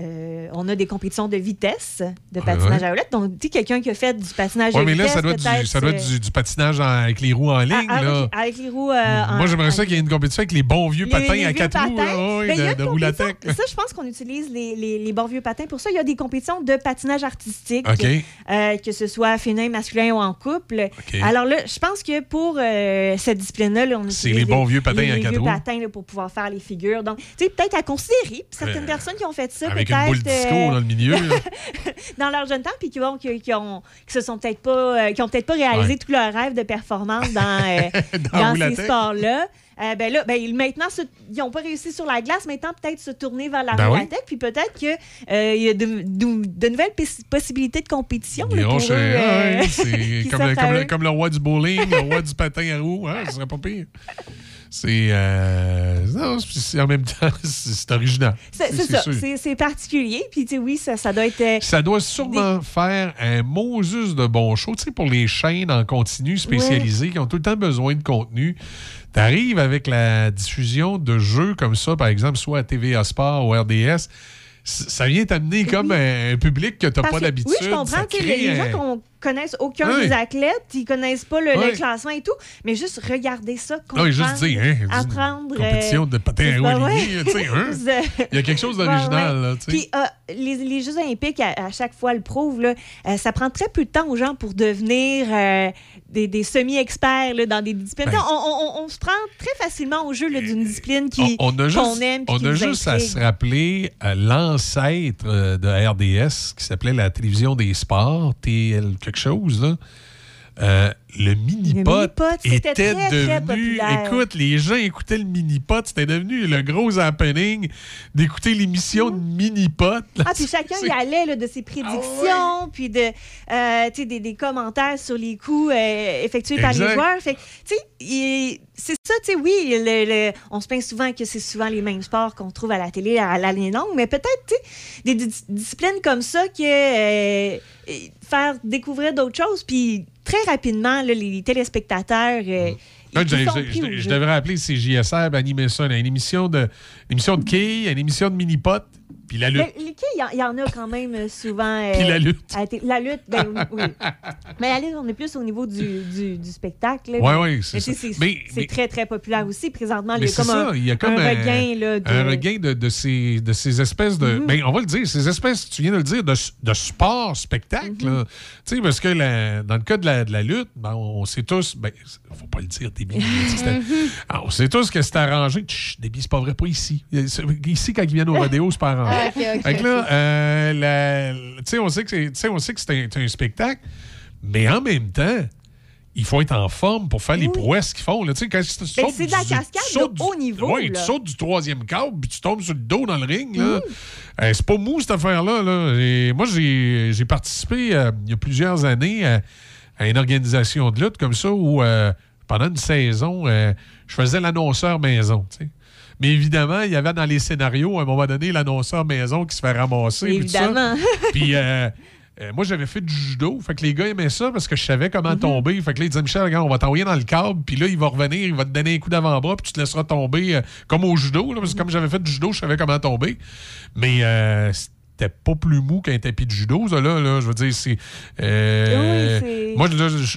on a des compétitions de vitesse, de patinage ouais. à roulette. Donc, tu sais, quelqu'un qui a fait du patinage Ouais, de mais là, vitesse, ça doit être, du, ça doit être du, du patinage en- avec les roues en ligne. ah, là. avec, les roues. Moi, j'aimerais ça qu'il y ait une compétition avec les bons vieux les- patins les à vieux quatre roues là, Ben, de, de roulatec. Ça, je pense qu'on utilise les, les, les bons vieux patins pour ça. Il y a des compétitions de patinage artistique, euh, que ce soit féminin, masculin ou en couple. Alors là, je pense que pour euh, cette discipline-là, là, on utilise les bons vieux patins les, vieux là, pour pouvoir faire les figures. Donc, tu sais, peut-être à considérer. Puis Certaines Euh, personnes qui ont fait ça, Avec peut-être. une boule disco dans le milieu. [laughs] dans leur jeune temps, puis qui, qui, qui ont, qui se sont peut-être pas, qui ont peut-être pas réalisé Ouais. tout leur rêve de performance dans, [laughs] Dans ces sports-là. Euh, ben là, ben, maintenant, se- ils n'ont pas réussi sur la glace. Maintenant, peut-être se tourner vers la Ben oui. Puis peut-être qu'il y a de, de- de nouvelles pos- possibilités de compétition. là, pour eux, euh, ouais, [laughs] c'est comme, le, s'offrent comme, à le, eux. comme le roi du bowling, le roi du patin à roues. Hein, ce serait pas pire. C'est. euh, en même temps, [laughs] c'est original. C'est ça, c'est particulier. Puis, tu sais, oui, ça, ça doit être. euh, Ça doit sûrement faire un Moses de bon show. Tu sais, pour les chaînes en continu spécialisées qui ont tout le temps besoin de contenu, tu arrives avec la diffusion de jeux comme ça, par exemple, soit à TVA Sport ou RDS. Ça vient t'amener comme un, public que tu n'as Parce pas d'habitude. Oui, je comprends. Les, gens qu'on connaisse aucun Ouais. des athlètes, ils connaissent pas le, le Ouais. classement et tout, mais juste regarder ça, Ah comprendre, oui, juste dire, hein, une apprendre. euh, compétition de patins à sais, hein? [laughs] Il y a quelque chose d'original. Puis euh, les, les Jeux olympiques, à, à chaque fois, le prouvent, là, euh, ça prend très peu de temps aux gens pour devenir euh, des, des semi-experts dans des disciplines. Ben. on, on- on- on se prend très facilement au jeu d'une discipline qui, on, on a qu'on juste, aime on a juste à se rappeler euh, l'ancêtre euh, de RDS qui s'appelait la télévision des sports, TL quelque chose. Euh, le mini-pot mini-pot, c'était était très, devenu. populaire. écoute, les gens écoutaient le mini-pot. C'était devenu le gros happening d'écouter l'émission de mini-pot. Ah, puis chacun y allait là, de ses prédictions, puis de, euh, des, des commentaires sur les coups euh, effectués par les joueurs. Fait c'est ça, tu sais, oui, le- le- on se plaint souvent que c'est souvent les mêmes sports qu'on trouve à la télé, à la ligne longue, mais peut-être, tu sais, des dis- disciplines comme ça que faire découvrir d'autres choses, puis très rapidement, là, les téléspectateurs, euh, Là, ils je, devrais appeler CJSR animer ça, là, une émission de, une émission de quilles, une émission de mini-pot, puis la lutte. Il y en- a quand même euh, souvent. euh, Puis la lutte. à la lutte, ben oui. [laughs] Mais la lutte, on est plus au niveau du, du, du spectacle. Mais- ouais, c'est. C'est très, très populaire aussi. Présentement, il y a c'est comme, ça, un, il y a comme un regain. Là, de... un regain de, de ces, de ces espèces de. Mhm. ben, on va le dire, ces espèces, tu viens de le dire, de, de sport, spectacle. Mhm. là. Tu sais, parce que la- dans le cas de la, de la lutte, ben, on sait tous. Ben, faut pas le dire, Déby. c'était- Ah, on sait tous que c'est arrangé. Chut, c'est pas vrai, pas ici. Ici, quand ils viennent au rodéo, c'est pas arrangé. Ah, Fait que là, euh, la- tu sais, on sait que c'est un, spectacle, mais en même temps, il faut être en forme pour faire les prouesses qu'ils font. là. Quand tu Ben, sautes c'est de la cascade sautes de haut niveau, là. tu sautes du troisième câble, puis tu tombes sur le dos dans le ring. Mm. Euh, c'est pas mou, cette affaire-là. là. Moi, j'ai j'ai participé euh, il y a plusieurs années à, à une organisation de lutte comme ça où, euh, pendant une saison, euh, je faisais l'annonceur maison. Mais évidemment, il y avait dans les scénarios, à un moment donné, l'annonceur maison qui se fait ramasser. Évidemment. [laughs] Puis euh, euh, moi, j'avais fait du judo. Fait que les gars aimaient ça parce que je savais comment Mhm. tomber. Fait que là, ils disaient, Michel, regarde, on va t'envoyer dans le câble. Puis là, il va revenir, il va te donner un coup d'avant-bras. Puis tu te laisseras tomber euh, comme au judo. là, parce que comme j'avais fait du judo, je savais comment tomber. Mais euh, c'était pas plus mou qu'un tapis de judo, ça, là. là. je veux dire, c'est. euh, Oui, moi,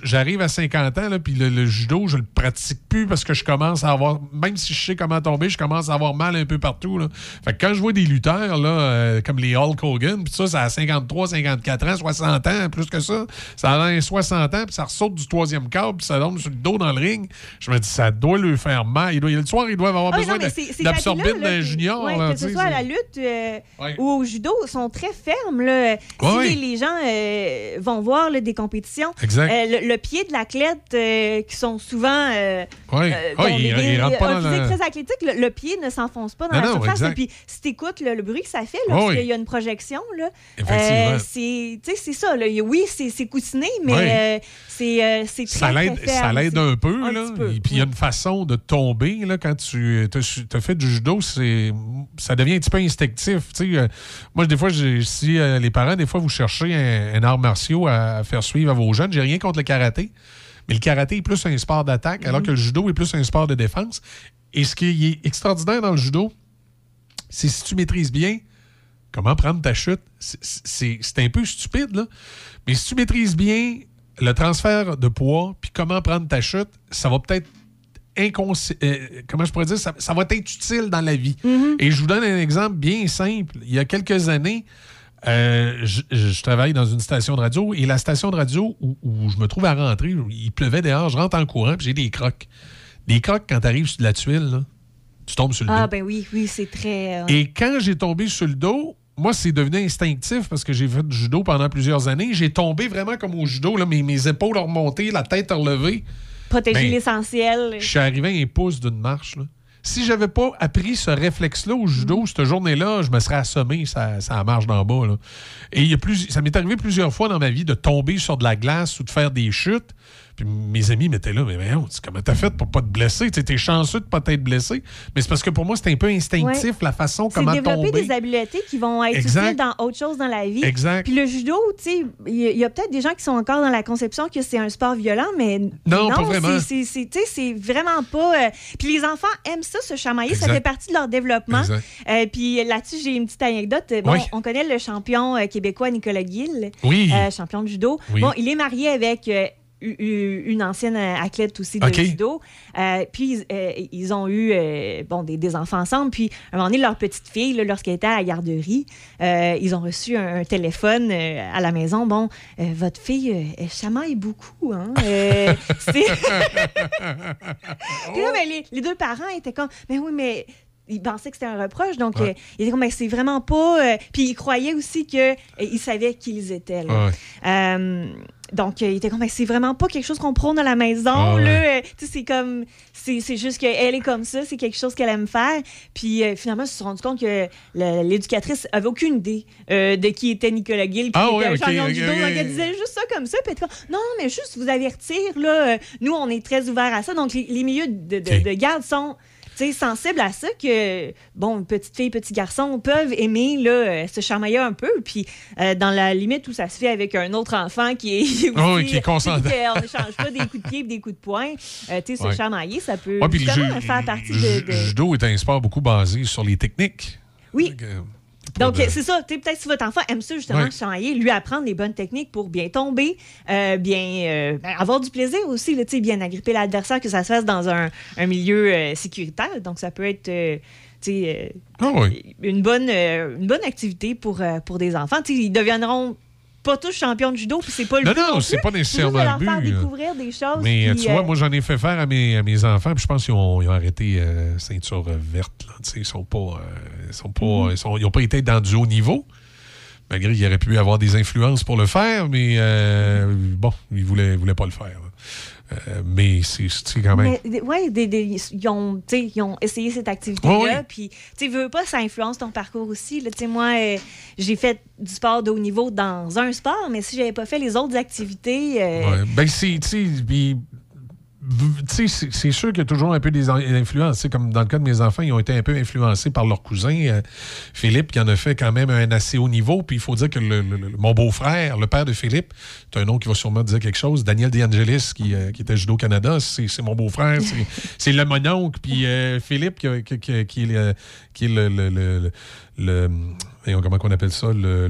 j'arrive à 50 ans, là, puis le, le judo, je le pratique plus parce que je commence à avoir. Même si je sais comment tomber, je commence à avoir mal un peu partout. Là. Fait que quand je vois des lutteurs, là, euh, comme les Hulk Hogan, puis ça, ça a 53, 54 ans, 60 ans, plus que ça. Ça a l'air 60 ans, puis ça ressaute du troisième câble, puis ça tombe sur le dos dans le ring. Je me dis, ça doit lui faire mal. Il doit, le soir, ils doivent avoir Ah besoin là, d'un junior. ouais, là, que ce soit à la lutte euh, Ouais. ou au judo, sont très fermes. Là. Si Ouais, les, les gens euh, vont voir là, des compétitions, Exact. euh, le, le pied de l'athlète, euh, qui sont souvent. Ouais. il- des- rentre pas dans la- très athlétique, le, le pied ne s'enfonce pas dans Non, la non, surface. exact. Et puis, si tu écoutes le, le bruit que ça fait, Oh, oui. y a une projection, là, c'est ça. Là. Oui, c'est coussiné, mais c'est très, Ça l'aide, très ferme. ça l'aide un peu, Un là. peu. Et puis, il y a une façon de tomber, là, quand tu as fait du judo, ça devient un petit peu instinctif. Moi, des fois, si euh, les parents, des fois, vous cherchez un, un art martiaux à, à faire suivre à vos jeunes, j'ai rien contre le karaté, mais le karaté est plus un sport d'attaque, alors que le judo est plus un sport de défense. Et ce qui est extraordinaire dans le judo, c'est si tu maîtrises bien comment prendre ta chute. C'est un peu stupide, là. Mais si tu maîtrises bien le transfert de poids, puis comment prendre ta chute, ça va peut-être inconsci... euh, comment je pourrais dire? Ça, ça va être utile dans la vie. Et je vous donne un exemple bien simple. Il y a quelques années, euh, je, je travaille dans une station de radio et la station de radio où, où je me trouve à rentrer, il pleuvait dehors, je rentre en courant, puis j'ai des crocs. Des crocs, quand tu arrives sur de la tuile, là, tu tombes sur le Ah, dos. ben oui, oui, c'est très. euh, Et quand j'ai tombé sur le dos, moi, c'est devenu instinctif parce que j'ai fait du judo pendant plusieurs années. J'ai tombé vraiment comme au judo, là, mes, mes épaules ont remonté, la tête a relevé. Protéger ben, l'essentiel. Je suis arrivé à un pouce d'une marche. là. Si j'avais pas appris ce réflexe-là au judo, cette journée-là, je me serais assommé ça, ça marche d'en bas. là. Et il y a plus, ça m'est arrivé plusieurs fois dans ma vie de tomber sur de la glace ou de faire des chutes. Puis mes amis m'étaient là, mais voyons, comment t'as fait pour pas te blesser? Tu es chanceux de pas t'être blessé. Mais c'est parce que pour moi, c'est un peu instinctif Ouais. la façon C'est comment développer tomber. des habiletés qui vont être Exact. utiles dans autre chose dans la vie. Exact. Puis le judo, tu sais, il y a, peut-être des gens qui sont encore dans la conception que c'est un sport violent, mais Non, pas vraiment. c'est- c'est- c'est tu sais, c'est vraiment pas. euh, Puis les enfants aiment ça, se chamailler, ça fait partie de leur développement. Euh, puis là-dessus, j'ai une petite anecdote. Bon, Oui. On connaît le champion euh, québécois Nicolas Gill, Oui. champion de judo. Oui. Bon, il est marié avec. Euh, une ancienne euh, athlète aussi de OK. judo. Euh, puis, euh, ils ont eu euh, bon, des, des enfants ensemble. Puis, à un moment donné, leur petite fille, lorsqu'elle était à la garderie, euh, ils ont reçu un, un téléphone euh, à la maison. Bon, euh, votre fille, euh, elle chamaille beaucoup. Hein? Euh, [laughs] c'est- Puis là, ben, les, les deux parents étaient comme, mais oui, mais ils pensaient que c'était un reproche. Donc, Ouais. euh, ils étaient comme, mais c'est vraiment pas. euh, Puis, ils croyaient aussi qu'ils savaient qui ils étaient. là. Ouais. Donc, euh, il était comme, Ben, c'est vraiment pas quelque chose qu'on prône à la maison. Ah ouais. là. Euh, tu sais, c'est comme, c'est juste qu'elle est comme ça, c'est quelque chose qu'elle aime faire. Puis euh, finalement, ils se sont rendus compte que l'éducatrice avait aucune idée euh, de qui était Nicolas Gill, Ah qui ouais, était ok, un champion de ok, judo. ok. Donc, elle disait juste ça comme ça. Puis elle était comme, non, mais juste vous avertir, là, nous, on est très ouverts à ça. Donc, les, les milieux de, de, Ok. de garde sont tu sais, sensibles à ça que, bon, petite fille, petit garçon peuvent aimer là, euh, se chamailler un peu. Puis, euh, dans la limite où ça se fait avec un autre enfant qui est. [laughs] aussi, oui, qui est consentant. tu sais, [laughs] qu'on n'échange pas des coups de pied et des coups de poing. Euh, tu sais, se Ouais. chamailler, ça peut Ouais, le justement ju- faire partie de. ju- de- judo est un sport beaucoup basé sur les techniques. Oui. Donc, de- c'est ça. Tu sais, Peut-être si votre enfant aime ça, justement, Ouais. chamailler, lui apprendre les bonnes techniques pour bien tomber, euh, bien euh, ben, avoir du plaisir aussi, là, tu sais, bien agripper l'adversaire, que ça se fasse dans un, un milieu euh, sécuritaire. Donc, ça peut être. Ah oui. une, bonne, une bonne activité pour, pour des enfants. Tu sais, ils deviendront pas tous champions de judo, puis c'est pas le Non, but non, plus. c'est pas nécessairement le faire but, là. découvrir des choses. Mais puis, tu vois, euh, moi, j'en ai fait faire à mes, à mes enfants, puis je pense qu'ils ont, ils ont arrêté euh, ceinture euh, verte. Là, ils sont pas, euh, ils sont pas, Mhm. ils sont- ils ont pas été dans du haut niveau. Malgré qu'il aurait pu avoir des influences pour le faire, mais euh, bon, ils voulaient, voulaient pas le faire. là. Euh, mais c'est quand même. Des- ils, ont, ils ont essayé cette activité-là. Puis, tu veux pas, ça influence ton parcours aussi. là. Moi, euh, j'ai fait du sport de haut niveau dans un sport, mais si j'avais pas fait les autres activités. euh, Ouais. Ben, c'est, c'est c'est sûr qu'il y a toujours un peu des in- influences. Comme dans le cas de mes enfants, ils ont été un peu influencés par leur cousin, euh, Philippe, qui en a fait quand même un assez haut niveau. Puis il faut dire que le- le- le- mon beau-frère, le père de Philippe, c'est un nom qui va sûrement dire quelque chose, Daniel De Angelis, qui, euh, qui était judo-Canada, c'est c'est mon beau-frère, [laughs] c'est- le mononcle. Puis euh, Philippe, qui, qui- qui- qui est le... Qui est le, le, le- le- voyons, comment on appelle ça? Le...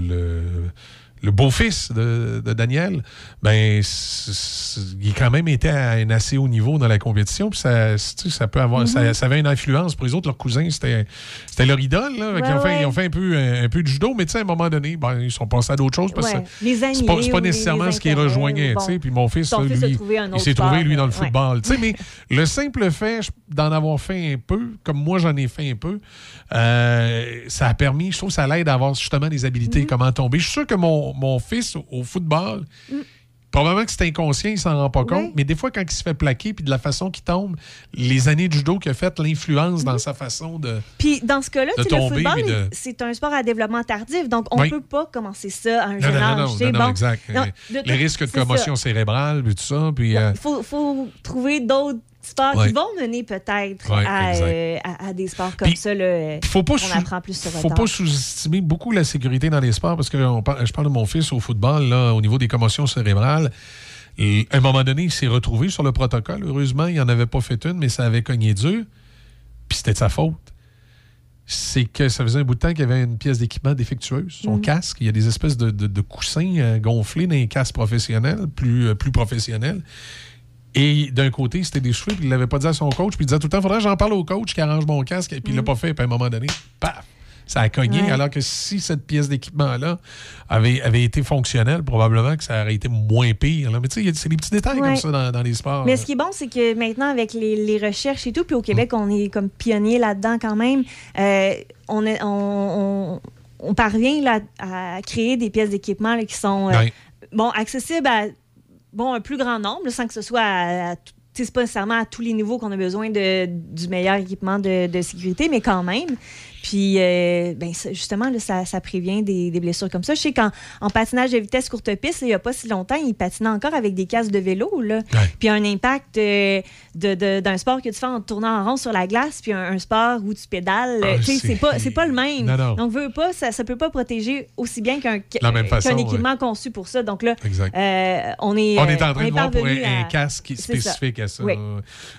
le- beau-fils de, de Daniel, ben, il a quand même été à un assez haut niveau dans la compétition. Puis ça, ça peut avoir, ça, Mhm. ça avait une influence pour les autres. Leurs cousins, c'était leur idole. Là, qu'ils ont, fait, ouais. ils ont fait un peu, un, peu de judo, mais à un moment donné, ben, ils sont passés à d'autres choses parce Ouais. que c'est pas, pas nécessairement ce qui les intérêts, rejoignait. ou tu sais. bon. Puis mon fils, lui, fils il s'est trouvé, lui, dans le football. [laughs] Mais le simple fait d'en avoir fait un peu, comme moi j'en ai fait un peu, euh, ça a permis, je trouve, ça l'aide à avoir justement des habilités, comment tomber. Je suis sûr que mon, mon fils au, au football, Mm. probablement que c'est inconscient, il s'en rend pas compte, mais des fois, quand il se fait plaquer, puis de la façon qu'il tombe, les années de judo qu'il a fait, l'influence Mm-hmm. dans sa façon de. Puis dans ce cas-là, De tu sais, le football, de- c'est un sport à développement tardif, donc on Oui. peut pas commencer ça à un Non, jeune non, non, âge. non, non, non, bon. exact. Non, de les risques de c'est ça. commotion cérébrale, puis tout ça. Puis, euh, faut, faut trouver d'autres sports Ouais. qui vont mener peut-être Ouais, à, exact. euh, à- à des sports comme ça. Là, faut pas on apprend plus sur faut pas sous-estimer beaucoup la sécurité dans les sports parce que on je parle de mon fils au football, là, au niveau des commotions cérébrales. Et à un moment donné, il s'est retrouvé sur le protocole. Heureusement, il n'en avait pas fait une, mais ça avait cogné dur. Puis c'était de sa faute. C'est que ça faisait un bout de temps qu'il y avait une pièce d'équipement défectueuse, son Mm. casque. Il y a des espèces de, de- de coussins euh, gonflés dans les casques professionnels, plus, euh, plus professionnels. Et d'un côté, c'était des cheveux, puis il l'avait pas dit à son coach, puis il disait tout le temps, faudrait que j'en parle au coach qui arrange mon casque, et puis il l'a pas fait, puis à un moment donné, paf! Ça a cogné, Mm. Ouais. alors que si cette pièce d'équipement-là avait, avait été fonctionnelle, probablement que ça aurait été moins pire. là. Mais tu sais, c'est des petits détails Ouais. comme ça dans, dans les sports. Mais ce qui est bon, c'est que maintenant, avec les, les recherches et tout, puis au Mm. Québec, on est comme pionnier là-dedans quand même, euh, on, est- on, on- on parvient là, à créer des pièces d'équipement qui sont euh, Ouais. bon, accessibles à bon, un plus grand nombre, sans que ce soit à, à pas nécessairement à tous les niveaux qu'on a besoin de, du meilleur équipement de sécurité, mais quand même. Puis, euh, ben, justement, là, ça, ça prévient des, des blessures comme ça. Je sais qu'en en patinage de vitesse courte piste, là, il n'y a pas si longtemps, ils patinaient encore avec des casques de vélo. Là. Puis un impact euh, de- de- d'un sport que tu fais en tournant en rond sur la glace, puis un, un sport où tu pédales, Ah, c'est- pas, pas le même. Non, non. Donc, veux pas, ça ne peut pas protéger aussi bien qu'un façon, équipement conçu pour ça. Donc là, euh, on est On est en train de voir pour un, parvenu un à- casque ça. spécifique à ça. Oui.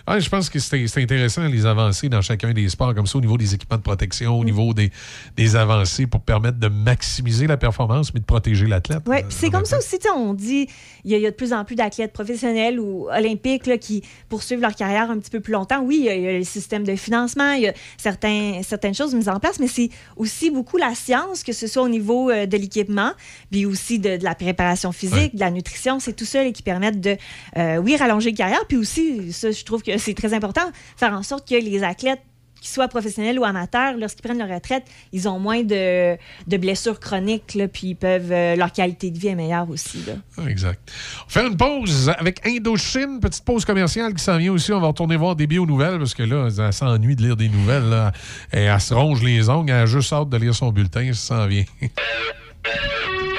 Ah, je pense que c'est intéressant les avancées dans chacun des sports, comme ça, au niveau des équipements de protection. Au niveau des, des avancées pour permettre de maximiser la performance, mais de protéger l'athlète. Oui, Euh, c'est comme ça aussi, on dit, il y, a- il y a de plus en plus d'athlètes professionnels ou olympiques là, qui poursuivent leur carrière un petit peu plus longtemps. Oui, il y a, il y a le système de financement, il y a certains, certaines choses mises en place, mais c'est aussi beaucoup la science, que ce soit au niveau euh, de l'équipement, puis aussi de, de la préparation physique, de la nutrition. C'est tout ça là, qui permettent de, euh, oui, rallonger une carrière, puis aussi, ça, je trouve que c'est très important, faire en sorte que les athlètes qu'ils soient professionnels ou amateurs, lorsqu'ils prennent leur retraite, ils ont moins de, de blessures chroniques, puis ils peuvent, euh, leur qualité de vie est meilleure aussi. Là. Exact. On faire une pause avec Indochine, petite pause commerciale qui s'en vient aussi. On va retourner voir Déby aux nouvelles parce que là, elle s'ennuie de lire des nouvelles. Et elle se ronge les ongles, elle a juste hâte de lire son bulletin, ça s'en vient. [laughs]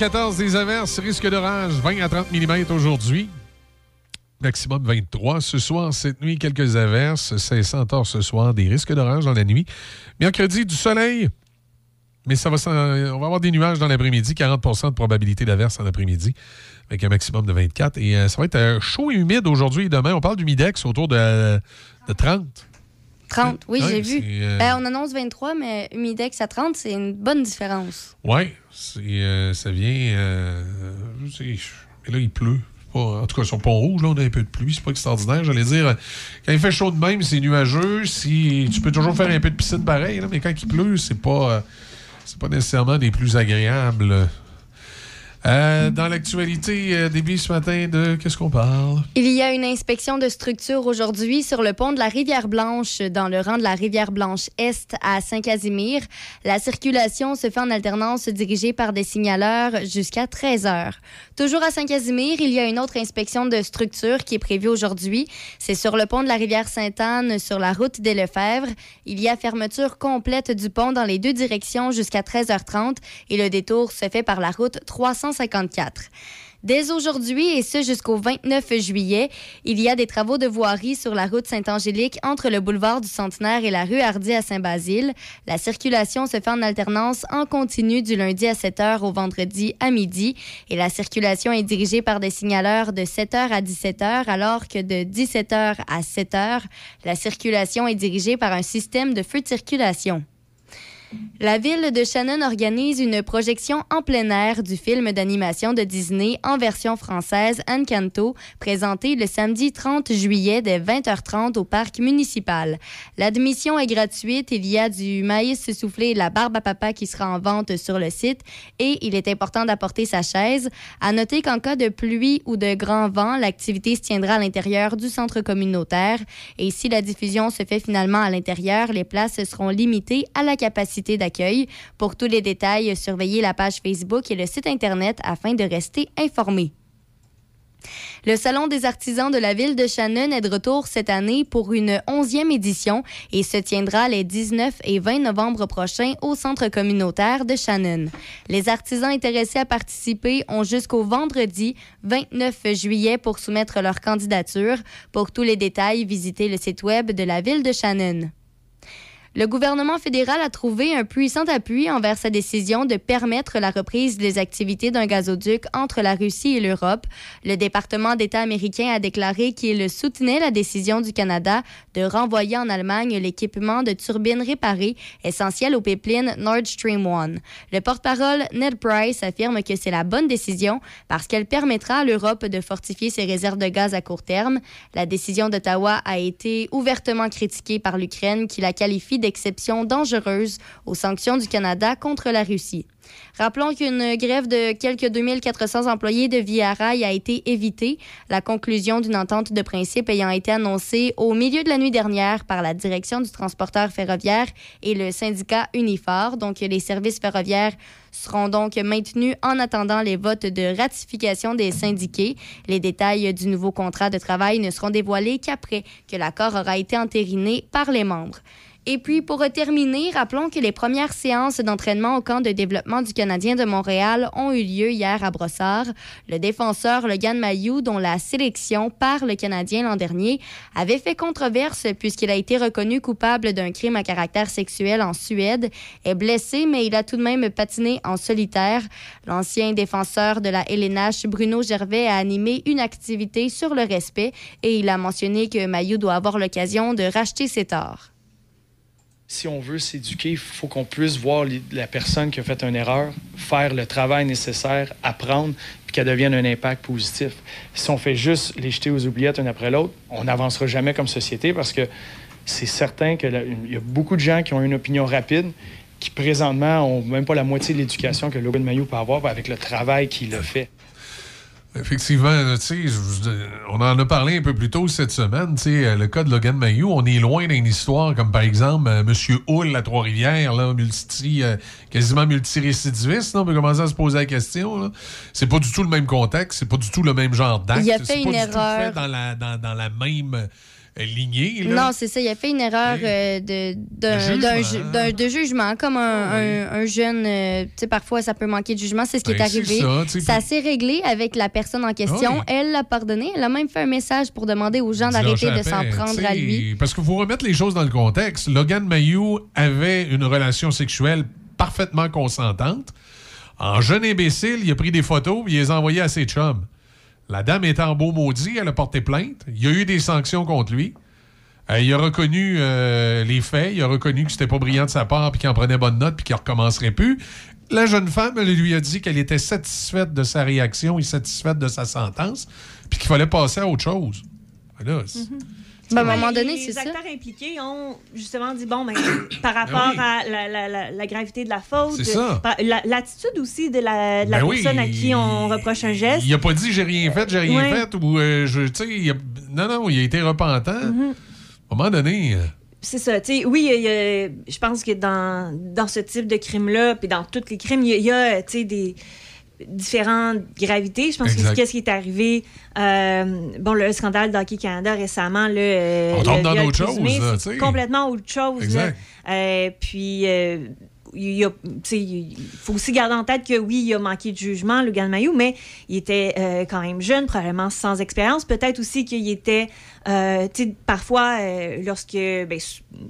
8h14, des averses, risque d'orage, 20 à 30 mm aujourd'hui. Maximum 23. Ce soir, cette nuit, quelques averses. 500 tard ce soir, des risques d'orage dans la nuit. Mercredi, du soleil. Mais ça va, on va avoir des nuages dans l'après-midi, 40% de probabilité d'averse en après-midi, avec un maximum de 24. Et euh, ça va être euh, chaud et humide aujourd'hui et demain. On parle d'humidex autour de, de 30. 30, oui, Ouais, j'ai vu. euh, Ben, on annonce 23, mais humidex à 30, c'est une bonne différence. Oui, ça vient. euh, mais là, il pleut. Pas- en tout cas, sur Pont-Rouge, là, on a un peu de pluie. C'est pas extraordinaire. J'allais dire, euh, quand il fait chaud de même, c'est nuageux. Si, tu peux toujours faire un peu de piscine pareil, là, mais quand il pleut, c'est pas, euh, c'est pas nécessairement des plus agréables. Euh, dans l'actualité, euh, début ce matin de qu'est-ce qu'on parle? Il y a une inspection de structure aujourd'hui sur le pont de la Rivière-Blanche, dans le rang de la Rivière-Blanche-Est à Saint-Casimir. La circulation se fait en alternance dirigée par des signaleurs jusqu'à 13 heures. Toujours à Saint-Casimir, il y a une autre inspection de structure qui est prévue aujourd'hui. C'est sur le pont de la Rivière-Sainte-Anne, sur la route des Lefebvre. Il y a fermeture complète du pont dans les deux directions jusqu'à 13h30 et le détour se fait par la route 354. Dès aujourd'hui, et ce jusqu'au 29 juillet, il y a des travaux de voirie sur la route Saint-Angélique entre le boulevard du Centenaire et la rue Hardy à Saint-Basile. La circulation se fait en alternance en continu du lundi à 7 h au vendredi à midi et la circulation est dirigée par des signaleurs de 7 h à 17 h alors que de 17 h à 7 h, la circulation est dirigée par un système de feu de circulation. La ville de Shannon organise une projection en plein air du film d'animation de Disney en version française Encanto, présenté le samedi 30 juillet dès 20h30 au parc municipal. L'admission est gratuite, il y a du maïs soufflé la barbe à papa qui sera en vente sur le site et il est important d'apporter sa chaise. À noter qu'en cas de pluie ou de grand vent, l'activité se tiendra à l'intérieur du centre communautaire et si la diffusion se fait finalement à l'intérieur, les places seront limitées à la capacité d'accueil. Pour tous les détails, surveillez la page Facebook et le site Internet afin de rester informé. Le Salon des artisans de la ville de Shannon est de retour cette année pour une onzième édition et se tiendra les 19 et 20 novembre prochains au centre communautaire de Shannon. Les artisans intéressés à participer ont jusqu'au vendredi 29 juillet pour soumettre leur candidature. Pour tous les détails, visitez le site web de la ville de Shannon. Le gouvernement fédéral a trouvé un puissant appui envers sa décision de permettre la reprise des activités d'un gazoduc entre la Russie et l'Europe. Le département d'État américain a déclaré qu'il soutenait la décision du Canada de renvoyer en Allemagne l'équipement de turbines réparées essentiel au pipeline Nord Stream 1. Le porte-parole Ned Price affirme que c'est la bonne décision parce qu'elle permettra à l'Europe de fortifier ses réserves de gaz à court terme. La décision d'Ottawa a été ouvertement critiquée par l'Ukraine qui la qualifie d'exception dangereuse aux sanctions du Canada contre la Russie. Rappelons qu'une grève de quelques 2400 employés de Via Rail a été évitée, la conclusion d'une entente de principe ayant été annoncée au milieu de la nuit dernière par la direction du transporteur ferroviaire et le syndicat Unifor. Donc, les services ferroviaires seront donc maintenus en attendant les votes de ratification des syndiqués. Les détails du nouveau contrat de travail ne seront dévoilés qu'après que l'accord aura été entériné par les membres. Et puis, pour terminer, rappelons que les premières séances d'entraînement au camp de développement du Canadien de Montréal ont eu lieu hier à Brossard. Le défenseur Logan Mayou, dont la sélection par le Canadien l'an dernier, avait fait controverse puisqu'il a été reconnu coupable d'un crime à caractère sexuel en Suède, est blessé, mais il a tout de même patiné en solitaire. L'ancien défenseur de la LNH, Bruno Gervais, a animé une activité sur le respect et il a mentionné que Mayou doit avoir l'occasion de racheter ses torts si on veut s'éduquer, il faut qu'on puisse voir la personne qui a fait une erreur, faire le travail nécessaire, apprendre, puis qu'elle devienne un impact positif. Si on fait juste les jeter aux oubliettes un après l'autre, on n'avancera jamais comme société parce que c'est certain qu'il y a beaucoup de gens qui ont une opinion rapide qui présentement ont même pas la moitié de l'éducation que Logan Mayou peut avoir avec le travail qu'il a fait. Effectivement, on en a parlé un peu plus tôt cette semaine. Le cas de Logan Mayou, on est loin d'une histoire comme par exemple euh, M. Hull à Trois-Rivières, multi, euh, quasiment multirécidiviste. On peut commencer à se poser la question. C'est pas du tout le même contexte, c'est pas du tout le même genre d'acte. Il a fait une erreur. fait dans la, dans, dans la même lignée. Non, c'est ça. Il a fait une erreur euh, de, de, de, jugement, comme un, un, jeune. Euh, tu sais, parfois, ça peut manquer de jugement. C'est ce qui est ben, arrivé. Ça, s'est réglé avec la personne en question. Elle l'a pardonné. Elle a même fait un message pour demander aux gens d'arrêter de s'en prendre à lui. Parce qu'il faut remettre les choses dans le contexte. Logan Mayou avait une relation sexuelle parfaitement consentante. En jeune imbécile, il a pris des photos et il les a envoyées à ses chums. La dame est en beau maudit, elle a porté plainte. Il y a eu des sanctions contre lui. Euh, il a reconnu euh, les faits, il a reconnu que c'était pas brillant de sa part, puis qu'il en prenait bonne note, puis qu'il recommencerait plus. La jeune femme, lui a dit qu'elle était satisfaite de sa réaction et satisfaite de sa sentence, puis qu'il fallait passer à autre chose. Là, ben, à un moment donné, c'est ça. Les acteurs impliqués ont justement dit bon, ben, [coughs] par ben rapport à la, gravité de la faute, l'attitude aussi de la, ben personne à qui on reproche un geste. Il a pas dit j'ai rien fait, j'ai rien fait, ou euh, je, tu non, non, il a été repentant. Mm-hmm. À un moment donné. Euh, c'est ça. Tu sais, oui, je pense que dans, dans ce type de crime-là, puis dans tous les crimes, il y a, tu sais, des différentes gravités. Je pense que qu'est-ce qui est arrivé, euh, bon, le scandale d'Hockey Canada récemment, là, euh, on tombe dans d'autres choses. complètement autre chose. Euh, puis, il, faut aussi garder en tête que oui, il a manqué de jugement, le Mayou, mais il était quand même jeune, probablement sans expérience. Peut-être aussi qu'il était euh, parfois, euh, lorsque ben,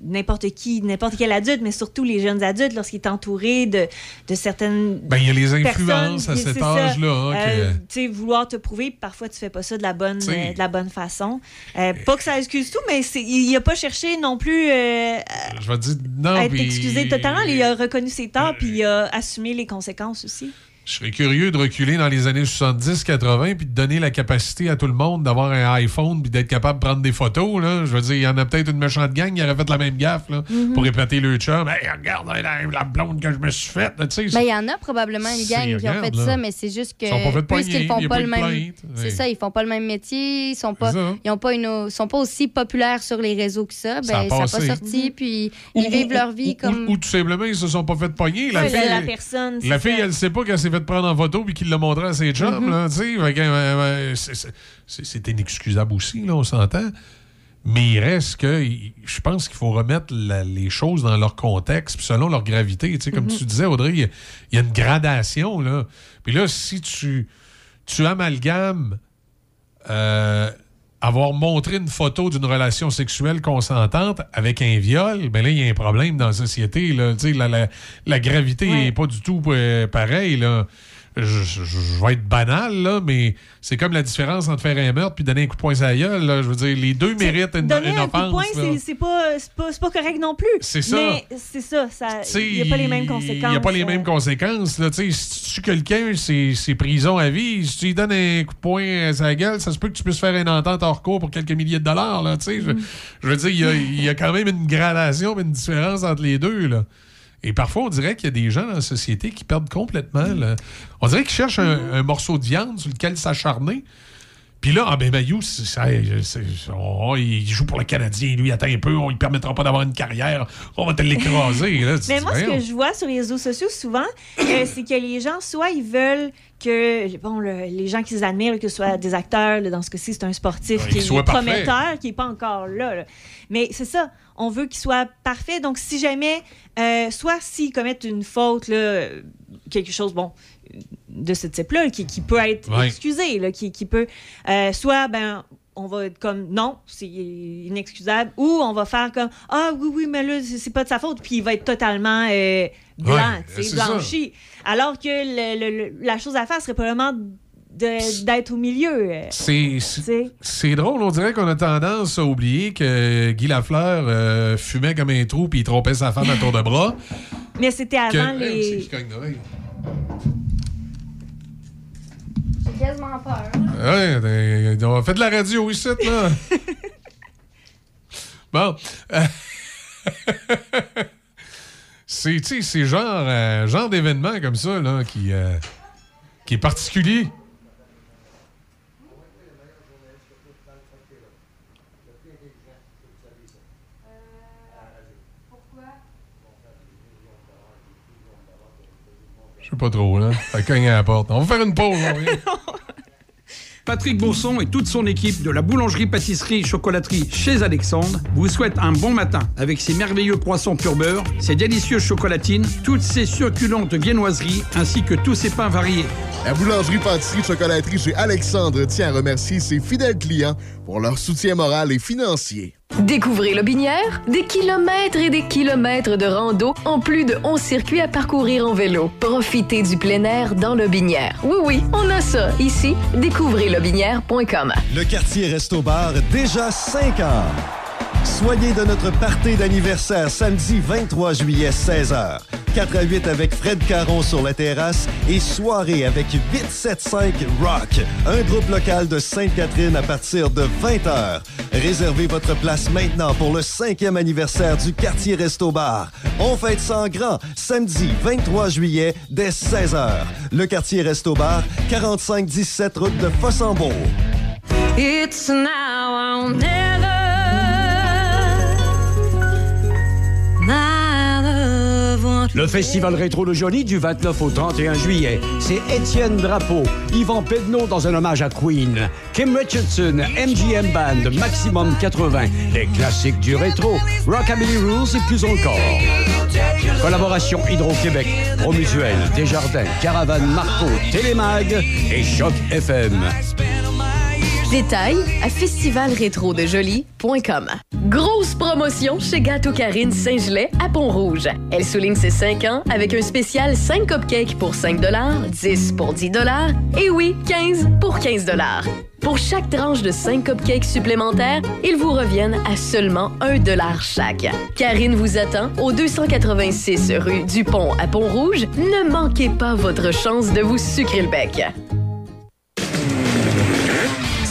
n'importe qui, n'importe quel adulte, mais surtout les jeunes adultes, lorsqu'il est entouré de, de certaines. Ben, il y a les influences à cet âge-là. Hein, euh, tu sais, vouloir te prouver, parfois tu fais pas ça de la bonne, de la bonne façon. pas que ça excuse tout, mais il a pas cherché non plus Je vais dire, non, à être excusé totalement. Il a reconnu ses torts, puis il a assumé les conséquences aussi. Je serais curieux de reculer dans les années 70-80 puis de donner la capacité à tout le monde d'avoir un iPhone puis d'être capable de prendre des photos. Là. Je veux dire, il y en a peut-être une méchante gang qui aurait fait la même gaffe là, mhm. pour répéter le chum. Hey, regarde la, blonde que je me suis faite. Ben, il y en a probablement une gang qui ont fait ça, mais c'est juste que. Ils font pas le même. C'est ça, ils font pas le même métier. Ils sont pas, ils ont pas une, sont pas aussi populaires sur les réseaux que ça. Ben, ça n'a pas sorti. Mhm. Puis ils vivent leur vie comme. Ou, tout simplement, ils se sont pas fait pogner. La, fille, la, personne. La fille, elle sait pas qu'elle s'est fait prendre en photo puis qu'il l'a montré à ses chums. Mm-hmm. C'est inexcusable aussi, là, on s'entend. Mais il reste que je pense qu'il faut remettre les choses dans leur contexte, selon leur gravité. Comme mm-hmm. tu disais, Audrey, il y, a une gradation. Là. Puis là, si tu, tu amalgames euh, avoir montré une photo d'une relation sexuelle consentante avec un viol, ben là, il y a un problème dans la société. Là. Tu sais, La, la, la gravité n'est pas du tout euh, pareille. Je, je- je vais être banal, là, mais c'est comme la différence entre faire un meurtre puis donner un coup de poing sur la gueule. Là. Je veux dire, les deux méritent une, Donner une un coup de poing, c'est- pas, pas, pas correct non plus. C'est ça. Mais c'est ça, il n'y a pas les mêmes Il conséquences. n'y a pas les euh. mêmes conséquences. Là, si tu tues quelqu'un, c'est prison à vie. Si tu lui donnes un coup de poing à sa gueule, ça se peut que tu puisses faire une entente hors cours pour quelques milliers de dollars. Là, sais. je, je veux dire, il y a- il y, a quand même une gradation, mais une différence entre les deux. Là. Et parfois, on dirait qu'il y a des gens dans la société qui perdent complètement. On dirait qu'ils cherchent un, un morceau de viande sur lequel s'acharner. Puis là, ah ben Mayou, c'est- oh, il joue pour le Canadien, lui, attends un peu, on ne permettra pas d'avoir une carrière, on va te l'écraser. Mais moi, ce que je vois sur les réseaux sociaux souvent, euh, [clears throat] c'est que les gens, soit ils veulent que bon, le- les gens qu'ils admirent, que ce soit des acteurs, là, dans ce cas-ci, c'est un sportif Ouais, qui est parfait. prometteur, qui n'est pas encore là. là. Mais c'est ça, on veut qu'il soit parfait. Donc, si jamais, euh, soit s'ils commettent une faute, là, quelque chose, bon, de ce type-là, qui, qui peut être Ouais. excusé, là, qui, qui peut, euh, soit, ben, on va être comme non, c'est inexcusable, ou on va faire comme ah oui, oui, mais là, c'est pas de sa faute, puis il va être totalement euh, blanc, Ouais, ça. blanchi. Alors que le- le- le- la chose à faire serait probablement d'être au milieu. euh, C'est- drôle, on dirait qu'on a tendance à oublier que Guy Lafleur euh, fumait comme un trou puis il trompait sa femme à tour de bras. [laughs] Mais c'était Que- avant c'est les. l'oreille? J'ai quasiment peur. Ouais, euh, on fait de la radio ici, là. [laughs] bon. [laughs] c'est, tu sais, c'est genre, euh, genre d'événement comme ça, là, qui, euh, qui est particulier. Je sais pas trop, là. Ça cogne à la porte. On va faire une pause, on. [laughs] Patrick Bourson et toute son équipe de la boulangerie-pâtisserie-chocolaterie chez Alexandre vous souhaitent un bon matin avec ses merveilleux poissons pur beurre, ses délicieuses chocolatines, toutes ses succulentes viennoiseries ainsi que tous ses pains variés. La boulangerie pâtisserie chocolaterie chez Alexandre tient à remercier ses fidèles clients pour leur soutien moral et financier. Découvrez Lobinière, des kilomètres et des kilomètres de rando en plus de 11 circuits à parcourir en vélo. Profitez du plein air dans Lobinière. Oui, oui, on a ça ici. Découvrez lobinière.com. Le quartier Resto Bar, déjà 5 ans. Soyez de notre party d'anniversaire samedi 23 juillet 16h. 4 à 8 avec Fred Caron sur la terrasse et soirée avec 875 Rock, un groupe local de Sainte-Catherine à partir de 20h. Réservez votre place maintenant pour le cinquième anniversaire du quartier Resto Bar. On fête ça en grand samedi 23 juillet dès 16h. Le quartier Resto Bar, 4517 route de Fossambeau. It's now Le Festival Rétro de Jolie du 29 au 31 juillet. C'est Étienne Drapeau, Yvan Pedneau dans un hommage à Queen, Kim Richardson, MGM Band, Maximum 80, les classiques du rétro, Rockabilly Rules et plus encore. Collaboration Hydro-Québec, Promutuel, Desjardins, Caravane Marco, Télémag et Choc FM. Détails à festivalrétrodejoli.com. Grosse promotion chez Gâteau Karine Saint-Gelais à Pont-Rouge. Elle souligne ses 5 ans avec un spécial 5 cupcakes pour 5 10 pour 10 et oui, 15 pour 15 Pour chaque tranche de 5 cupcakes supplémentaires, ils vous reviennent à seulement 1 chaque. Karine vous attend au 286 rue du Pont à Pont-Rouge. Ne manquez pas votre chance de vous sucrer le bec.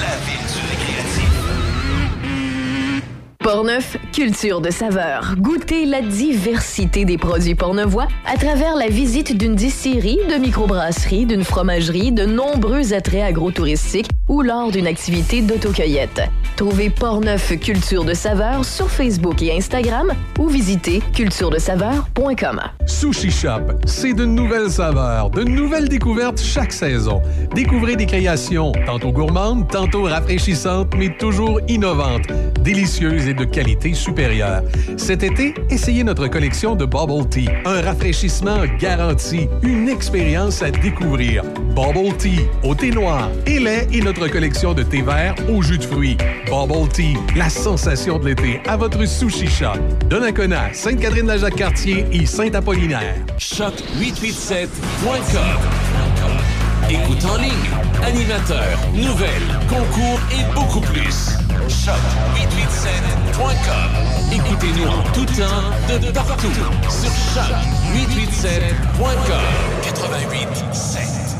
la ville du récréatif. Portneuf, culture de saveur. Goûtez la diversité des produits pornevois à travers la visite d'une distillerie, de microbrasserie, d'une fromagerie, de nombreux attraits agrotouristiques ou lors d'une activité d'autocueillette. Trouvez Portneuf Culture de Saveur sur Facebook et Instagram ou visitez culturedesaveur.com. Sushi Shop, c'est de nouvelles saveurs, de nouvelles découvertes chaque saison. Découvrez des créations tantôt gourmandes, tantôt rafraîchissantes, mais toujours innovantes, délicieuses et de qualité supérieure. Cet été, essayez notre collection de Bubble Tea, un rafraîchissement garanti, une expérience à découvrir. Bubble Tea, au thé noir et lait et notre collection de thé vert au jus de fruits. Bubble Tea, la sensation de l'été à votre sushi shop. Donnacona, Sainte-Catherine-la-Jacques-Cartier et Saint-Apollinaire. Choc887.com. Écoute en ligne, animateur, nouvelles, concours et beaucoup plus. Choc887.com. Écoutez-nous en tout temps, de partout, sur choc887.com. 88.7.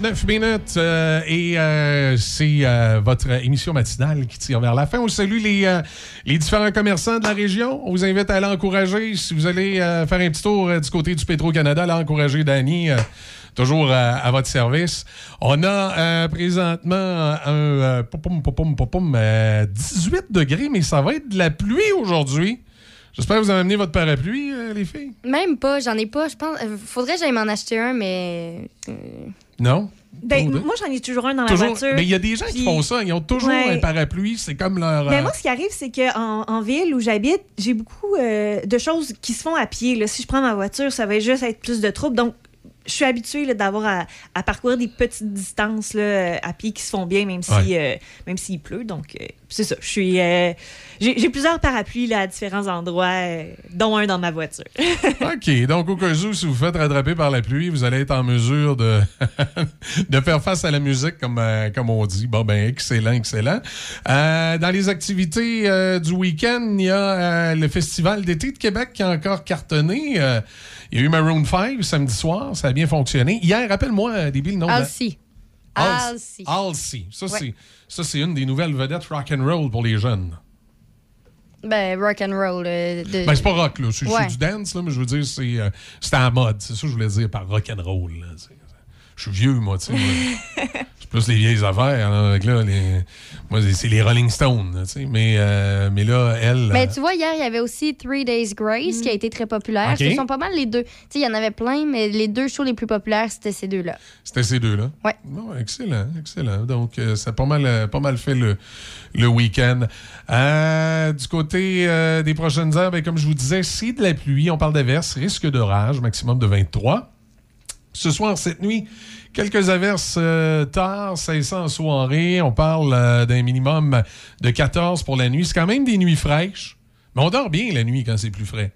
8h39 minutes euh, et euh, c'est euh, votre émission matinale qui tire vers la fin. On salue les, différents commerçants de la région. On vous invite à aller encourager, si vous allez faire un petit tour du côté du Petro-Canada, aller encourager Danny. Toujours à, votre service. On a présentement un euh, pom, pom, pom, pom, pom, euh, 18 degrés, mais ça va être de la pluie aujourd'hui. J'espère que vous avez amené votre parapluie, les filles. Même pas, j'en ai pas. Je pense. Faudrait que j'aille m'en acheter un, mais. Non? Ben, moi, j'en ai toujours un dans Toujours- la voiture. Mais il y a des gens qui font ça. Ils ont toujours Ouais. un parapluie. C'est comme leur. Mais euh, moi, ce qui arrive, c'est qu'en en ville où j'habite, j'ai beaucoup euh, de choses qui se font à pied. Là. Si je prends ma voiture, ça va juste être plus de troubles. Donc, je suis habituée d'avoir à, à parcourir des petites distances là, à pied qui se font bien, même si Ouais. euh, même s'il pleut. Donc, euh, c'est ça. Je suis. euh, j'ai plusieurs parapluies là, à différents endroits, dont un dans ma voiture. [laughs] OK. Donc, au cas où, si vous faites rattraper par la pluie, vous allez être en mesure de, [laughs] de faire face à la musique, comme, comme on dit. Bon, ben, excellent, excellent. Dans les activités du week-end, il y a le Festival d'été de Québec qui a encore cartonné. Il y a eu Maroon 5 samedi soir. Ça a bien fonctionné. Hier, rappelle-moi, euh, Déby, le nom de Halsey. Halsey. Halsey. Halsey. Ça, Ouais. c'est, une des nouvelles vedettes rock and roll pour les jeunes. Ben, rock and roll. euh, de- Ben, c'est pas rock, là. C'est Ouais. du dance, là, mais je veux dire, c'est, euh, c'était à la mode. C'est ça que je voulais dire par rock and roll. là. Je suis vieux, moi, tu sais. [laughs] C'est plus les vieilles affaires. là, avec, là, les- moi, c'est- les Rolling Stones, tu sais. Mais, euh, mais là, elle. Mais euh, tu vois, hier, il y avait aussi Three Days Grace qui a été très populaire. Ok. Ce sont pas mal les deux. Tu sais, il y en avait plein, mais les deux shows les plus populaires, c'était ces deux-là. C'était ces deux-là? Ouais. Bon, excellent, excellent. Donc, euh, ça a pas mal, pas mal fait le, le week-end. Euh, du côté euh, des prochaines heures, ben, comme je vous disais, c'est de la pluie. On parle d'averses, risque d'orage, maximum de 23. Ce soir, cette nuit, quelques averses euh, tard, cessant en soirée. On parle euh, d'un minimum de 14 pour la nuit. C'est quand même des nuits fraîches. Mais on dort bien la nuit quand c'est plus frais.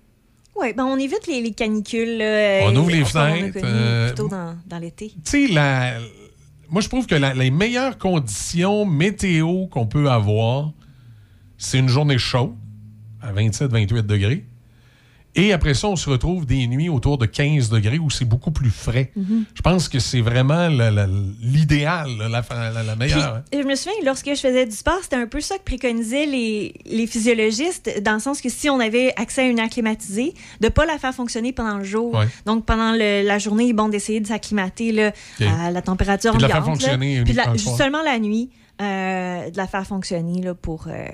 Oui, ben on évite les, les canicules. là, On euh, ouvre les fenêtres, euh, plutôt dans, dans l'été. tu sais, la- moi, je trouve que la- les meilleures conditions météo qu'on peut avoir, c'est une journée chaude, à 27-28 degrés. Et après ça, on se retrouve des nuits autour de 15 degrés où c'est beaucoup plus frais. Mhm. Je pense que c'est vraiment l'idéal, la, la- la- la meilleure. hein. Puis, je me souviens, lorsque je faisais du sport, c'était un peu ça que préconisaient les, les physiologistes, dans le sens que si on avait accès à une air climatisée, de ne pas la faire fonctionner pendant le jour. Ouais. Donc, pendant le- la journée, bon, d'essayer de s'acclimater à la température Puis de la faire ambiante. là. fonctionner Puis de la- seulement la nuit, euh, de la faire fonctionner là, pour... euh,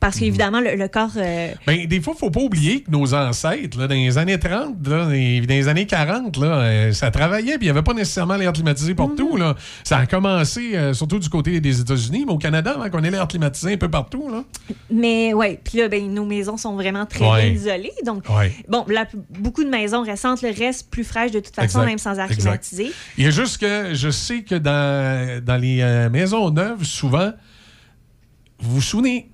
parce Mhm. qu'évidemment, le, le corps... euh, Ben, des fois, il faut pas oublier que nos ancêtres, là, dans les années 30, là, dans les années 40, là, euh, ça travaillait, puis il n'y avait pas nécessairement l'air climatisé partout. là. Ça a commencé euh, surtout du côté des États-Unis, mais au Canada, avant qu'on ait l'air climatisé un peu partout. Là. Mais ouais, puis là, ben, nos maisons sont vraiment très Ouais. bien isolées. Donc, Ouais. bon, beaucoup de maisons récentes le restent plus fraîches de toute façon, Exact. même sans air climatisé. Il y a juste que je sais que dans, dans les maisons neuves, souvent, vous vous souvenez.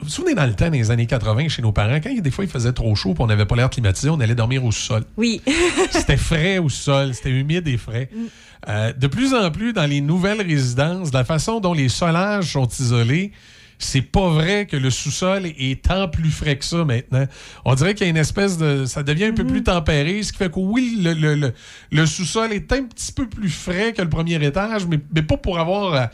Vous vous souvenez dans le temps, dans les années 80, chez nos parents, quand des fois il faisait trop chaud et on n'avait pas l'air climatisé, on allait dormir au sol. Oui. [laughs] c'était frais au sol, c'était humide et frais. Euh, de plus en plus, dans les nouvelles résidences, la façon dont les solages sont isolés c'est pas vrai que le sous-sol est tant plus frais que ça maintenant. On dirait qu'il y a une espèce de. Ça devient un peu plus tempéré, ce qui fait que oui, le, le- le- le sous-sol est un petit peu plus frais que le premier étage, mais, mais pas pour avoir euh,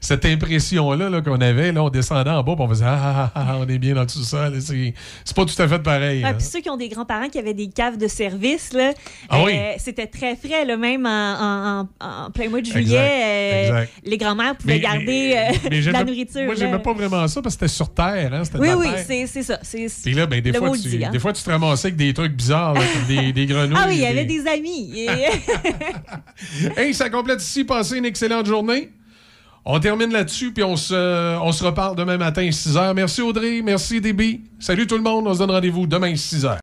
cette impression-là là, qu'on avait. Là, on descendait en bas, on faisait ah, ah, ah, on est bien dans le sous-sol. C'est pas tout à fait pareil. Ah, hein. puis ceux qui ont des grands-parents qui avaient des caves de service, là, Ah euh, oui. c'était très frais, là, même en, en- en- en plein mois de Exact, juillet. euh, exact. les grands-mères pouvaient Mais- garder euh, mais la nourriture. Moi, j'aimais pas vraiment ça parce que c'était sur terre. Hein, Oui, oui, c'est ça. c'est- Puis là, ben, des, fois, tu, hein. des fois, tu te ramassais avec des trucs bizarres, là, comme des, des grenouilles. Ah oui, il y avait des- amis. Et- [laughs] [laughs] Hey, ça complète ici. Passez une excellente journée. On termine là-dessus, puis on se, on se reparle demain matin, 6 h. Merci Audrey, merci DB. Salut tout le monde. On se donne rendez-vous demain, 6 h.